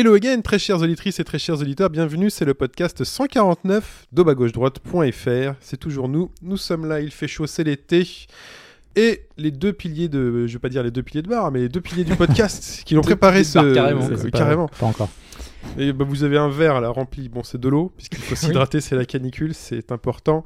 Hello again, très chères auditrices et très chers auditeurs, bienvenue, c'est le podcast 149 d'Aubagauche-droite.fr. C'est toujours nous, nous sommes là, il fait chaud, c'est l'été. Et les deux piliers de, je vais pas dire les deux piliers de bar, mais les deux piliers du podcast qui l'ont préparé de bar, ce, carrément. euh, pas- carrément. Pas encore. Et bah, vous avez un verre là rempli, bon c'est de l'eau, puisqu'il faut s'hydrater, c'est la canicule, c'est important.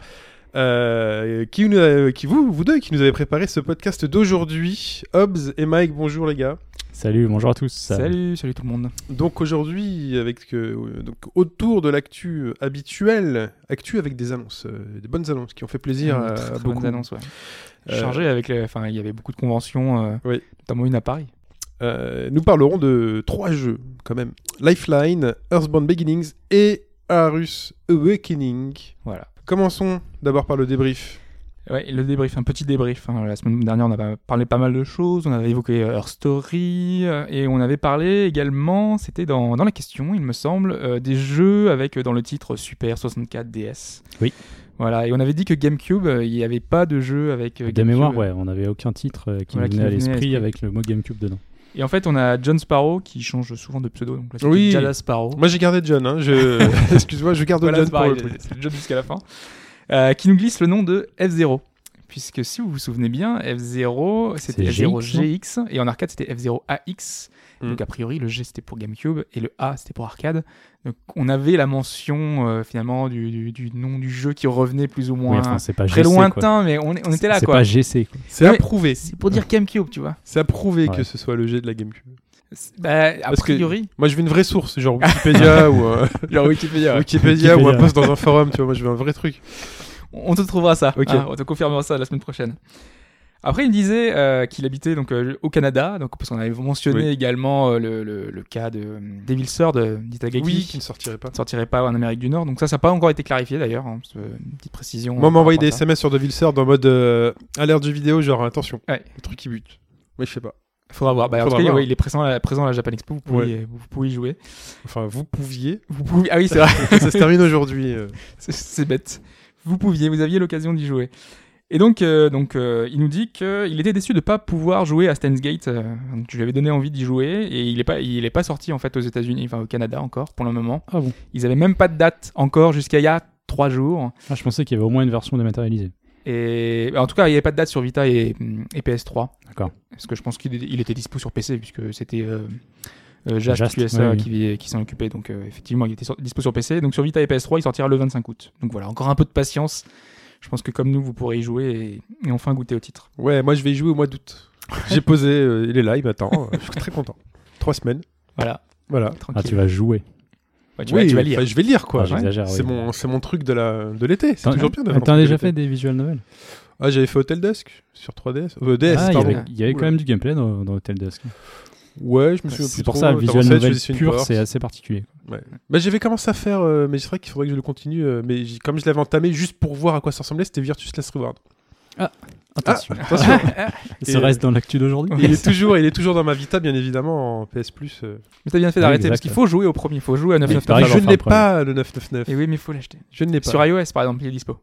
Euh, qui, nous a- qui vous, vous deux, qui nous avez préparé ce podcast d'aujourd'hui, Hobbs et Mike, bonjour les gars. Salut, bonjour à tous. Salut, salut tout le monde. Donc aujourd'hui, avec euh, donc autour de l'actu habituelle, actu avec des annonces, euh, des bonnes annonces qui ont fait plaisir Mmh, à, très, à très beaucoup. bonnes annonces, ouais. Euh, Chargé avec enfin, il y avait beaucoup de conventions, euh, Oui. notamment une à Paris. Euh, nous parlerons de trois jeux quand même Lifeline, Earthbound Beginnings et Arus Awakening. Voilà. Commençons d'abord par le débrief. Ouais, le débrief, un petit débrief. hein. La semaine dernière, on avait parlé pas mal de choses. On avait évoqué euh, Her Story euh, et on avait parlé également, c'était dans, dans la question, il me semble, euh, des jeux avec euh, dans le titre Super 64 DS. Oui. Voilà, et on avait dit que GameCube, euh, il n'y avait pas de jeu avec euh, De GameCube. mémoire, ouais, on n'avait aucun titre euh, qui Voilà, qui venait à l'esprit. avec le mot GameCube dedans. Et en fait, on a John Sparrow qui change souvent de pseudo. Donc là, Oui. Jada Sparrow. Moi j'ai gardé John, hein, je... excuse-moi, je garde Voilà, John pour le truc. c'est le job jusqu'à la fin. Euh, qui nous glisse le nom de F0. Puisque si vous vous souvenez bien, F0, c'était C'est F0 GX, GX, et en arcade, c'était F0 AX. Mm. Donc a priori, le G, c'était pour GameCube, et le A, c'était pour arcade. Donc on avait la mention, euh, finalement, du, du- du nom du jeu qui revenait plus ou Oui, moins enfin, c'est pas très GC, quoi. lointain, mais on, on était là, C'est quoi. pas GC, quoi. C'est approuvé. C'est pour dire GameCube, tu vois. C'est approuvé Ouais. que ce soit le jet de la GameCube. C'est- Bah, a Parce que- priori, Moi je veux une vraie source, genre Wikipédia ou euh, genre Wikipédia. ou un post dans un forum, tu vois. Moi je veux un vrai truc. On te trouvera ça. Ok. hein, on te confirmera ça la semaine prochaine. Après, il disait euh, qu'il habitait donc euh, au Canada, donc parce qu'on avait mentionné Oui. également euh, le, le- le cas de Devil Sword euh, d'Itagaki Oui, qui ne sortirait pas. ne sortirait pas en Amérique du Nord. Donc ça, ça n'a pas encore été clarifié d'ailleurs. hein, une petite précision. Moi, on m'a par envoyé rapport des. SMS sur Devilsword en mode euh, alerte du vidéo, genre attention, Ouais. le truc qui bute. Mais je sais pas. Faudra voir. Bah, en tout cas, voir. ouais, il est présent à, la, présent à la Japan Expo. Vous pouvez, vous pouvez y jouer. Enfin, vous pouviez. Vous pouvez... Ah oui, c'est vrai. ça se termine aujourd'hui. c'est bête. Vous pouviez, vous aviez l'occasion d'y jouer. Et donc, euh, donc euh, il nous dit qu'il était déçu de pas pouvoir jouer à Steins Gate. euh, donc je lui avais donné envie d'y jouer et il est pas, il est pas sorti en fait aux États-Unis, enfin au Canada encore pour le moment. Ah bon? Ils avaient même pas de date encore jusqu'à il y a trois jours. ah, Je pensais qu'il y avait au moins une version dématérialisée. Et en tout cas, il n'y avait pas de date sur Vita et, et PS3. D'accord. Parce que je pense qu'il il était dispo sur PC puisque c'était euh, euh, Just, Just, USA oui, qui, qui s'en occupait. Donc euh, effectivement, il était sur- dispo sur PC. Donc sur Vita et PS3, il sortira le 25 août. Donc voilà, encore un peu de patience. Je pense que comme nous, vous pourrez y jouer et, et enfin goûter au titre. Ouais, moi je vais y jouer au mois d'août. J'ai posé, euh, il est là, il m'attend. euh, je suis très content. Trois semaines. Voilà, Voilà. Ah, tranquille. tu vas jouer. Ouais, tu, oui, vas, tu vas lire. enfin, je vais lire quoi. Ah, j'exagère, C'est oui. mon, c'est mon truc de la de l'été. C'est T'en- toujours bien Ah, un truc déjà de fait des visual novels Ah, j'avais fait Hotel Desk sur 3DS. Euh, DS, Ah, il y pardon. avait, il y avait quand même du gameplay dans, dans Hotel Dusk. Ouais, je me souviens C'est pour trop. ça, visual novel pur, c'est assez particulier. Bah, j'avais commencé à faire, euh, mais c'est vrai qu'il faudrait que je le continue. euh, mais comme je l'avais entamé juste pour voir à quoi ça ressemblait, c'était Virtus Last Reward. Attention. Attention. Ça Et- reste dans l'actu d'aujourd'hui. il est toujours, il est toujours dans ma Vita, bien évidemment, en PS Plus. euh. Mais t'as bien fait d'arrêter parce qu'il ouais. faut jouer au premier. Il faut jouer à Mais 999. pareil, je ne l'ai pas le 999. Et oui, mais il faut l'acheter. Je ne l'ai pas. Sur iOS, par exemple, il est dispo.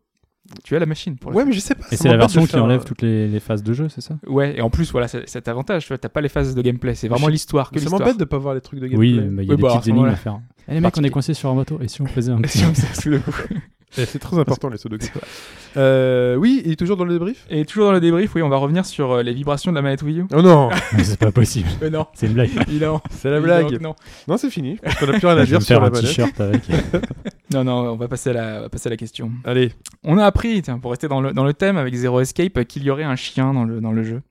Tu as la machine pour le Ouais, mais je sais pas. Et c'est la version qui faire, enlève euh, toutes les, les phases de jeu, c'est ça? Ouais, et en plus, voilà, c'est cet avantage. Tu vois, t'as pas les phases de gameplay. C'est vraiment l'histoire que Ça m'embête de pas voir les trucs de gameplay. Oui, bah, il y a Oui, des bah, petites énigmes à faire. Eh, les mecs, on est coincés sur un bateau. Et si on faisait un Si on faisait sous le coup. C'est très important les sudoku. Euh, oui, il est toujours dans le débrief? Et toujours dans le débrief, oui, on va revenir sur euh, les vibrations de la manette Wii U. Oh non, Mais C'est pas possible. Mais non, C'est une blague. évidemment. c'est la blague. Non. Non, c'est fini. Parce qu'on a plus rien à Je vais dire me sur faire la un manette. t-shirt avec. non, non, on va passer à la, on va passer à la question. Allez, On a appris, tiens, pour rester dans le, dans le thème avec Zero Escape, qu'il y aurait un chien dans le, dans le jeu.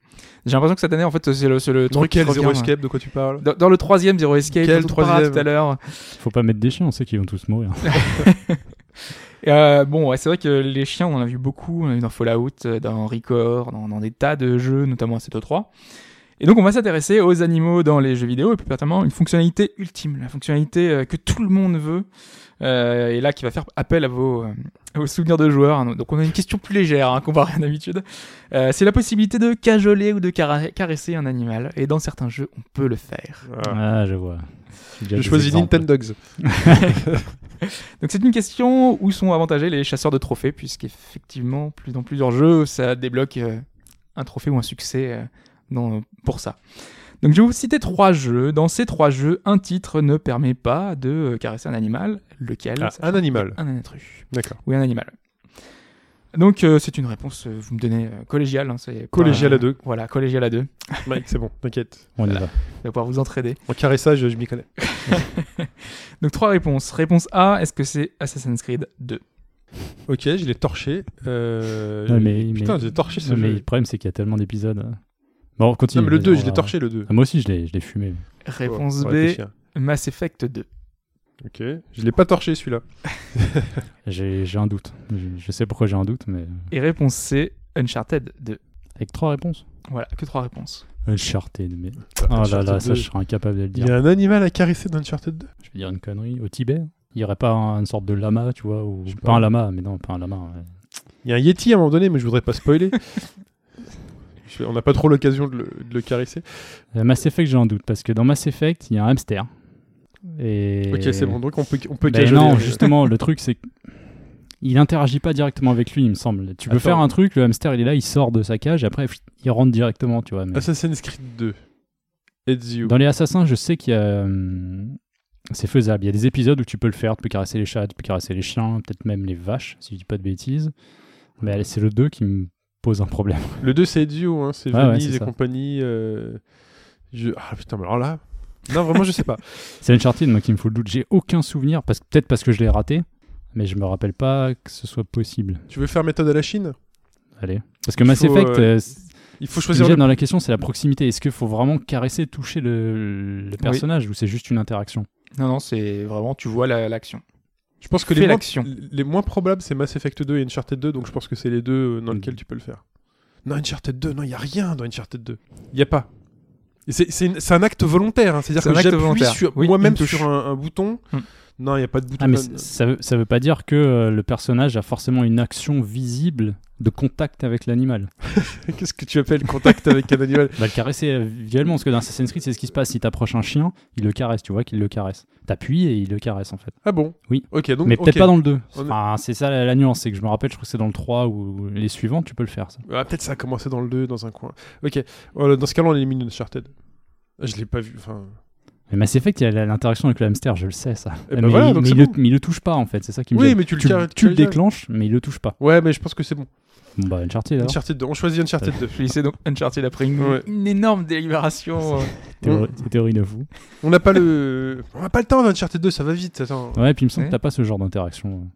J'ai l'impression que cette année, en fait, c'est le, c'est le dans truc qui quel Zero revient. Escape De quoi tu parles? Dans, dans le troisième Zero Escape, Quel dont on parlera troisième? tout à l'heure. Faut pas mettre des chiens, on sait qu'ils vont tous mourir. Euh, bon, ouais, c'est vrai que les chiens, on en a vu beaucoup. On en a vu dans Fallout, euh, dans Record, dans, des tas de jeux, notamment à 3 Et donc on va s'intéresser aux animaux dans les jeux vidéo et plus particulièrement une fonctionnalité ultime, la fonctionnalité euh, que tout le monde veut et là qui va faire appel à vos, souvenirs de joueurs. hein. Donc on a une question plus légère hein, comparée à d'habitude. C'est la possibilité de cajoler ou de caresser un animal et dans certains jeux on peut le faire. Ah, je vois. Je choisis. Nintendogs. Donc c'est une question où sont avantagés les chasseurs de trophées, puisqu'effectivement, plus dans plusieurs jeux, ça débloque euh, un trophée ou un succès euh, dans- pour ça. Donc je vais vous citer trois jeux. Dans ces trois jeux, un titre ne permet pas de euh, caresser un animal. Lequel? Ah, un animal. Un intrus. D'accord. Oui, un animal. Donc euh, c'est une réponse, euh, vous me donnez euh, collégiale. hein, c'est pas- Collégiale à deux. Voilà, collégiale à deux. Mike, c'est bon, t'inquiète. On y va. Vous allez pouvoir vous entraider. En caressage, je m'y connais. Donc trois réponses. Réponse A, est-ce que c'est Assassin's Creed 2 Ok, je l'ai torché. Euh... Mais- Putain, mais- j'ai torché ce Ouais, mais jeu. le problème, c'est qu'il y a tellement d'épisodes. Bon, continue. Non, mais le vas-y, 2, on je l'ai va- torché le 2. Ah, moi aussi, je l'ai je l'ai fumé. Réponse B. Mass Effect 2. Ok, je l'ai pas torché celui-là. J'ai j'ai un doute. Je, je sais pourquoi j'ai un doute, mais. Et réponse C, Uncharted 2. Avec trois réponses Voilà, que trois réponses. Uncharted, mais. Oh là Uncharted là, ça, 2. je serais incapable de le Il dire. y a un animal à caresser dans Uncharted 2 Je vais dire une connerie. Au Tibet Il n'y aurait pas un- une sorte de lama, tu vois ou... Pas pas. un lama, mais non, pas un lama. ouais. Il y a un Yeti à un moment donné, mais je voudrais pas spoiler. Je- On n'a pas trop l'occasion de, le- de le caresser. Euh, Mass Effect, j'ai un doute, parce que dans Mass Effect, il y a un hamster. Et... Ok, c'est bon, donc on peut, on peut Ben non, euh, justement, le truc, c'est. Il interagit pas directement avec lui, il me semble. Tu peux Attends. faire un truc, le hamster il est là, il sort de sa cage, et après il rentre directement, tu vois. mais- Assassin's Creed 2. Ezio. Dans les assassins, je sais qu'il y a. hum, C'est faisable. Il y a des épisodes où tu peux le faire. Tu peux caresser les chats, tu peux caresser les chiens, peut-être même les vaches, si je dis pas de bêtises. Mais c'est le 2 qui me pose un problème. Le 2, c'est Ezio, hein, c'est ouais, Venise et ça. compagnie. euh, je- Ah putain, mais alors là. Non, vraiment, je sais pas. C'est Uncharted, moi qui me faut le doute. J'ai aucun souvenir, parce... peut-être parce que je l'ai raté, mais je me rappelle pas que ce soit possible. Tu veux faire méthode à la Chine? Allez. Parce que Il Mass faut, Effect, euh, euh, Il faut choisir le... dans la question, c'est la proximité. Est-ce qu'il faut vraiment caresser, toucher le, le personnage ou c'est juste une interaction? Non, non, c'est vraiment, tu vois la- l'action. Je pense que Fais les moins, l'action. les moins probables, c'est Mass Effect 2 et Uncharted 2, donc je pense que c'est les deux euh, dans Mm. lesquels tu peux le faire. Non, Uncharted 2, non, il y a rien dans Uncharted 2. Il y a pas. C'est c'est une- c'est un acte volontaire, hein, c'est-à-dire C'est que j'appuie moi-même sur un, un bouton. Mm. Non, il n'y a pas de bouton. Ah, mais ça veut, ça veut pas dire que euh, le personnage a forcément une action visible de contact avec l'animal. Qu'est-ce que tu appelles contact avec un animal Va le caresser euh, visuellement, parce que dans Assassin's Creed, c'est ce qui se passe. Si t'approches un chien, il le caresse, tu vois qu'il le caresse. T'appuies et il le caresse en fait. Ah bon? Oui. Ok, donc. mais peut-être pas dans le 2. On est- Enfin, c'est ça la, la nuance, c'est que je me rappelle, je crois que c'est dans le 3 ou les suivants, tu peux le faire ça. Ah, peut-être ça a commencé dans le 2, dans un coin. Ok, Voilà, dans ce cas-là, on élimine Uncharted. Ah, Je l'ai pas vu. Enfin, Mais Mass Effect, il y a l'interaction avec le hamster, je le sais ça. Mais voilà, il, donc mais le, bon. mais il le touche pas en fait, c'est ça qui me Oui, gêne. mais tu le tu, le déclenches, mais il le touche pas. ouais, mais je pense que c'est bon. Bon bah Uncharted alors. Uncharted 2. On choisit Uncharted 2. Je donc Uncharted après une, Ouais. une énorme délibération. Théorie, c'est théorie de fou. On n'a pas le. On n'a pas le temps d'Uncharted 2, ça va vite. Attends. Ouais, puis il me semble Ouais. que t'as pas ce genre d'interaction.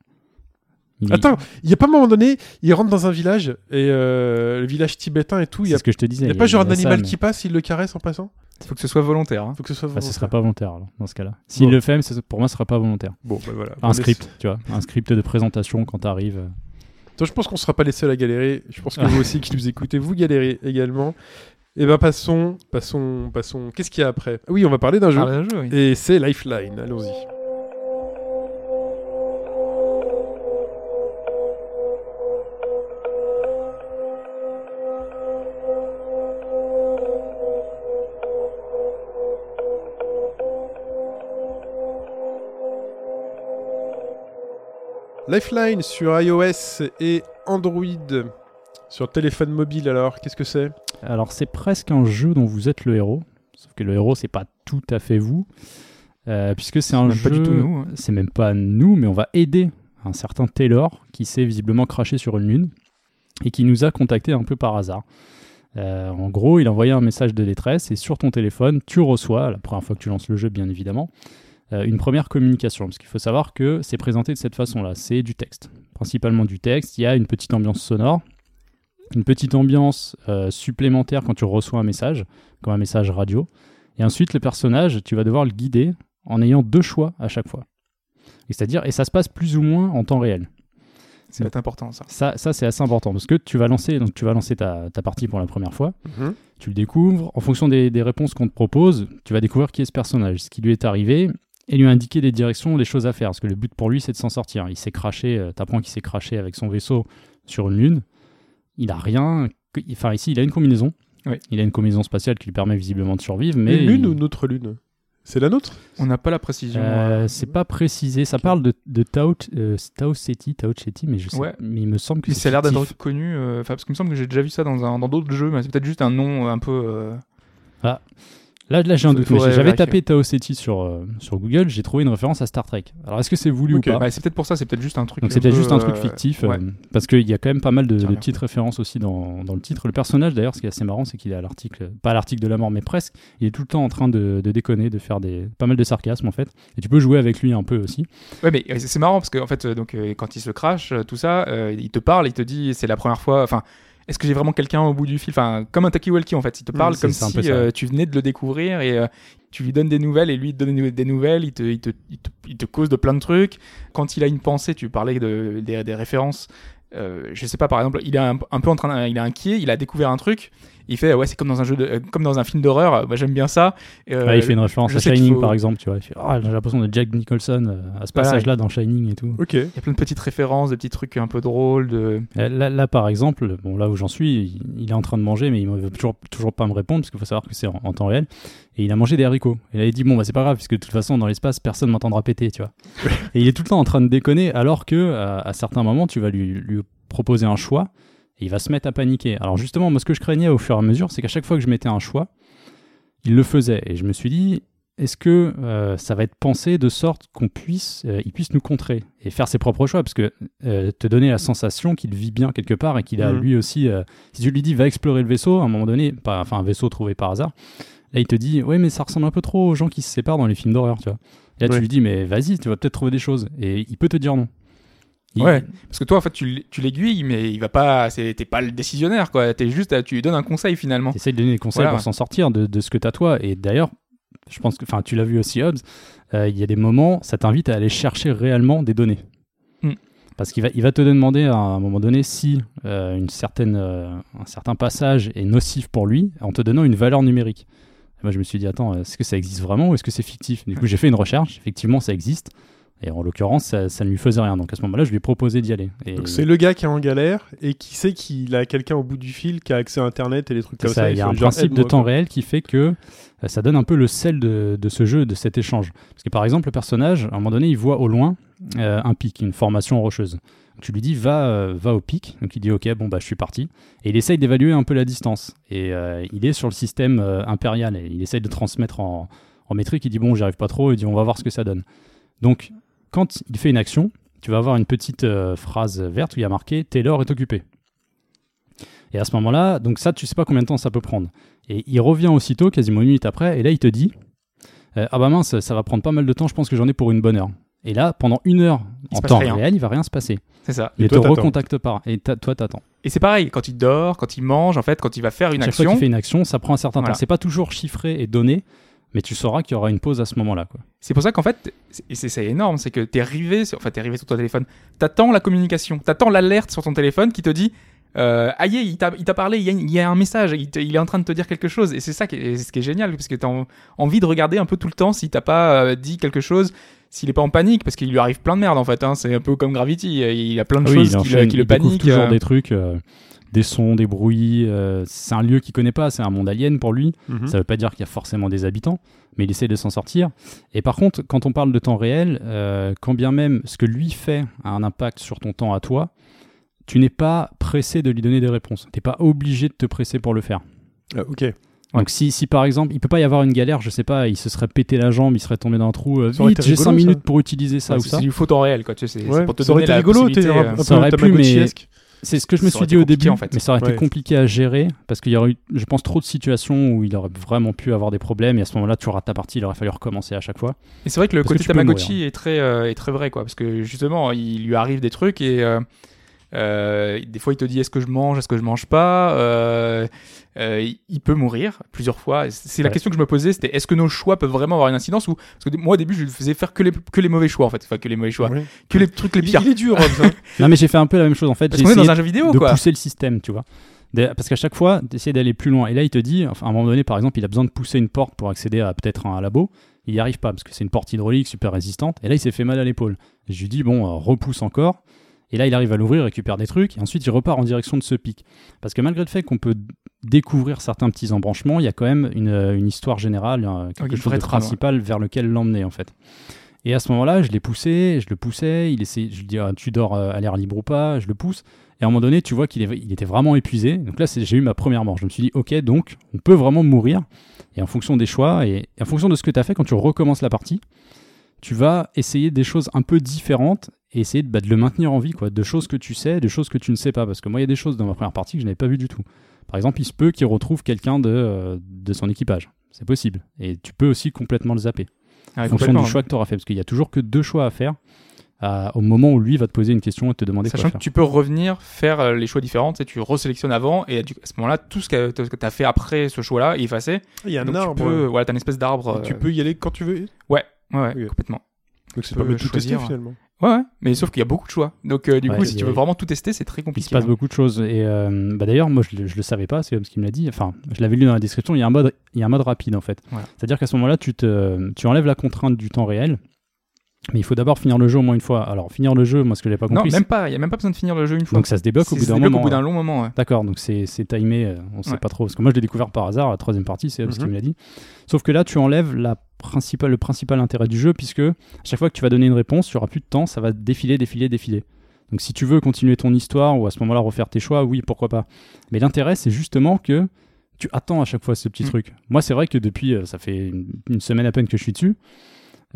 Il- Attends, il y a pas un moment donné, il rentre dans un village et euh, le village tibétain et tout. Il y c'est a, ce que je te disais. il y a pas genre ça, d'animal mais- qui passe, il le caresse en passant. Il faut que ce soit volontaire. hein. Faut que ce soit. Enfin, ce volontaire. serait pas volontaire alors, dans ce cas-là. S'il Bon. le fait, pour moi, ce serait pas volontaire. Bon, bah voilà. un On script, laisse- tu vois, un script de présentation quand t'arrives. euh. Attends, je pense qu'on sera pas les seuls à galérer. Je pense que vous aussi qui nous écoutez, vous galérez également. Et ben passons, passons, passons. Qu'est-ce qu'il y a après? Ah Oui, on va parler d'un jeu. D'un jeu, oui. Et c'est Lifeline. Allons-y. Lifeline sur iOS et Android. Sur téléphone mobile, alors, qu'est-ce que c'est? Alors, c'est presque un jeu dont vous êtes le héros. Sauf que le héros, c'est pas tout à fait vous. Euh, puisque c'est un même jeu. pas du tout nous, hein. C'est même pas nous, mais on va aider un certain Taylor qui s'est visiblement craché sur une lune et qui nous a contacté un peu par hasard. Euh, en gros, il a envoyé un message de détresse et sur ton téléphone, tu reçois, la première fois que tu lances le jeu, bien évidemment, une première communication. Parce qu'il faut savoir que c'est présenté de cette façon-là. C'est du texte. Principalement du texte. Il y a une petite ambiance sonore. Une petite ambiance euh, supplémentaire quand tu reçois un message, comme un message radio. Et ensuite, le personnage, tu vas devoir le guider en ayant deux choix à chaque fois. Et C'est-à-dire, et ça se passe plus ou moins en temps réel. Être important, ça. Ça, ça c'est assez important parce que tu vas lancer, donc tu vas lancer ta, ta partie pour la première fois. Mhm. Tu le découvres. En fonction des, des réponses qu'on te propose, tu vas découvrir qui est ce personnage, ce qui lui est arrivé, et lui indiquer des directions, des choses à faire. Parce que le but pour lui, c'est de s'en sortir. Il s'est craché, euh, t'apprends qu'il s'est craché avec son vaisseau sur une lune. Il a rien. Enfin, ici, il a une combinaison. Oui. Il a une combinaison spatiale qui lui permet visiblement de survivre. Mais Une lune il- ou notre lune? C'est la nôtre? On n'a pas la précision. Euh, euh, c'est pas précisé. Ça parle de, de Tao, euh, Tao Ceti, Tao Ceti, mais je sais. Ouais. Mais il me semble que Mais c'est ça a l'air d'être connu, euh, enfin, parce qu'il me semble que j'ai déjà vu ça dans un- dans d'autres jeux, mais c'est peut-être juste un nom un peu. euh, Là, là j'ai un doute. J'avais tapé Tao Ceti sur, euh, sur Google, j'ai trouvé une référence à Star Trek. Alors est-ce que c'est voulu ou pas bah, c'est peut-être pour ça, c'est peut-être juste un truc. Donc c'est peut-être peu, juste un truc euh, fictif, ouais. euh, parce qu'il y a quand même pas mal de, de petites références aussi dans, dans le titre. Le personnage d'ailleurs, ce qui est assez marrant, c'est qu'il est à l'article, pas à l'article de la mort, mais presque, il est tout le temps en train de, de déconner, de faire des, pas mal de sarcasme en fait. Et tu peux jouer avec lui un peu aussi. Ouais, mais c'est marrant parce que en fait, donc quand il se crache, tout ça, il te parle, il te dit c'est la première fois. Enfin, est-ce que j'ai vraiment quelqu'un au bout du fil? Enfin, comme un talkie-walkie en fait. Il te parle comme si euh, tu venais de le découvrir et euh, tu lui donnes des nouvelles et lui il te donne des nouvelles. Il te, il te, il te, il te cause de plein de trucs. Quand il a une pensée, tu parlais de, des, des références. Euh, je sais pas, par exemple, il est un, un peu en train, il est inquiet, il a découvert un truc. Il fait ouais, c'est comme dans un jeu, de, euh, comme dans un film d'horreur. euh, Moi, j'aime bien ça. Euh, Ouais, il fait une référence je à Shining faut- par exemple, tu vois. Ah, j'ai l'impression de Jack Nicholson euh, à ce passage-là dans Shining et tout. Ok. Il y a plein de petites références, de petits trucs un peu drôles. De... Euh, Là, là, par exemple, bon, là où j'en suis, il, il est en train de manger, mais il ne veut toujours, toujours pas me répondre, parce qu'il faut savoir que c'est en, en temps réel. Et il a mangé des haricots. Et là, il dit, bon, bah, c'est pas grave, puisque de toute façon, dans l'espace, personne m'entendra péter, tu vois. et il est tout le temps en train de déconner, alors que à, à certains moments, tu vas lui, lui proposer un choix, et il va se mettre à paniquer. Alors justement, moi, ce que je craignais au fur et à mesure, c'est qu'à chaque fois que je mettais un choix, il le faisait. Et je me suis dit, est-ce que euh, ça va être pensé de sorte qu'on puisse, euh, il puisse nous contrer et faire ses propres choix? Parce que euh, te donner la sensation qu'il vit bien quelque part et qu'il a Mhm. lui aussi. si tu lui dis va explorer le vaisseau, à un moment donné, pas, enfin un vaisseau trouvé par hasard, là il te dit ouais mais ça ressemble un peu trop aux gens qui se séparent dans les films d'horreur, tu vois. Et là Ouais. tu lui dis mais vas-y, tu vas peut-être trouver des choses et il peut te dire non. Il- Ouais. Parce que toi, en fait, tu, l'aiguilles, mais il va pas. T'es pas le décisionnaire, quoi. T'es juste, tu lui donnes un conseil finalement. Tu essayes de donner des conseils Voilà, pour s'en sortir de, de ce que tu as toi. Et d'ailleurs, je pense que, enfin, tu l'as vu aussi, Hobbes, euh, il y a des moments, ça t'invite à aller chercher réellement des données. Hmm. Parce qu'il va, il va te demander à un moment donné si euh, une certaine, euh, un certain passage est nocif pour lui en te donnant une valeur numérique. Et moi, je me suis dit, attends, est-ce que ça existe vraiment ou est-ce que c'est fictif? Du coup, j'ai fait une recherche. Effectivement, ça existe. Et en l'occurrence, ça, ça ne lui faisait rien. Donc à ce moment-là, je lui ai proposé d'y aller. Et Donc c'est le gars qui est en galère et qui sait qu'il a quelqu'un au bout du fil qui a accès à Internet et des trucs comme ça, ça. il y a un principe de temps réel qui fait que euh, ça donne un peu le sel de, de ce jeu, de cet échange. Parce que par exemple, le personnage, à un moment donné, il voit au loin euh, un pic, une formation rocheuse. Tu lui dis va, euh, va au pic, donc il dit ok, bon bah je suis parti. Et il essaye d'évaluer un peu la distance. Et euh, il est sur le système impérial et il essaye de transmettre en, en métrique. Il dit bon, j'y arrive pas trop. Il dit on va voir ce que ça donne. Donc quand il fait une action, tu vas avoir une petite euh, phrase verte où il y a marqué Taylor est occupé. Et à ce moment-là, donc ça, tu sais pas combien de temps ça peut prendre. Et il revient aussitôt, quasiment une minute après, et là, il te dit euh, Ah bah mince, ça va prendre pas mal de temps, je pense que j'en ai pour une bonne heure. Et là, pendant une heure, Il en se passe temps rien. réel, il va rien se passer. C'est ça. Il te recontacte pas. Et toi, t'attends. Et c'est pareil, quand il dort, quand il mange, en fait, quand il va faire une Chaque fois action. qu'il fait une action, ça prend un certain Voilà. temps. C'est pas toujours chiffré et donné, mais tu sauras qu'il y aura une pause à ce moment-là. Quoi. C'est pour ça qu'en fait, c'est- et c'est énorme, c'est que t'es arrivé, sur- enfin t'es sur ton téléphone, t'attends la communication, t'attends l'alerte sur ton téléphone qui te dit, euh, aïe, il t'a il t'a parlé, il y, a, il y a un message, il, est en train de te dire quelque chose, et c'est ça qui est, ce qui est génial, parce que t'as en- envie de regarder un peu tout le temps si t'as pas euh, dit quelque chose, s'il est pas en panique, parce qu'il lui arrive plein de merde en fait, hein, c'est un peu comme Gravity, il y a plein de Ah oui, choses qui, le, paniquent. toujours euh, des trucs, euh, des sons, des bruits. euh, c'est un lieu qu'il connaît pas, c'est un monde alien pour lui. Mhm. Ça veut pas dire qu'il y a forcément des habitants, mais il essaie de s'en sortir. Et par contre, quand on parle de temps réel, euh, quand bien même ce que lui fait a un impact sur ton temps à toi, tu n'es pas pressé de lui donner des réponses. Tu n'es pas obligé de te presser pour le faire. Ah, ok. Donc si, si par exemple, il peut pas y avoir une galère, je sais pas, il se serait pété la jambe, il serait tombé dans un trou, euh, vite, j'ai rigolo, 5 ça. minutes pour utiliser ça ouais, ou ça. c'est du faux temps réel, quoi, tu sais, c'est Ouais, pour te ça aurait donner été la rigolo, possibilité, un, euh, Ça aurait pu, mais-. C'est ce que je me suis dit au début, en fait. mais ça aurait Ouais. été compliqué à gérer parce qu'il y aurait eu, je pense, trop de situations où il aurait vraiment pu avoir des problèmes et à ce moment-là, tu rates ta partie, il aurait fallu recommencer à chaque fois. Et c'est vrai que le Parce que côté peux Tamagotchi est très, euh, est très vrai, quoi, parce que justement, il lui arrive des trucs et Euh, des fois, il te dit est-ce que je mange, est-ce que je mange pas. Euh, euh, il peut mourir plusieurs fois. C'est la question que je me posais, c'était est-ce que nos choix peuvent vraiment avoir une incidence ou parce que moi au début je lui faisais faire que les que les mauvais choix en fait, enfin que les mauvais choix, Ouais. que les trucs les pires. il est dur, hein. Non, mais j'ai fait un peu la même chose en fait. Parce J'ai qu'on est dans essayé un jeu vidéo de quoi. pousser le système, tu vois. Parce qu'à chaque fois, d'essayer d'aller plus loin. Et là, il te dit, enfin, à un moment donné, par exemple, il a besoin de pousser une porte pour accéder à peut-être un labo. Il n'y arrive pas parce que c'est une porte hydraulique super résistante. Et là, il s'est fait mal à l'épaule. Je lui dis, bon, euh, repousse encore. Et là, il arrive à l'ouvrir, récupère des trucs. Et ensuite, il repart en direction de ce pic. Parce que malgré le fait qu'on peut découvrir certains petits embranchements, il y a quand même une, euh, une histoire générale, euh, quelque une chose de principal vers lequel l'emmener, en fait. Et à ce moment-là, je l'ai poussé, je le poussais, il essayait, je lui dis, Ah, tu dors euh, à l'air libre ou pas, je le pousse. Et à un moment donné, tu vois qu'il il était vraiment épuisé. Donc là, j'ai eu ma première mort. Je me suis dit, ok, donc on peut vraiment mourir. Et en fonction des choix et, et en fonction de ce que tu as fait, quand tu recommences la partie, tu vas essayer des choses un peu différentes et essayer de, bah, de le maintenir en vie, quoi. De choses que tu sais, de choses que tu ne sais pas. Parce que moi, il y a des choses dans ma première partie que je n'avais pas vu du tout. Par exemple, il se peut qu'il retrouve quelqu'un de, euh, de son équipage. C'est possible. Et tu peux aussi complètement le zapper Ouais, en fonction du choix que tu auras fait. Parce qu'il y a toujours que deux choix à faire euh, au moment où lui va te poser une question et te demander Sachant quoi que faire. tu peux revenir faire euh, les choix différents, tu sais, tu resélectionnes avant et à ce moment-là, tout ce que tu as fait après ce choix-là est effacé. Il y a un Donc arbre. tu peux, voilà, t'as une espèce d'arbre. Tu euh, peux y aller quand tu veux. Ouais, ouais, complètement. Donc pas mal de tout tester choisir. finalement. Ouais, ouais, mais sauf qu'il y a beaucoup de choix. Donc euh, du Ouais, coup, si il tu veux vraiment tout tester, c'est très Il compliqué. se passe hein. beaucoup de choses. Et euh, bah d'ailleurs, moi, je, le- je le savais pas, c'est comme ce qu'il me l'a dit. Enfin, je l'avais lu dans la description. Il y a un mode, il y a un mode rapide en fait. Voilà. C'est-à-dire qu'à ce moment-là, tu, te, tu enlèves la contrainte du temps réel. Mais il faut d'abord finir le jeu au moins une fois. Alors, finir le jeu, moi, ce que j'ai pas Non, compris. même c'est- pas. Il y a même pas besoin de finir le jeu une fois. Donc, ça se débloque au bout ça d'un moment. au bout d'un ouais. long moment. ouais. D'accord, donc c'est c'est timé, euh, on sait Ouais. pas trop. Parce que moi, je l'ai découvert par hasard, la troisième partie, c'est ce Mhm. qu'il me l'a dit. Sauf que là, tu enlèves la principale, le principal intérêt du jeu, puisque à chaque fois que tu vas donner une réponse, tu auras plus de temps, ça va défiler, défiler, défiler. Donc si tu veux continuer ton histoire ou à ce moment-là refaire tes choix, oui, pourquoi pas. Mais l'intérêt, c'est justement que tu attends à chaque fois ce petit Mhm. truc. Moi, c'est vrai que depuis, euh, ça fait une, une semaine à peine que je suis dessus,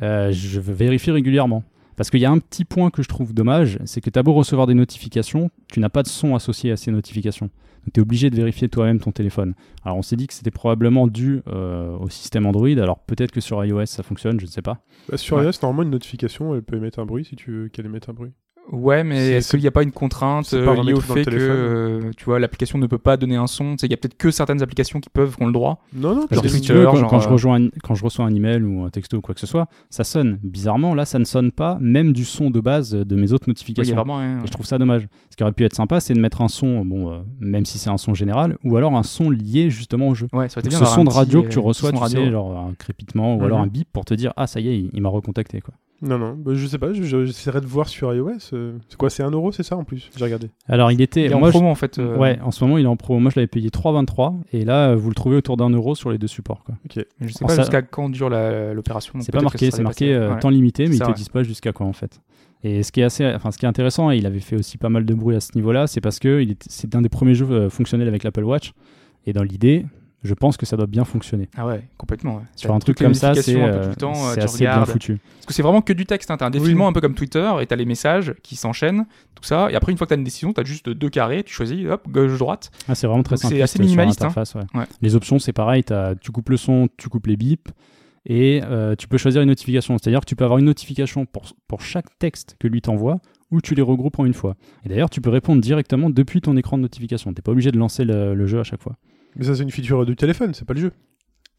euh, je vérifie régulièrement. Parce qu'il y a un petit point que je trouve dommage, c'est que tu as beau recevoir des notifications, tu n'as pas de son associé à ces notifications. Donc tu es obligé de vérifier toi-même ton téléphone. Alors on s'est dit que c'était probablement dû euh, au système Android, alors peut-être que sur iOS ça fonctionne, je ne sais pas. Bah, sur Ouais. iOS, normalement, une notification, elle peut émettre un bruit si tu veux qu'elle émette un bruit. Ouais, mais est-ce qu'il n'y a pas une contrainte c'est pas euh, liée au fait que euh, tu vois l'application ne peut pas donner un son Tu sais, Il y a peut-être que certaines applications qui peuvent, qui ont le droit. Non, non, dis- tu veux, quand, genre, quand je euh, rejoins un- quand je reçois un email ou un texto ou quoi que ce soit, ça sonne. Bizarrement, là, ça ne sonne pas, même du son de base de mes autres notifications. vraiment. Et je trouve ça dommage. Ce qui aurait pu être sympa, c'est de mettre un son, bon, euh, même si c'est un son général, ou alors un son lié justement au jeu. Ouais, ça aurait été Donc, bien ce son un de radio petit, que tu reçois, tu radio. sais, genre un crépitement ou Mhm. alors un bip pour te dire Ah, ça y est, il, il m'a recontacté. Quoi. Non, non, bah, je sais pas, je- je- j'essaierai de voir sur iOS. euh, C'est quoi, c'est 1 euro, c'est ça en plus J'ai regardé. Alors, il était. Il est en moi, je- promo en fait. euh, Ouais, en ce moment, il est en pro. Moi, je l'avais payé 3,23 et là, euh, vous le trouvez autour d'un euro sur les deux supports. quoi. Je sais En pas ça- jusqu'à quand dure l'opération. C'est pas marqué, ça c'est marqué euh, Ouais. temps limité, mais C'est ils te vrai. disent pas jusqu'à quoi en fait. Et ce qui est assez, enfin, ce qui est intéressant, et il avait fait aussi pas mal de bruit à ce niveau-là, c'est parce que c'est un des premiers jeux fonctionnels avec l'Apple Watch. Et dans l'idée, je pense que ça doit bien fonctionner. Ah ouais, complètement. ouais. Sur un truc comme ça, c'est euh, euh, assez bien foutu. Parce que c'est vraiment que du texte. Hein. T'as un défilement un peu comme Twitter et t'as les messages qui s'enchaînent, tout ça. Et après, une fois que t'as une décision, t'as juste deux carrés, tu choisis, hop, gauche-droite. Ah, c'est vraiment très Donc, c'est simple. assez minimaliste, hein. Ouais. Les options, c'est pareil. Tu coupes le son, tu coupes les bips. Et euh, tu peux choisir une notification. C'est-à-dire que tu peux avoir une notification pour, pour chaque texte que lui t'envoie ou tu les regroupes en une fois. Et d'ailleurs, tu peux répondre directement depuis ton écran de notification. T'es pas obligé de lancer le, le jeu à chaque fois. Mais ça, c'est une feature du téléphone, c'est pas le jeu.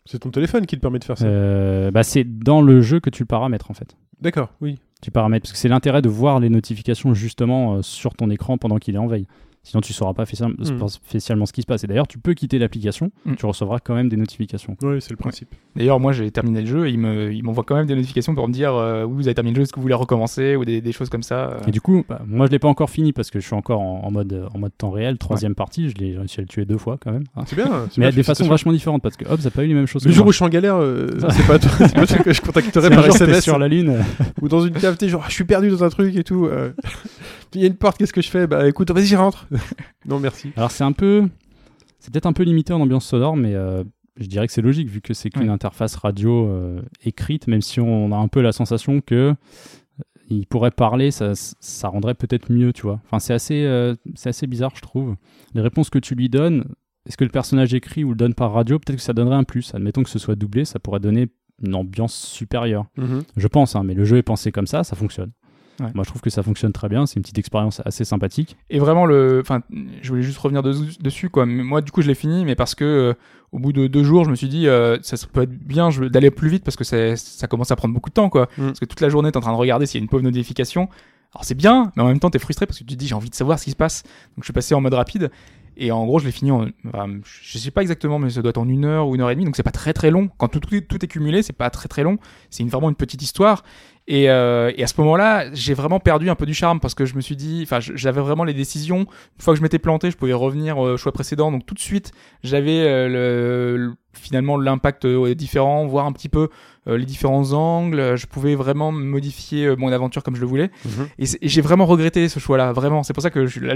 C'est ton téléphone qui te permet de faire ça. Euh, bah, c'est dans le jeu que tu le paramètres en fait. D'accord, oui. Tu paramètres parce que c'est l'intérêt de voir les notifications justement euh, sur ton écran pendant qu'il est en veille. Sinon, tu sauras pas spécial- Mm. spécialement ce qui se passe. Et d'ailleurs, tu peux quitter l'application, Mm. tu recevras quand même des notifications. Oui, c'est le principe. D'ailleurs, moi, j'ai terminé le jeu et il me- il m'envoie quand même des notifications pour me dire euh, oui, vous avez terminé le jeu, est-ce que vous voulez recommencer ou des, des choses comme ça. euh. Et du coup, bah, moi je l'ai pas encore fini parce que je suis encore en, en mode, en mode temps réel. Troisième partie, je l'ai réussi à le tuer deux fois quand même. hein. C'est bien. c'est Mais bien, à des façons vachement différentes parce que Hobbs a pas eu les mêmes choses. Le que jour moi. où je suis en galère, euh, c'est pas toi, pas que je contacterai par SMS sur la lune. ou dans une cave, t'es genre, Ah, je suis perdu dans un truc et tout. il y a une porte, qu'est-ce que je fais Bah écoute, vas-y, rentre. non, merci. Alors c'est un peu, c'est peut-être un peu limité en ambiance sonore, mais euh, je dirais que c'est logique vu que c'est qu'une Ouais. interface radio euh, écrite, même si on a un peu la sensation que euh, il pourrait parler, ça, ça rendrait peut-être mieux, tu vois. Enfin, c'est assez, euh, c'est assez bizarre, je trouve. Les réponses que tu lui donnes, est-ce que le personnage écrit ou le donne par radio, peut-être que ça donnerait un plus. Admettons que ce soit doublé, ça pourrait donner une ambiance supérieure. Mhm. Je pense, hein, mais le jeu est pensé comme ça, ça fonctionne. Ouais. Moi, je trouve que ça fonctionne très bien. C'est une petite expérience assez sympathique. Et vraiment, le, enfin, je voulais juste revenir de- dessus, quoi. Mais moi, du coup, je l'ai fini, mais parce que euh, au bout de deux jours, je me suis dit, euh, ça, peut être bien je- d'aller plus vite parce que ça commence à prendre beaucoup de temps, quoi. Mm. Parce que toute la journée, t'es en train de regarder s'il y a une pauvre notification. Alors c'est bien, mais en même temps, t'es frustré parce que tu te dis, j'ai envie de savoir ce qui se passe. Donc je suis passé en mode rapide. Et en gros, je l'ai fini en, enfin, je sais pas exactement, mais ça doit être en une heure ou une heure et demie, donc c'est pas très très long. Quand tout, tout, est- tout est cumulé, c'est pas très très long. C'est une, vraiment une petite histoire. Et, euh, et à ce moment-là, j'ai vraiment perdu un peu du charme parce que je me suis dit, enfin, j'avais vraiment les décisions. Une fois que je m'étais planté, je pouvais revenir au choix précédent. Donc tout de suite, j'avais euh, le, le- finalement l'impact euh, différent, voir un petit peu euh, les différents angles. Je pouvais vraiment modifier euh, mon aventure comme je le voulais. Mhm. Et, j'ai vraiment regretté ce choix-là, vraiment. C'est pour ça que je, là,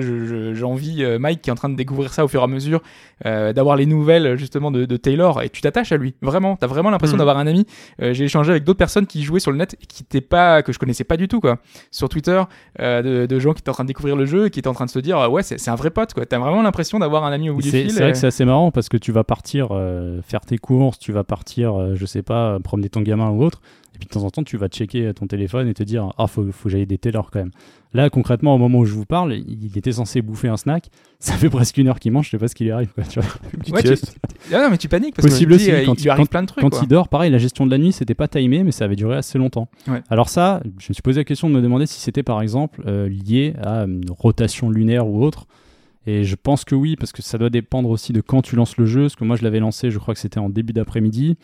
j'envie euh, Mike qui est en train de découvrir ça au fur et à mesure, euh, d'avoir les nouvelles justement de, de Taylor. Et tu t'attaches à lui, vraiment. T'as vraiment l'impression Mhm. d'avoir un ami. J'ai échangé avec d'autres personnes qui jouaient sur le net et qui étaient pas que je connaissais pas du tout quoi. Sur Twitter, euh, de, de gens qui étaient en train de découvrir le jeu et qui étaient en train de se dire euh, ouais c'est, un vrai pote quoi. T'as vraiment l'impression d'avoir un ami au bout du C'est fil. c'est vrai que c'est assez marrant parce que tu vas partir euh, faire tes courses, tu vas partir, je sais pas, promener ton gamin ou autre. Et puis de temps en temps, tu vas checker ton téléphone et te dire Ah, faut, faut que j'aille des Taylor quand même. Là, concrètement, au moment où je vous parle, il était censé bouffer un snack. Ça fait presque une heure qu'il mange, je sais pas ce qui lui arrive. Quoi, tu vois. Ouais, tu-. Ah non mais tu paniques parce Possible que tu te dis, aussi, euh, quand il il- lui arrive quand- plein de trucs. Quand quoi. il dort, pareil, la gestion de la nuit, c'était pas timé, mais ça avait duré assez longtemps. Ouais. Alors ça, je me suis posé la question de me demander si c'était par exemple euh, lié à une rotation lunaire ou autre. Et je pense que oui, parce que ça doit dépendre aussi de quand tu lances le jeu. Parce que moi, je l'avais lancé, je crois que c'était en début d'après-midi.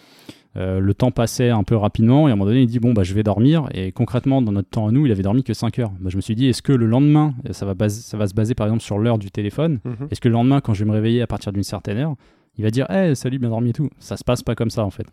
Euh, le temps passait un peu rapidement et à un moment donné, il dit Bon, bah, je vais dormir. Et concrètement, dans notre temps à nous, il avait dormi que 5 heures. Bah, je me suis dit Est-ce que le lendemain, ça va, base- ça va se baser par exemple sur l'heure du téléphone? Mhm. Est-ce que le lendemain, quand je vais me réveiller à partir d'une certaine heure, il va dire Hey, salut, bien dormi et tout? Ça se passe pas comme ça en fait.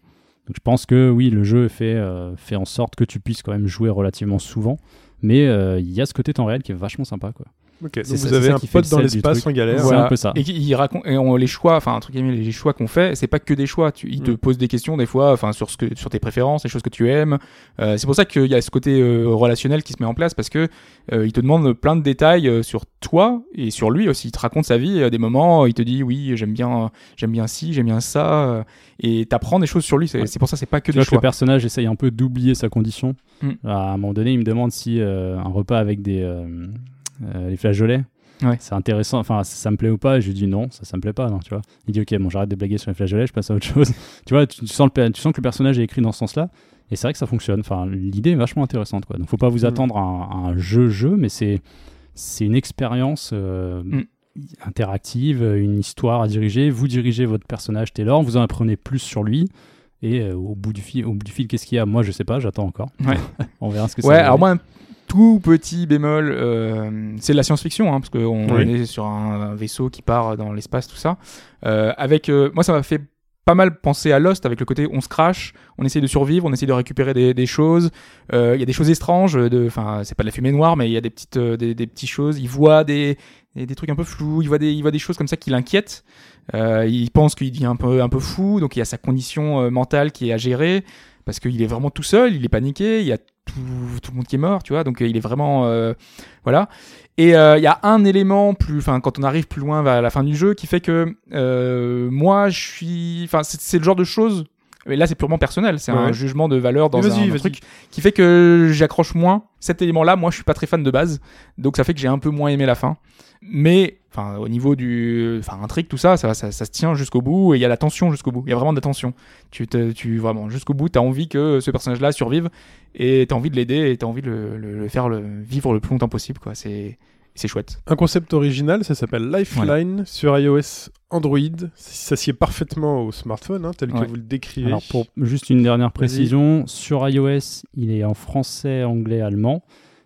Donc je pense que oui, le jeu fait, euh, fait en sorte que tu puisses quand même jouer relativement souvent. Mais euh, il y a ce côté temps réel qui est vachement sympa. Quoi. Ok, C'est donc ça- vous avez un qui fait pote dans l'espace truc. en galère. C'est Voilà. un peu ça. Et il raconte, et on, les choix, enfin, guillemets, les choix qu'on fait, c'est pas que des choix. Tu, il te Mm. pose des questions, des fois, enfin, sur ce que, sur tes préférences, les choses que tu aimes. Euh, c'est pour ça qu'il y a ce côté euh, relationnel qui se met en place parce que euh, il te demande plein de détails sur toi et sur lui aussi. Il te raconte sa vie, euh, des moments, il te dit oui, j'aime bien, j'aime bien ci, j'aime bien ça, et t'apprends des choses sur lui. C'est Ouais. pour ça, c'est pas que Tu des vois que le choix. personnage essaye un peu d'oublier sa condition. Mm. À un moment donné, il me demande si euh, un repas avec des les flageolets, Ouais. c'est intéressant. Enfin, ça, ça me plaît ou pas? Et je lui dis non, ça, ça me plaît pas. Non, tu vois. Il dit ok, bon, j'arrête de blaguer sur les flageolets, je passe à autre chose. tu vois, tu, tu sens le, tu sens que le personnage est écrit dans ce sens-là. Et c'est vrai que ça fonctionne. Enfin, l'idée est vachement intéressante. Quoi. Donc, faut pas vous Mm. attendre à un, jeu-jeu, mais c'est c'est une expérience. euh, Mm. interactive, une histoire à diriger. Vous dirigez votre personnage Taylor, vous en apprenez plus sur lui. Et euh, au bout du fil, au bout du fil, qu'est-ce qu'il y a? Moi, je sais pas, j'attends encore. Ouais. On verra ce que ça Ouais, alors moi, tout petit bémol, euh, c'est de la science-fiction, hein, parce qu'on Oui. est sur un, un vaisseau qui part dans l'espace, tout ça. Euh, avec, euh, moi, ça m'a fait pas mal penser à Lost, avec le côté on se crache, on essaye de survivre, on essaye de récupérer des, des choses. Euh, Il y a des choses étranges, de, enfin, c'est pas de la fumée noire, mais il y a des petites, euh, des, des petites choses. Il voit des, des, des trucs un peu flous, il voit des, il voit des choses comme ça qui l'inquiètent. Euh, il pense qu'il est un peu, un peu fou, donc il y a sa condition euh, mentale qui est à gérer parce qu'il est vraiment tout seul, il est paniqué, il y a tout, tout le monde qui est mort, tu vois, donc euh, il est vraiment euh, voilà. Et euh, il y a un élément plus, enfin quand on arrive plus loin vers la fin du jeu, qui fait que euh, moi je suis, enfin c'est le genre de choses. Mais là, c'est purement personnel. C'est un jugement de valeur dans un, un truc qui fait que j'accroche moins. Cet élément-là, moi, je suis pas très fan de base, donc ça fait que j'ai un peu moins aimé la fin. Mais, enfin, au niveau du, enfin, intrigue, tout ça, ça, ça, ça se tient jusqu'au bout et il y a la tension jusqu'au bout. Il y a vraiment de la tension. Tu, te, tu vraiment jusqu'au bout, t'as envie que ce personnage-là survive et t'as envie de l'aider et t'as envie de le, le- le faire le, vivre le plus longtemps possible, quoi. C'est, c'est chouette. Un concept original, ça s'appelle Lifeline sur iOS Android. Ça s'y est parfaitement au smartphone, hein, tel que vous le décrivez. Alors, pour juste une dernière précision, sur iOS, il est en français, anglais, allemand.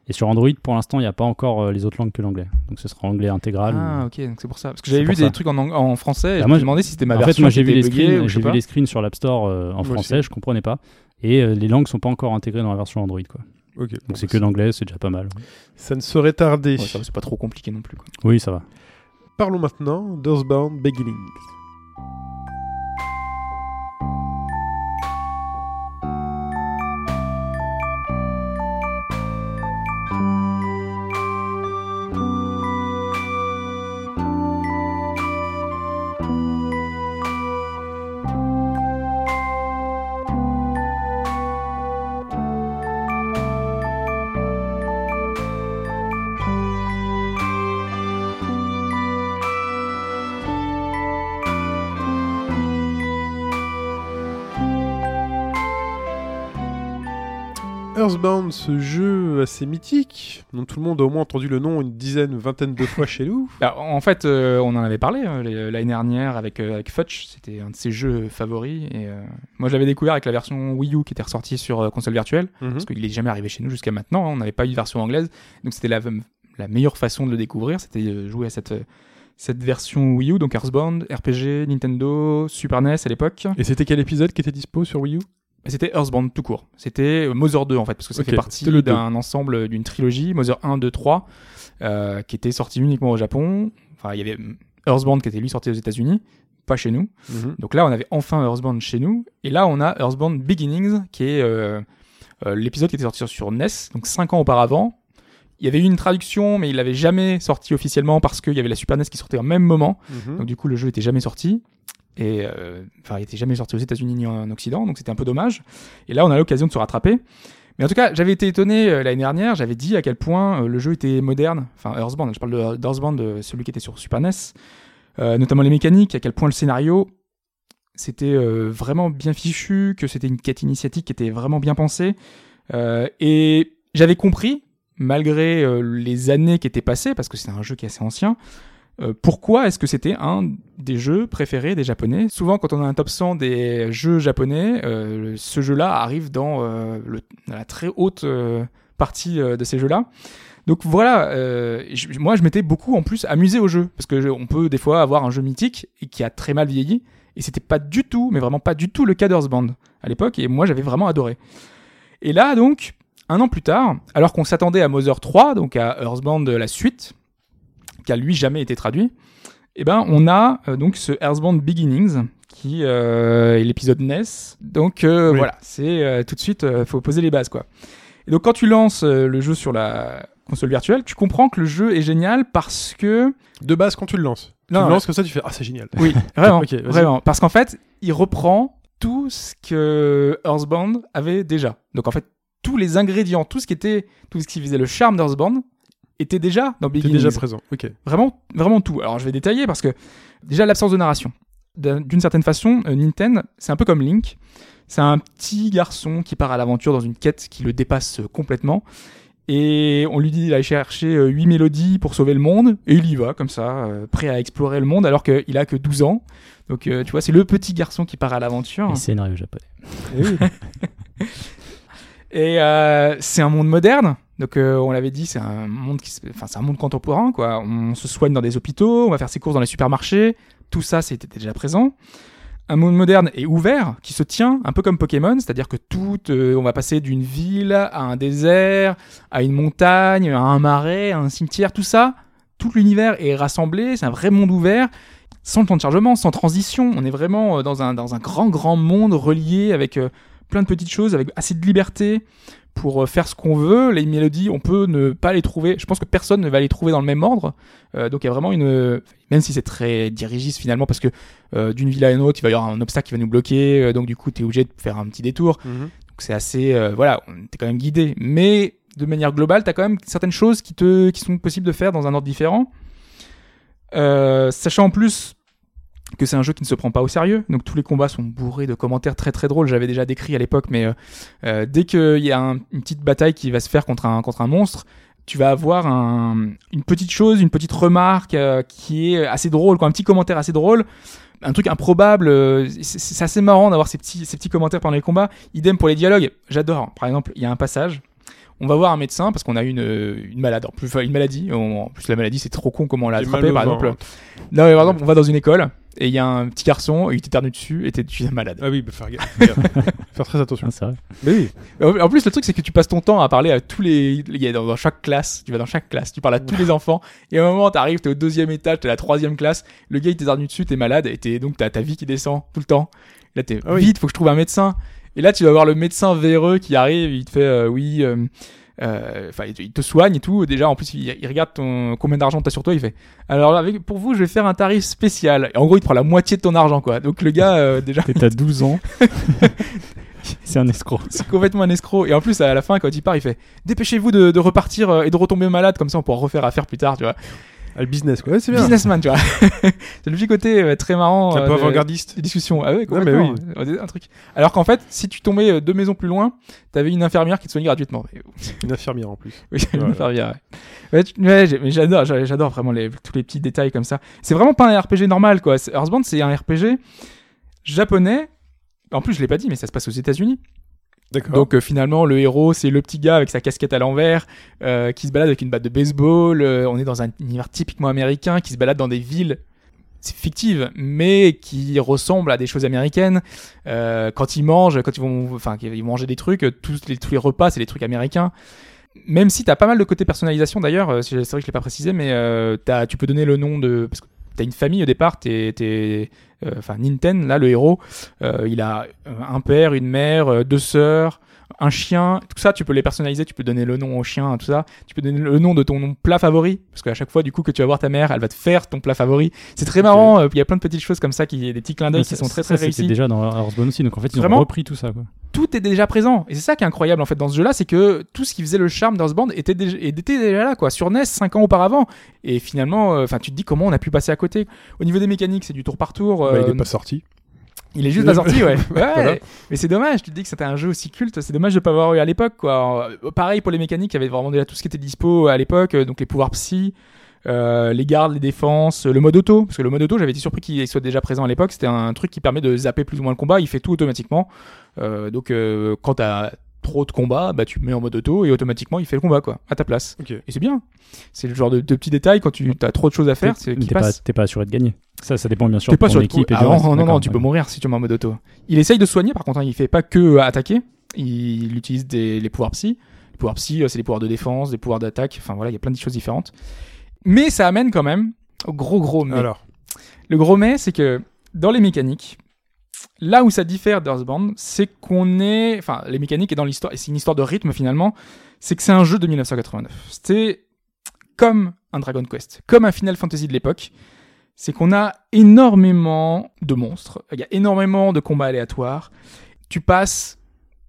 Et sur Android, pour l'instant, il n'y a pas encore euh, les autres langues que l'anglais. Donc ce sera anglais intégral. Ah, ok, donc c'est pour ça. Parce que j'avais vu des ça. trucs en, ang- en français et Bah, je moi, me demandais si c'était ma en fait, version moi j'ai vu, les screens, ou je j'ai vu les screens sur l'App Store euh, en Moi français, aussi. je comprenais pas. Et euh, les langues sont pas encore intégrées dans la version Android. Quoi. Ok, bon, Donc c'est bah, que l'anglais, c'est déjà pas mal. Ça ne saurait tarder. Ouais, c'est pas trop compliqué non plus. Quoi. Oui, ça va. Parlons maintenant d'Earthbound Beginnings. Earthbound, ce jeu assez mythique, dont tout le monde a au moins entendu le nom une dizaine, vingtaine de fois chez nous. Bah, en fait, euh, on en avait parlé euh, les- l'année dernière avec, euh, avec Futch, c'était un de ses jeux favoris. Et, euh, moi, je l'avais découvert avec la version Wii U qui était ressortie sur euh, console virtuelle, Mhm. parce qu'il est jamais arrivé chez nous jusqu'à maintenant. hein, on n'avait pas eu de version anglaise, donc c'était la, la meilleure façon de le découvrir, c'était euh, jouer à cette, euh, cette version Wii U, donc Earthbound, RPG, Nintendo, Super NES à l'époque. Et c'était quel épisode qui était dispo sur Wii U? C'était Earthbound tout court. C'était euh, Mother 2 en fait, parce que ça Ok, fait partie d'un ensemble euh, d'une trilogie, Mother 1, 2, 3, euh, qui était sorti uniquement au Japon. Enfin, il y avait mm, Earthbound qui était lui sorti aux États-Unis, pas chez nous. Mhm. Donc là, on avait enfin Earthbound chez nous. Et là, on a Earthbound Beginnings, qui est euh, euh, l'épisode qui était sorti sur NES, donc 5 ans auparavant. Il y avait eu une traduction, mais il l'avait jamais sorti officiellement parce qu'il y avait la Super NES qui sortait au même moment. Mhm. Donc du coup, le jeu était jamais sorti. Et euh, enfin, il était jamais sorti aux États-Unis ni en Occident, donc c'était un peu dommage. Et là, on a l'occasion de se rattraper. Mais en tout cas, j'avais été étonné euh, l'année dernière. J'avais dit à quel point euh, le jeu était moderne. Enfin, Earthbound. Je parle de d'Earthbound, de celui qui était sur Super NES, notamment les mécaniques. À quel point le scénario c'était vraiment bien fichu, que c'était une quête initiatique qui était vraiment bien pensée. Et j'avais compris, malgré les années qui étaient passées, parce que c'est un jeu qui est assez ancien, euh, pourquoi est-ce que c'était un des jeux préférés des Japonais? Souvent, quand on a un top 100 des jeux japonais, euh, ce jeu-là arrive dans euh, le- la très haute euh, partie euh, de ces jeux-là. Donc voilà, je- moi je m'étais beaucoup en plus amusé au jeu, parce que je- on peut des fois avoir un jeu mythique et qui a très mal vieilli, et c'était pas du tout, mais vraiment pas du tout le cas d'Earthbound à l'époque, et moi j'avais vraiment adoré. Et là donc, un an plus tard, alors qu'on s'attendait à Mother 3, donc à Earthbound la suite, qui a lui jamais été traduit, eh ben on a euh, donc ce Earthbound Beginnings qui euh, est l'épisode NES. Donc euh, Oui. voilà, c'est tout de suite faut poser les bases quoi. Et donc quand tu lances le jeu sur la console virtuelle, tu comprends que le jeu est génial parce que De base, quand tu le lances. Non, tu le ouais. lances comme ça, tu fais Ah, c'est génial. oui, vraiment, vraiment, parce qu'en fait, il reprend tout ce que Earthbound avait déjà. Donc en fait, tous les ingrédients, tout ce qui était, tout ce qui faisait le charme d'Earthbound était déjà dans Beginnings. déjà présent. Ok. Vraiment, vraiment tout. Alors je vais détailler parce que déjà l'absence de narration. D'un- D'une certaine façon, euh, Nintendo, c'est un peu comme Link. C'est un petit garçon qui part à l'aventure dans une quête qui le dépasse euh, complètement. Et on lui dit d'aller chercher euh, huit mélodies pour sauver le monde. Et il y va comme ça, euh, prêt à explorer le monde alors qu'il a que 12 ans. Donc euh, tu vois, c'est le petit garçon qui part à l'aventure. Les scénarios japonais. Eh oui. Et euh, c'est un monde moderne. Donc euh, on l'avait dit, c'est un monde qui, enfin c'est un monde contemporain quoi. On se soigne dans des hôpitaux, on va faire ses courses dans les supermarchés. Tout ça, c'était déjà présent. Un monde moderne et ouvert qui se tient un peu comme Pokémon, c'est-à-dire que tout, euh, on va passer d'une ville à un désert, à une montagne, à un marais, à un cimetière, tout ça, tout l'univers est rassemblé. C'est un vrai monde ouvert sans temps de chargement, sans transition. On est vraiment euh, dans un, dans un grand, grand monde relié avec plein de petites choses, avec assez de liberté pour euh, faire ce qu'on veut. Les mélodies, on peut ne pas les trouver. Je pense que personne ne va les trouver dans le même ordre. Euh, donc il y a vraiment une... Même si c'est très dirigiste finalement, parce que euh, d'une ville à une autre, il va y avoir un obstacle qui va nous bloquer. euh, donc du coup, tu es obligé de faire un petit détour. Mhm. Donc c'est assez... voilà, t'es quand même guidé. Mais de manière globale, t'as quand même certaines choses qui, te, qui sont possibles de faire dans un ordre différent. Sachant en plus que c'est un jeu qui ne se prend pas au sérieux, donc tous les combats sont bourrés de commentaires très très drôles. J'avais déjà décrit à l'époque, mais euh, euh, dès qu'il y a un- une petite bataille qui va se faire contre un, contre un monstre, tu vas avoir un- une petite chose, une petite remarque euh, qui est assez drôle, quoi, un petit commentaire assez drôle, un truc improbable. euh, c'est assez marrant d'avoir ces petits, ces petits commentaires pendant les combats. Idem pour les dialogues, j'adore. Par exemple, il y a un passage. On va voir un médecin parce qu'on a une, euh, une malade, en plus une maladie. En plus la maladie c'est trop con comment on l'a J'ai attrapé mal par exemple. Non mais par exemple on va dans une école et il y a un petit garçon et il t'éternue dessus et t'es tu es malade. Ah oui, bah, faire gaffe. faire très attention. Ah, c'est vrai. Mais oui. En plus, le truc, c'est que tu passes ton temps à parler à tous les. Il y a dans, dans chaque classe, tu vas dans chaque classe, tu parles à tous les enfants, et à un moment, t'arrives, t'es au deuxième étage, t'es à la troisième classe, le gars il t'éternue dessus, t'es malade, et t'es, donc t'as ta vie qui descend tout le temps. Là, t'es Ah oui. vite, faut que je trouve un médecin. Et là, tu vas voir le médecin véreux qui arrive, il te fait euh, oui. euh, euh, Enfin, il te- il te soigne et tout. Déjà, en plus, il, il regarde ton combien d'argent t'as sur toi. Il fait. Alors, avec, pour vous, je vais faire un tarif spécial. Et en gros, il te prend la moitié de ton argent, quoi. Donc, le gars, euh, déjà, Et t'as 12 ans. c'est un escroc. c'est complètement un escroc. Et en plus, à la fin, quand il part, il fait Dépêchez-vous de, de repartir euh, et de retomber malade, comme ça on pourra refaire affaire plus tard, tu vois. Ah, le business, quoi. Ouais, c'est bien. businessman, tu vois. c'est le petit côté euh, très marrant. C'est un euh, peu de- avant-gardiste. des discussions. Ah ouais, mais complètement. Euh, Un truc. Alors qu'en fait, si tu tombais euh, deux maisons plus loin, t'avais une infirmière qui te soignait gratuitement. Une infirmière en plus. Oui, une Voilà. infirmière. Ouais, Ouais, tu- ouais, j'ai- mais j'adore, j'a- j'adore vraiment les, tous les petits détails comme ça. C'est vraiment pas un RPG normal, quoi. C'est- Earthbound, c'est un RPG japonais. En plus, je l'ai pas dit, mais ça se passe aux États-Unis. Donc euh, finalement, le héros, c'est le petit gars avec sa casquette à l'envers, euh, qui se balade avec une batte de baseball. euh, on est dans un univers typiquement américain, qui se balade dans des villes fictives, mais qui ressemblent à des choses américaines. Quand ils mangent, quand ils vont, enfin, qu'ils vont manger des trucs, tous les, tous les repas, c'est des trucs américains. Même si t'as pas mal de côté personnalisation d'ailleurs, c'est vrai que je l'ai pas précisé, mais tu peux donner le nom de t'as une famille au départ, t'es, euh, enfin Ninten, là le héros, euh, il a un père, une mère, euh, deux sœurs, un chien, tout ça tu peux les personnaliser, tu peux donner le nom au chien, tout ça, tu peux donner le nom de ton plat favori, parce qu'à chaque fois du coup que tu vas voir ta mère, elle va te faire ton plat favori. C'est très marrant, euh, il y a plein de petites choses comme ça, qui, des petits clins d'œil qui sont très très c'était réussis déjà dans Earthbound aussi, donc en fait ils Vraiment ont repris tout ça quoi. tout est déjà présent. Et c'est ça qui est incroyable en fait dans ce jeu-là, c'est que tout ce qui faisait le charme d'Earthbound était déjà, était déjà là quoi, sur NES 5 ans auparavant. Et finalement, euh, enfin tu te dis comment on a pu passer à côté. Au niveau des mécaniques, c'est du tour par tour. Bah, il euh, est pas sorti. Il est juste pas sorti, ouais. ouais Voilà. Mais c'est dommage, tu te dis que c'était un jeu aussi culte, c'est dommage de pas avoir eu à l'époque, quoi. Euh, Pareil pour les mécaniques, il y avait vraiment déjà tout ce qui était dispo à l'époque, euh, donc les pouvoirs psy, euh, les gardes, les défenses, le mode auto, parce que le mode auto, j'avais été surpris qu'il soit déjà présent à l'époque, c'était un truc qui permet de zapper plus ou moins le combat, il fait tout automatiquement. Euh, donc euh, quand t'as trop de combats, bah tu mets en mode auto et automatiquement il fait le combat, quoi, à ta place. Et c'est bien. C'est le genre de, de petits détails quand tu as trop de choses à faire, c'est qui passe. t'es pas assuré de gagner. Ça, ça dépend bien sûr de pas ton sur équipe et ah non, non, non, tu peux mourir si tu mets en mode auto. Il essaye de soigner, par contre, hein, il fait pas que euh, attaquer. Il utilise des, les pouvoirs psy. Les pouvoirs psy, euh, c'est des pouvoirs de défense, des pouvoirs d'attaque. Enfin voilà, il y a plein de choses différentes. Mais ça amène quand même au gros gros mais. Alors, Le gros mais, c'est que dans les mécaniques, là où ça diffère d'Earthbound, c'est qu'on est. Enfin, les mécaniques et dans l'histoire, et c'est une histoire de rythme finalement, c'est que c'est un jeu de 1989. C'était comme un Dragon Quest, comme un Final Fantasy de l'époque. C'est qu'on a énormément de monstres, il y a énormément de combats aléatoires. Tu passes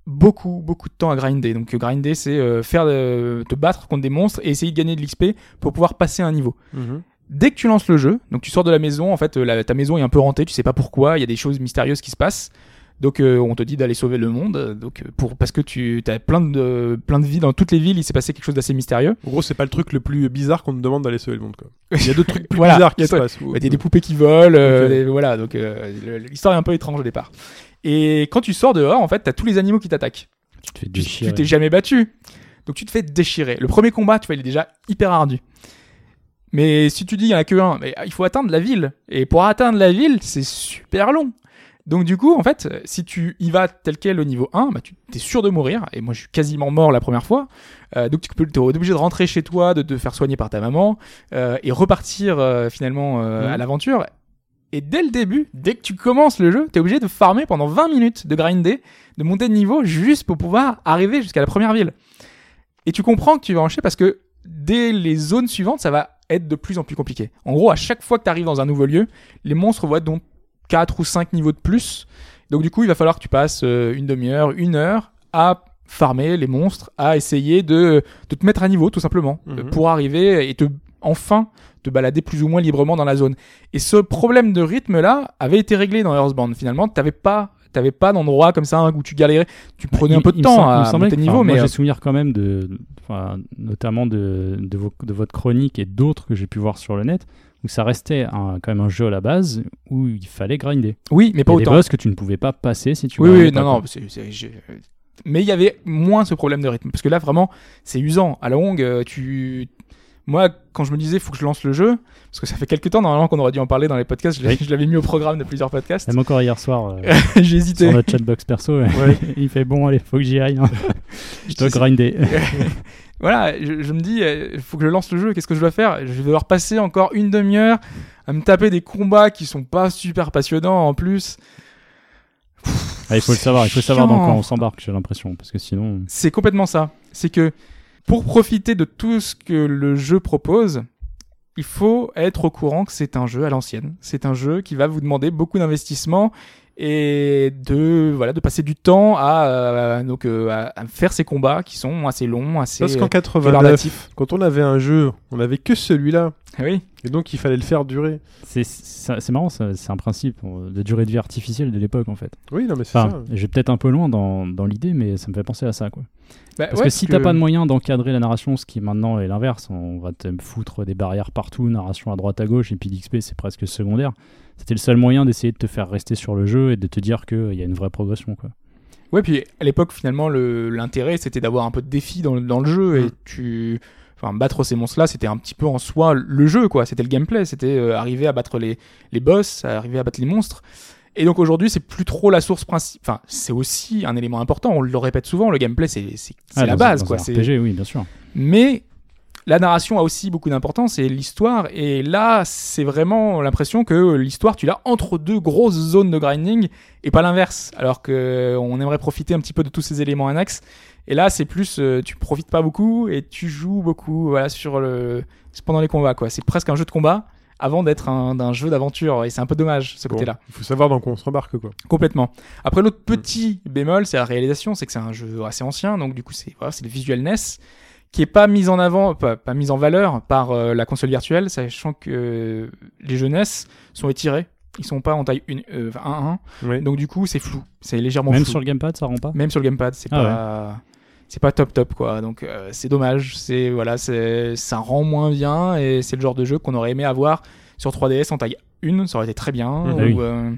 beaucoup, beaucoup de temps à grinder. Donc, grinder, c'est euh, faire euh, te battre contre des monstres et essayer de gagner de l'XP pour pouvoir passer un niveau mhm. dès que tu lances le jeu, donc tu sors de la maison, en fait, euh, la- ta maison est un peu hantée, tu sais pas pourquoi, il y a des choses mystérieuses qui se passent. Donc euh, on te dit d'aller sauver le monde, donc euh, pour parce que tu as plein de plein de vies dans toutes les villes, il s'est passé quelque chose d'assez mystérieux. en gros, c'est pas le truc le plus bizarre qu'on te demande d'aller sauver le monde. Quoi. Il y a d'autres trucs plus Voilà, bizarres il y a qui se passent. Il y a des poupées qui volent, euh, des- voilà, donc euh, l'histoire est un peu étrange au départ. Et quand tu sors dehors, en fait, t'as tous les animaux qui t'attaquent. Tu te fais déchirer. Tu t'es jamais battu. Donc tu te fais déchirer. Le premier combat, tu vois, il est déjà hyper ardu. Mais si tu dis il y en a que un, mais ah, il faut atteindre la ville. Et pour atteindre la ville, c'est super long. Donc du coup, en fait, si tu y vas tel quel au niveau 1, bah, tu es sûr de mourir. Et moi, je suis quasiment mort la première fois. Euh, donc tu peux, es obligé de rentrer chez toi, de te faire soigner par ta maman euh, et repartir euh, finalement à l'aventure. Et dès le début, dès que tu commences le jeu, tu es obligé de farmer pendant 20 minutes, de grinder, de monter de niveau juste pour pouvoir arriver jusqu'à la première ville. Et tu comprends que tu vas enchaîner parce que dès les zones suivantes, ça va être de plus en plus compliqué. En gros, à chaque fois que tu arrives dans un nouveau lieu, les monstres vont être donc 4 ou 5 niveaux de plus. Donc du coup, il va falloir que tu passes euh, une demi-heure, une heure à farmer les monstres, à essayer de, de te mettre à niveau tout simplement, Mhm. euh, pour arriver et te enfin te balader plus ou moins librement dans la zone. Et ce problème de rythme là avait été réglé dans Earthbound. Finalement, t'avais pas t'avais pas d'endroit comme ça hein, où tu galérais, tu prenais Il- un peu de temps à monter de niveau, mais moi euh, j'ai souvenir quand même de, notamment de, de, vos- de votre chronique et d'autres que j'ai pu voir sur le net, où ça restait un- quand même un jeu à la base où il fallait grinder. oui, mais pas y a des autant. boss que tu ne pouvais pas passer si tu Oui, oui, non, non, j'ai- mais il y avait moins ce problème de rythme parce que là vraiment c'est usant. À la longue, euh, tu, moi quand je me disais faut que je lance le jeu parce que ça fait quelques temps normalement qu'on aurait dû en parler dans les podcasts, je Oui. l'avais mis au programme de plusieurs podcasts. Même encore hier soir, euh, hésité. sur notre chatbox perso, il fait bon, allez, faut que j'y aille. hein. je dois grinder. Voilà, je, je me dis, il faut que je lance le jeu, qu'est-ce que je dois faire? Je vais devoir passer encore une demi-heure à me taper des combats qui sont pas super passionnants en plus. Ah, il faut le savoir, il faut savoir dans quoi on s'embarque, j'ai l'impression, parce que sinon. C'est complètement ça. C'est que pour profiter de tout ce que le jeu propose, il faut être au courant que c'est un jeu à l'ancienne. C'est un jeu qui va vous demander beaucoup d'investissement et de voilà de passer du temps à euh, donc euh, à, faire ces combats qui sont assez longs, assez Parce qu'en euh, 89, rébarbatifs. quand on avait un jeu, on avait que celui-là. Oui. Et donc, il fallait le faire durer. C'est- C'est marrant, c'est un principe de durée de vie artificielle de l'époque en fait. Oui, non, mais c'est Enfin, ça. je vais peut-être un peu loin dans, dans l'idée, mais ça me fait penser à ça. Quoi. Bah, Parce ouais, que si t'as que- pas de moyen d'encadrer la narration, ce qui maintenant est l'inverse, on va te foutre des barrières partout, narration à droite à gauche, et puis l'XP c'est presque secondaire. C'était le seul moyen d'essayer de te faire rester sur le jeu et de te dire qu'il y a une vraie progression. Quoi. Ouais, puis à l'époque, finalement, le- l'intérêt, c'était d'avoir un peu de défi dans, le- dans le jeu. Mm. Et tu. Enfin, battre ces monstres-là, c'était un petit peu en soi le jeu, quoi. C'était le gameplay. C'était euh, arriver à battre les, les boss, arriver à battre les monstres. Et donc aujourd'hui, c'est plus trop la source principale. Enfin, c'est aussi un élément important. On le répète souvent. Le gameplay, c'est Ah, la base, quoi. C'est- RPG, oui, bien sûr. Mais la narration a aussi beaucoup d'importance et l'histoire. Et là, c'est vraiment l'impression que l'histoire, tu l'as entre deux grosses zones de grinding et pas l'inverse. Alors que on aimerait profiter un petit peu de tous ces éléments annexes. Et là, c'est plus, euh, tu profites pas beaucoup et tu joues beaucoup. Voilà, sur le, pendant les combats, quoi. C'est presque un jeu de combat avant d'être un, un jeu d'aventure. Et c'est un peu dommage ce Bon, côté-là. Il faut savoir dans quoi on se rembarque, quoi. Complètement. Après, l'autre petit bémol, c'est la réalisation. C'est que c'est un jeu assez ancien, donc du coup, c'est voilà, c'est le visual NES qui est pas mis en avant, pas, pas mis en valeur par euh, la console virtuelle, sachant que euh, les jeux NES sont étirés. Ils sont pas en taille 1 1 Oui. donc du coup, c'est flou. C'est légèrement Même flou. sur le gamepad, ça rend pas Même sur le gamepad, c'est Ah pas. C'est pas top top quoi, donc euh, c'est dommage. C'est voilà, c'est ça rend moins bien et c'est le genre de jeu qu'on aurait aimé avoir sur 3DS en taille 1, ça aurait été très bien. Ou, oui. euh,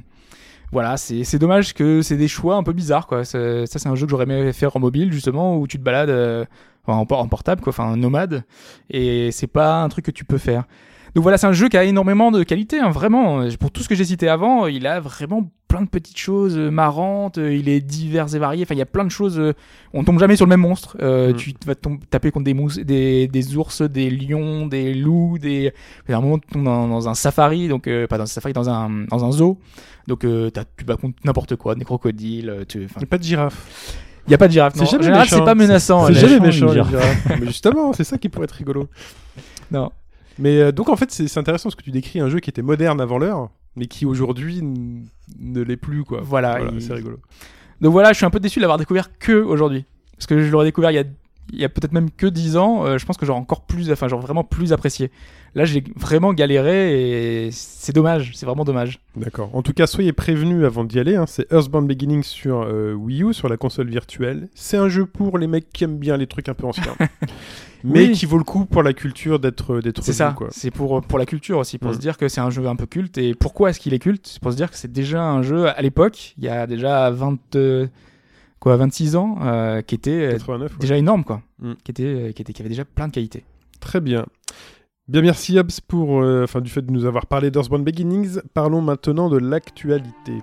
voilà, c'est c'est dommage que c'est des choix un peu bizarres quoi. Ça c'est un jeu que j'aurais aimé faire en mobile justement où tu te balades euh, en, por- en portable quoi, enfin nomade et c'est pas un truc que tu peux faire. Donc voilà, c'est un jeu qui a énormément de qualité, hein, vraiment. Pour tout ce que j'ai cité avant, il a vraiment plein de petites choses euh, marrantes, euh, il est divers et varié, enfin il y a plein de choses, euh, on tombe jamais sur le même monstre, Euh, Mm. tu vas taper contre des, mousse, des, des ours, des lions, des loups, des... à un moment tu tombes dans, dans un safari, donc euh, pas dans un safari, dans un, dans un zoo, donc euh, tu bats contre n'importe quoi, des crocodiles, tu... enfin, pas de girafe. Il y a pas de girafe, C'est. En jamais général méchant. c'est pas menaçant. c'est les- jamais méchant, une girafe. Mais justement, c'est ça qui pourrait être rigolo. Non. Mais euh, donc, en fait, c'est c'est intéressant parce que tu décris un jeu qui était moderne avant l'heure, mais qui aujourd'hui n- ne l'est plus, quoi. Voilà, il- c'est rigolo. Donc voilà, je suis un peu déçu de l'avoir découvert que aujourd'hui. Parce que je l'aurais découvert il y a, il y a peut-être même que 10 ans, euh, je pense que j'aurais encore plus, enfin, j'aurais vraiment plus apprécié. Là, j'ai vraiment galéré et c'est dommage, c'est vraiment dommage. D'accord. En tout cas, soyez prévenus avant d'y aller. hein. C'est Earthbound Beginning sur euh, Wii U, sur la console virtuelle. C'est un jeu pour les mecs qui aiment bien les trucs un peu anciens. mais Oui. qui vaut le coup pour la culture d'être d'être C'est ça, c'est pour, pour la culture aussi, pour Mm. se dire que c'est un jeu un peu culte. Et pourquoi est-ce qu'il est culte? C'est pour se dire que c'est déjà un jeu à l'époque, il y a déjà 20, euh, quoi, 26 ans, euh, qui était euh, 89. ouais. déjà énorme, quoi. Mm. Qui, était, euh, qui, était, qui avait déjà plein de qualités. Très bien. Bien, merci Hobbs pour, enfin, du fait de nous avoir parlé d'Earthbound Beginnings. Parlons maintenant de l'actualité.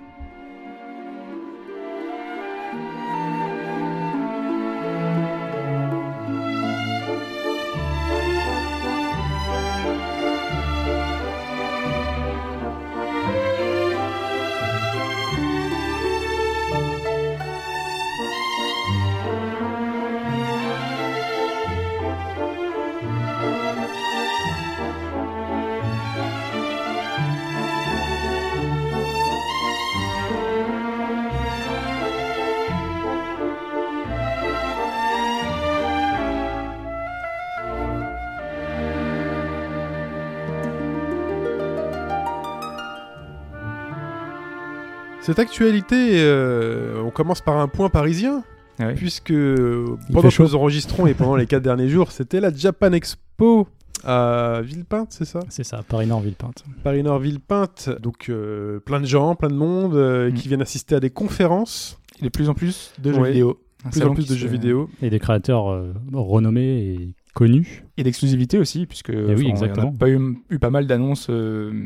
Cette actualité, euh, on commence par un point parisien, Ah oui. puisque euh, pendant que nous enregistrons et pendant les quatre derniers jours, c'était la Japan Expo à Villepinte, c'est ça? C'est ça, Paris-Nord, Villepinte. Paris-Nord, Villepinte. Donc euh, plein de gens, plein de monde euh, Mm. qui viennent assister à des conférences, Et de plus en plus de jeux Ouais. vidéo. De plus en plus de jeux vidéo. Et des créateurs euh, renommés et connus. Et d'exclusivité aussi, puisque Eh oui, exactement. on a pas eu, eu pas mal d'annonces euh,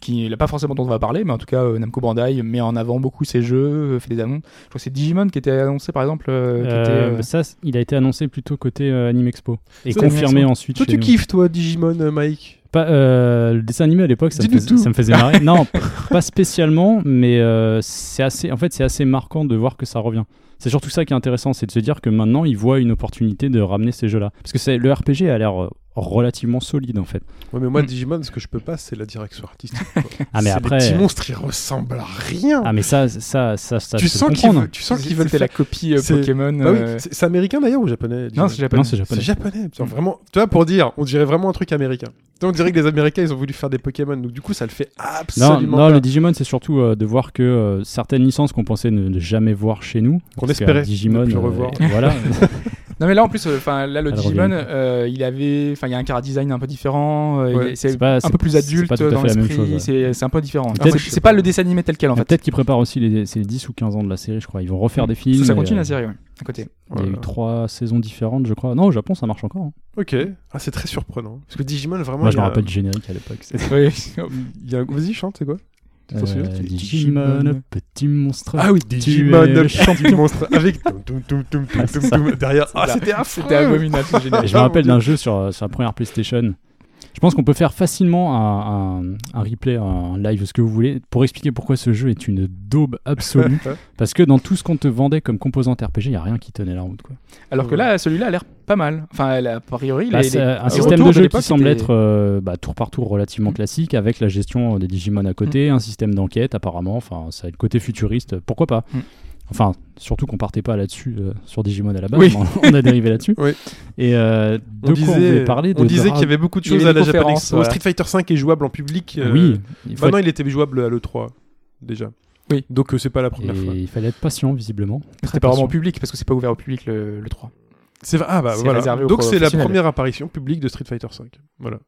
qui n'a pas forcément dont on va parler, mais en tout cas euh, Namco Bandai met en avant beaucoup ses jeux, euh, fait des annonces. Je crois que c'est Digimon qui était annoncé par exemple. euh, qui Euh, était, euh, bah ça, il a été annoncé plutôt côté euh, Anime Expo. Et confirmé ensuite. Toi, chez tu nous. kiffes, toi, Digimon, euh, Mike? Pas, euh, le dessin animé à l'époque, ça, me faisait- tout. ça me faisait marrer. non, pas spécialement, mais euh, c'est assez. En fait, c'est assez marquant de voir que ça revient. C'est surtout ça qui est intéressant, c'est de se dire que maintenant ils voient une opportunité de ramener ces jeux-là. Parce que c'est- le RPG a l'air euh, relativement solide en fait. Ouais, mais moi, Mm. Digimon, ce que je peux pas, c'est la direction artistique. quoi. Ah mais après, Les petits monstres, ils ressemblent à rien. ah mais ça, ça, ça, ça, tu, sens veulent, tu sens qu'ils veulent C'était faire. la copie euh, Pokémon. Bah oui, euh, c'est c'est américain d'ailleurs ou japonais Digimon Non, c'est japonais. Non, c'est japonais. Japonais. Putain, Vraiment, tu vois, pour dire, on dirait vraiment un truc américain. On dirait que les Américains, ils ont voulu faire des Pokémon. Donc, du coup, ça le fait Non, absolument non pas. le Digimon, c'est surtout euh, de voir que euh, certaines licences qu'on pensait ne, ne jamais voir chez nous, Qu'on espérait Digimon, euh, revoir. voilà. Non mais là en plus, euh, enfin là le Elle Digimon, euh, il avait, enfin il y a un cara design un peu différent. euh, Ouais. c'est un peu plus adulte pas tout à dans fait la même l'esprit. ouais. C'est un peu différent. Peut-être- C'est pas le dessin animé tel quel en fait. Peut-être qu'ils préparent aussi les, les 10 ou 15 ans de la série, je crois. Ils vont refaire des films. Ça continue la série, ouais, à côté. Il y a eu trois saisons différentes, je crois. Non, au Japon, ça marche encore. hein. Ok. Ah, c'est très surprenant. Parce que Digimon, vraiment. Moi, je me rappelle du générique à l'époque. C'était- Oui. il y a un- Vas-y, chante, c'est quoi? Euh, Digimon, petit monstre. Ah oui, Digimon, champion monstre. Avec. toum, toum, toum, toum, toum, Ah, toum, derrière. Ah, c'était affreux. C'était abominable je me Ah, rappelle d'un jeu sur, euh, sur la première PlayStation. Je pense qu'on peut faire facilement un, un- un replay, un live, ce que vous voulez, pour expliquer pourquoi ce jeu est une daube absolue. parce que dans tout ce qu'on te vendait comme composante RPG, il n'y a rien qui tenait la route. Quoi. Alors que là, celui-là a l'air pas mal. Enfin, elle a- a priori, c'est les- un système de jeu qui semble être euh, bah, tour par tour relativement classique, avec la gestion des Digimon à côté, un système d'enquête apparemment. Enfin, ça a le côté futuriste. Pourquoi pas Mm. Enfin, surtout qu'on partait pas là-dessus euh, sur Digimon à la base, Oui. on a dérivé là-dessus. Oui. Et euh, de On quoi on voulait disait, parler de on disait Dra- qu'il y avait beaucoup de choses à la Japan conférences, Expo. voilà. Street Fighter 5 est jouable en public. euh, Oui, il Maintenant, être- il était jouable à l'E3 déjà. Oui. Donc, euh, c'est pas la première et fois. il fallait être patient, visiblement. Très C'était pas vraiment public parce que c'est pas ouvert au public le, le 3. C'est vrai. Ah bah C'est voilà. Donc c'est la première apparition publique de Street Fighter 5. Voilà.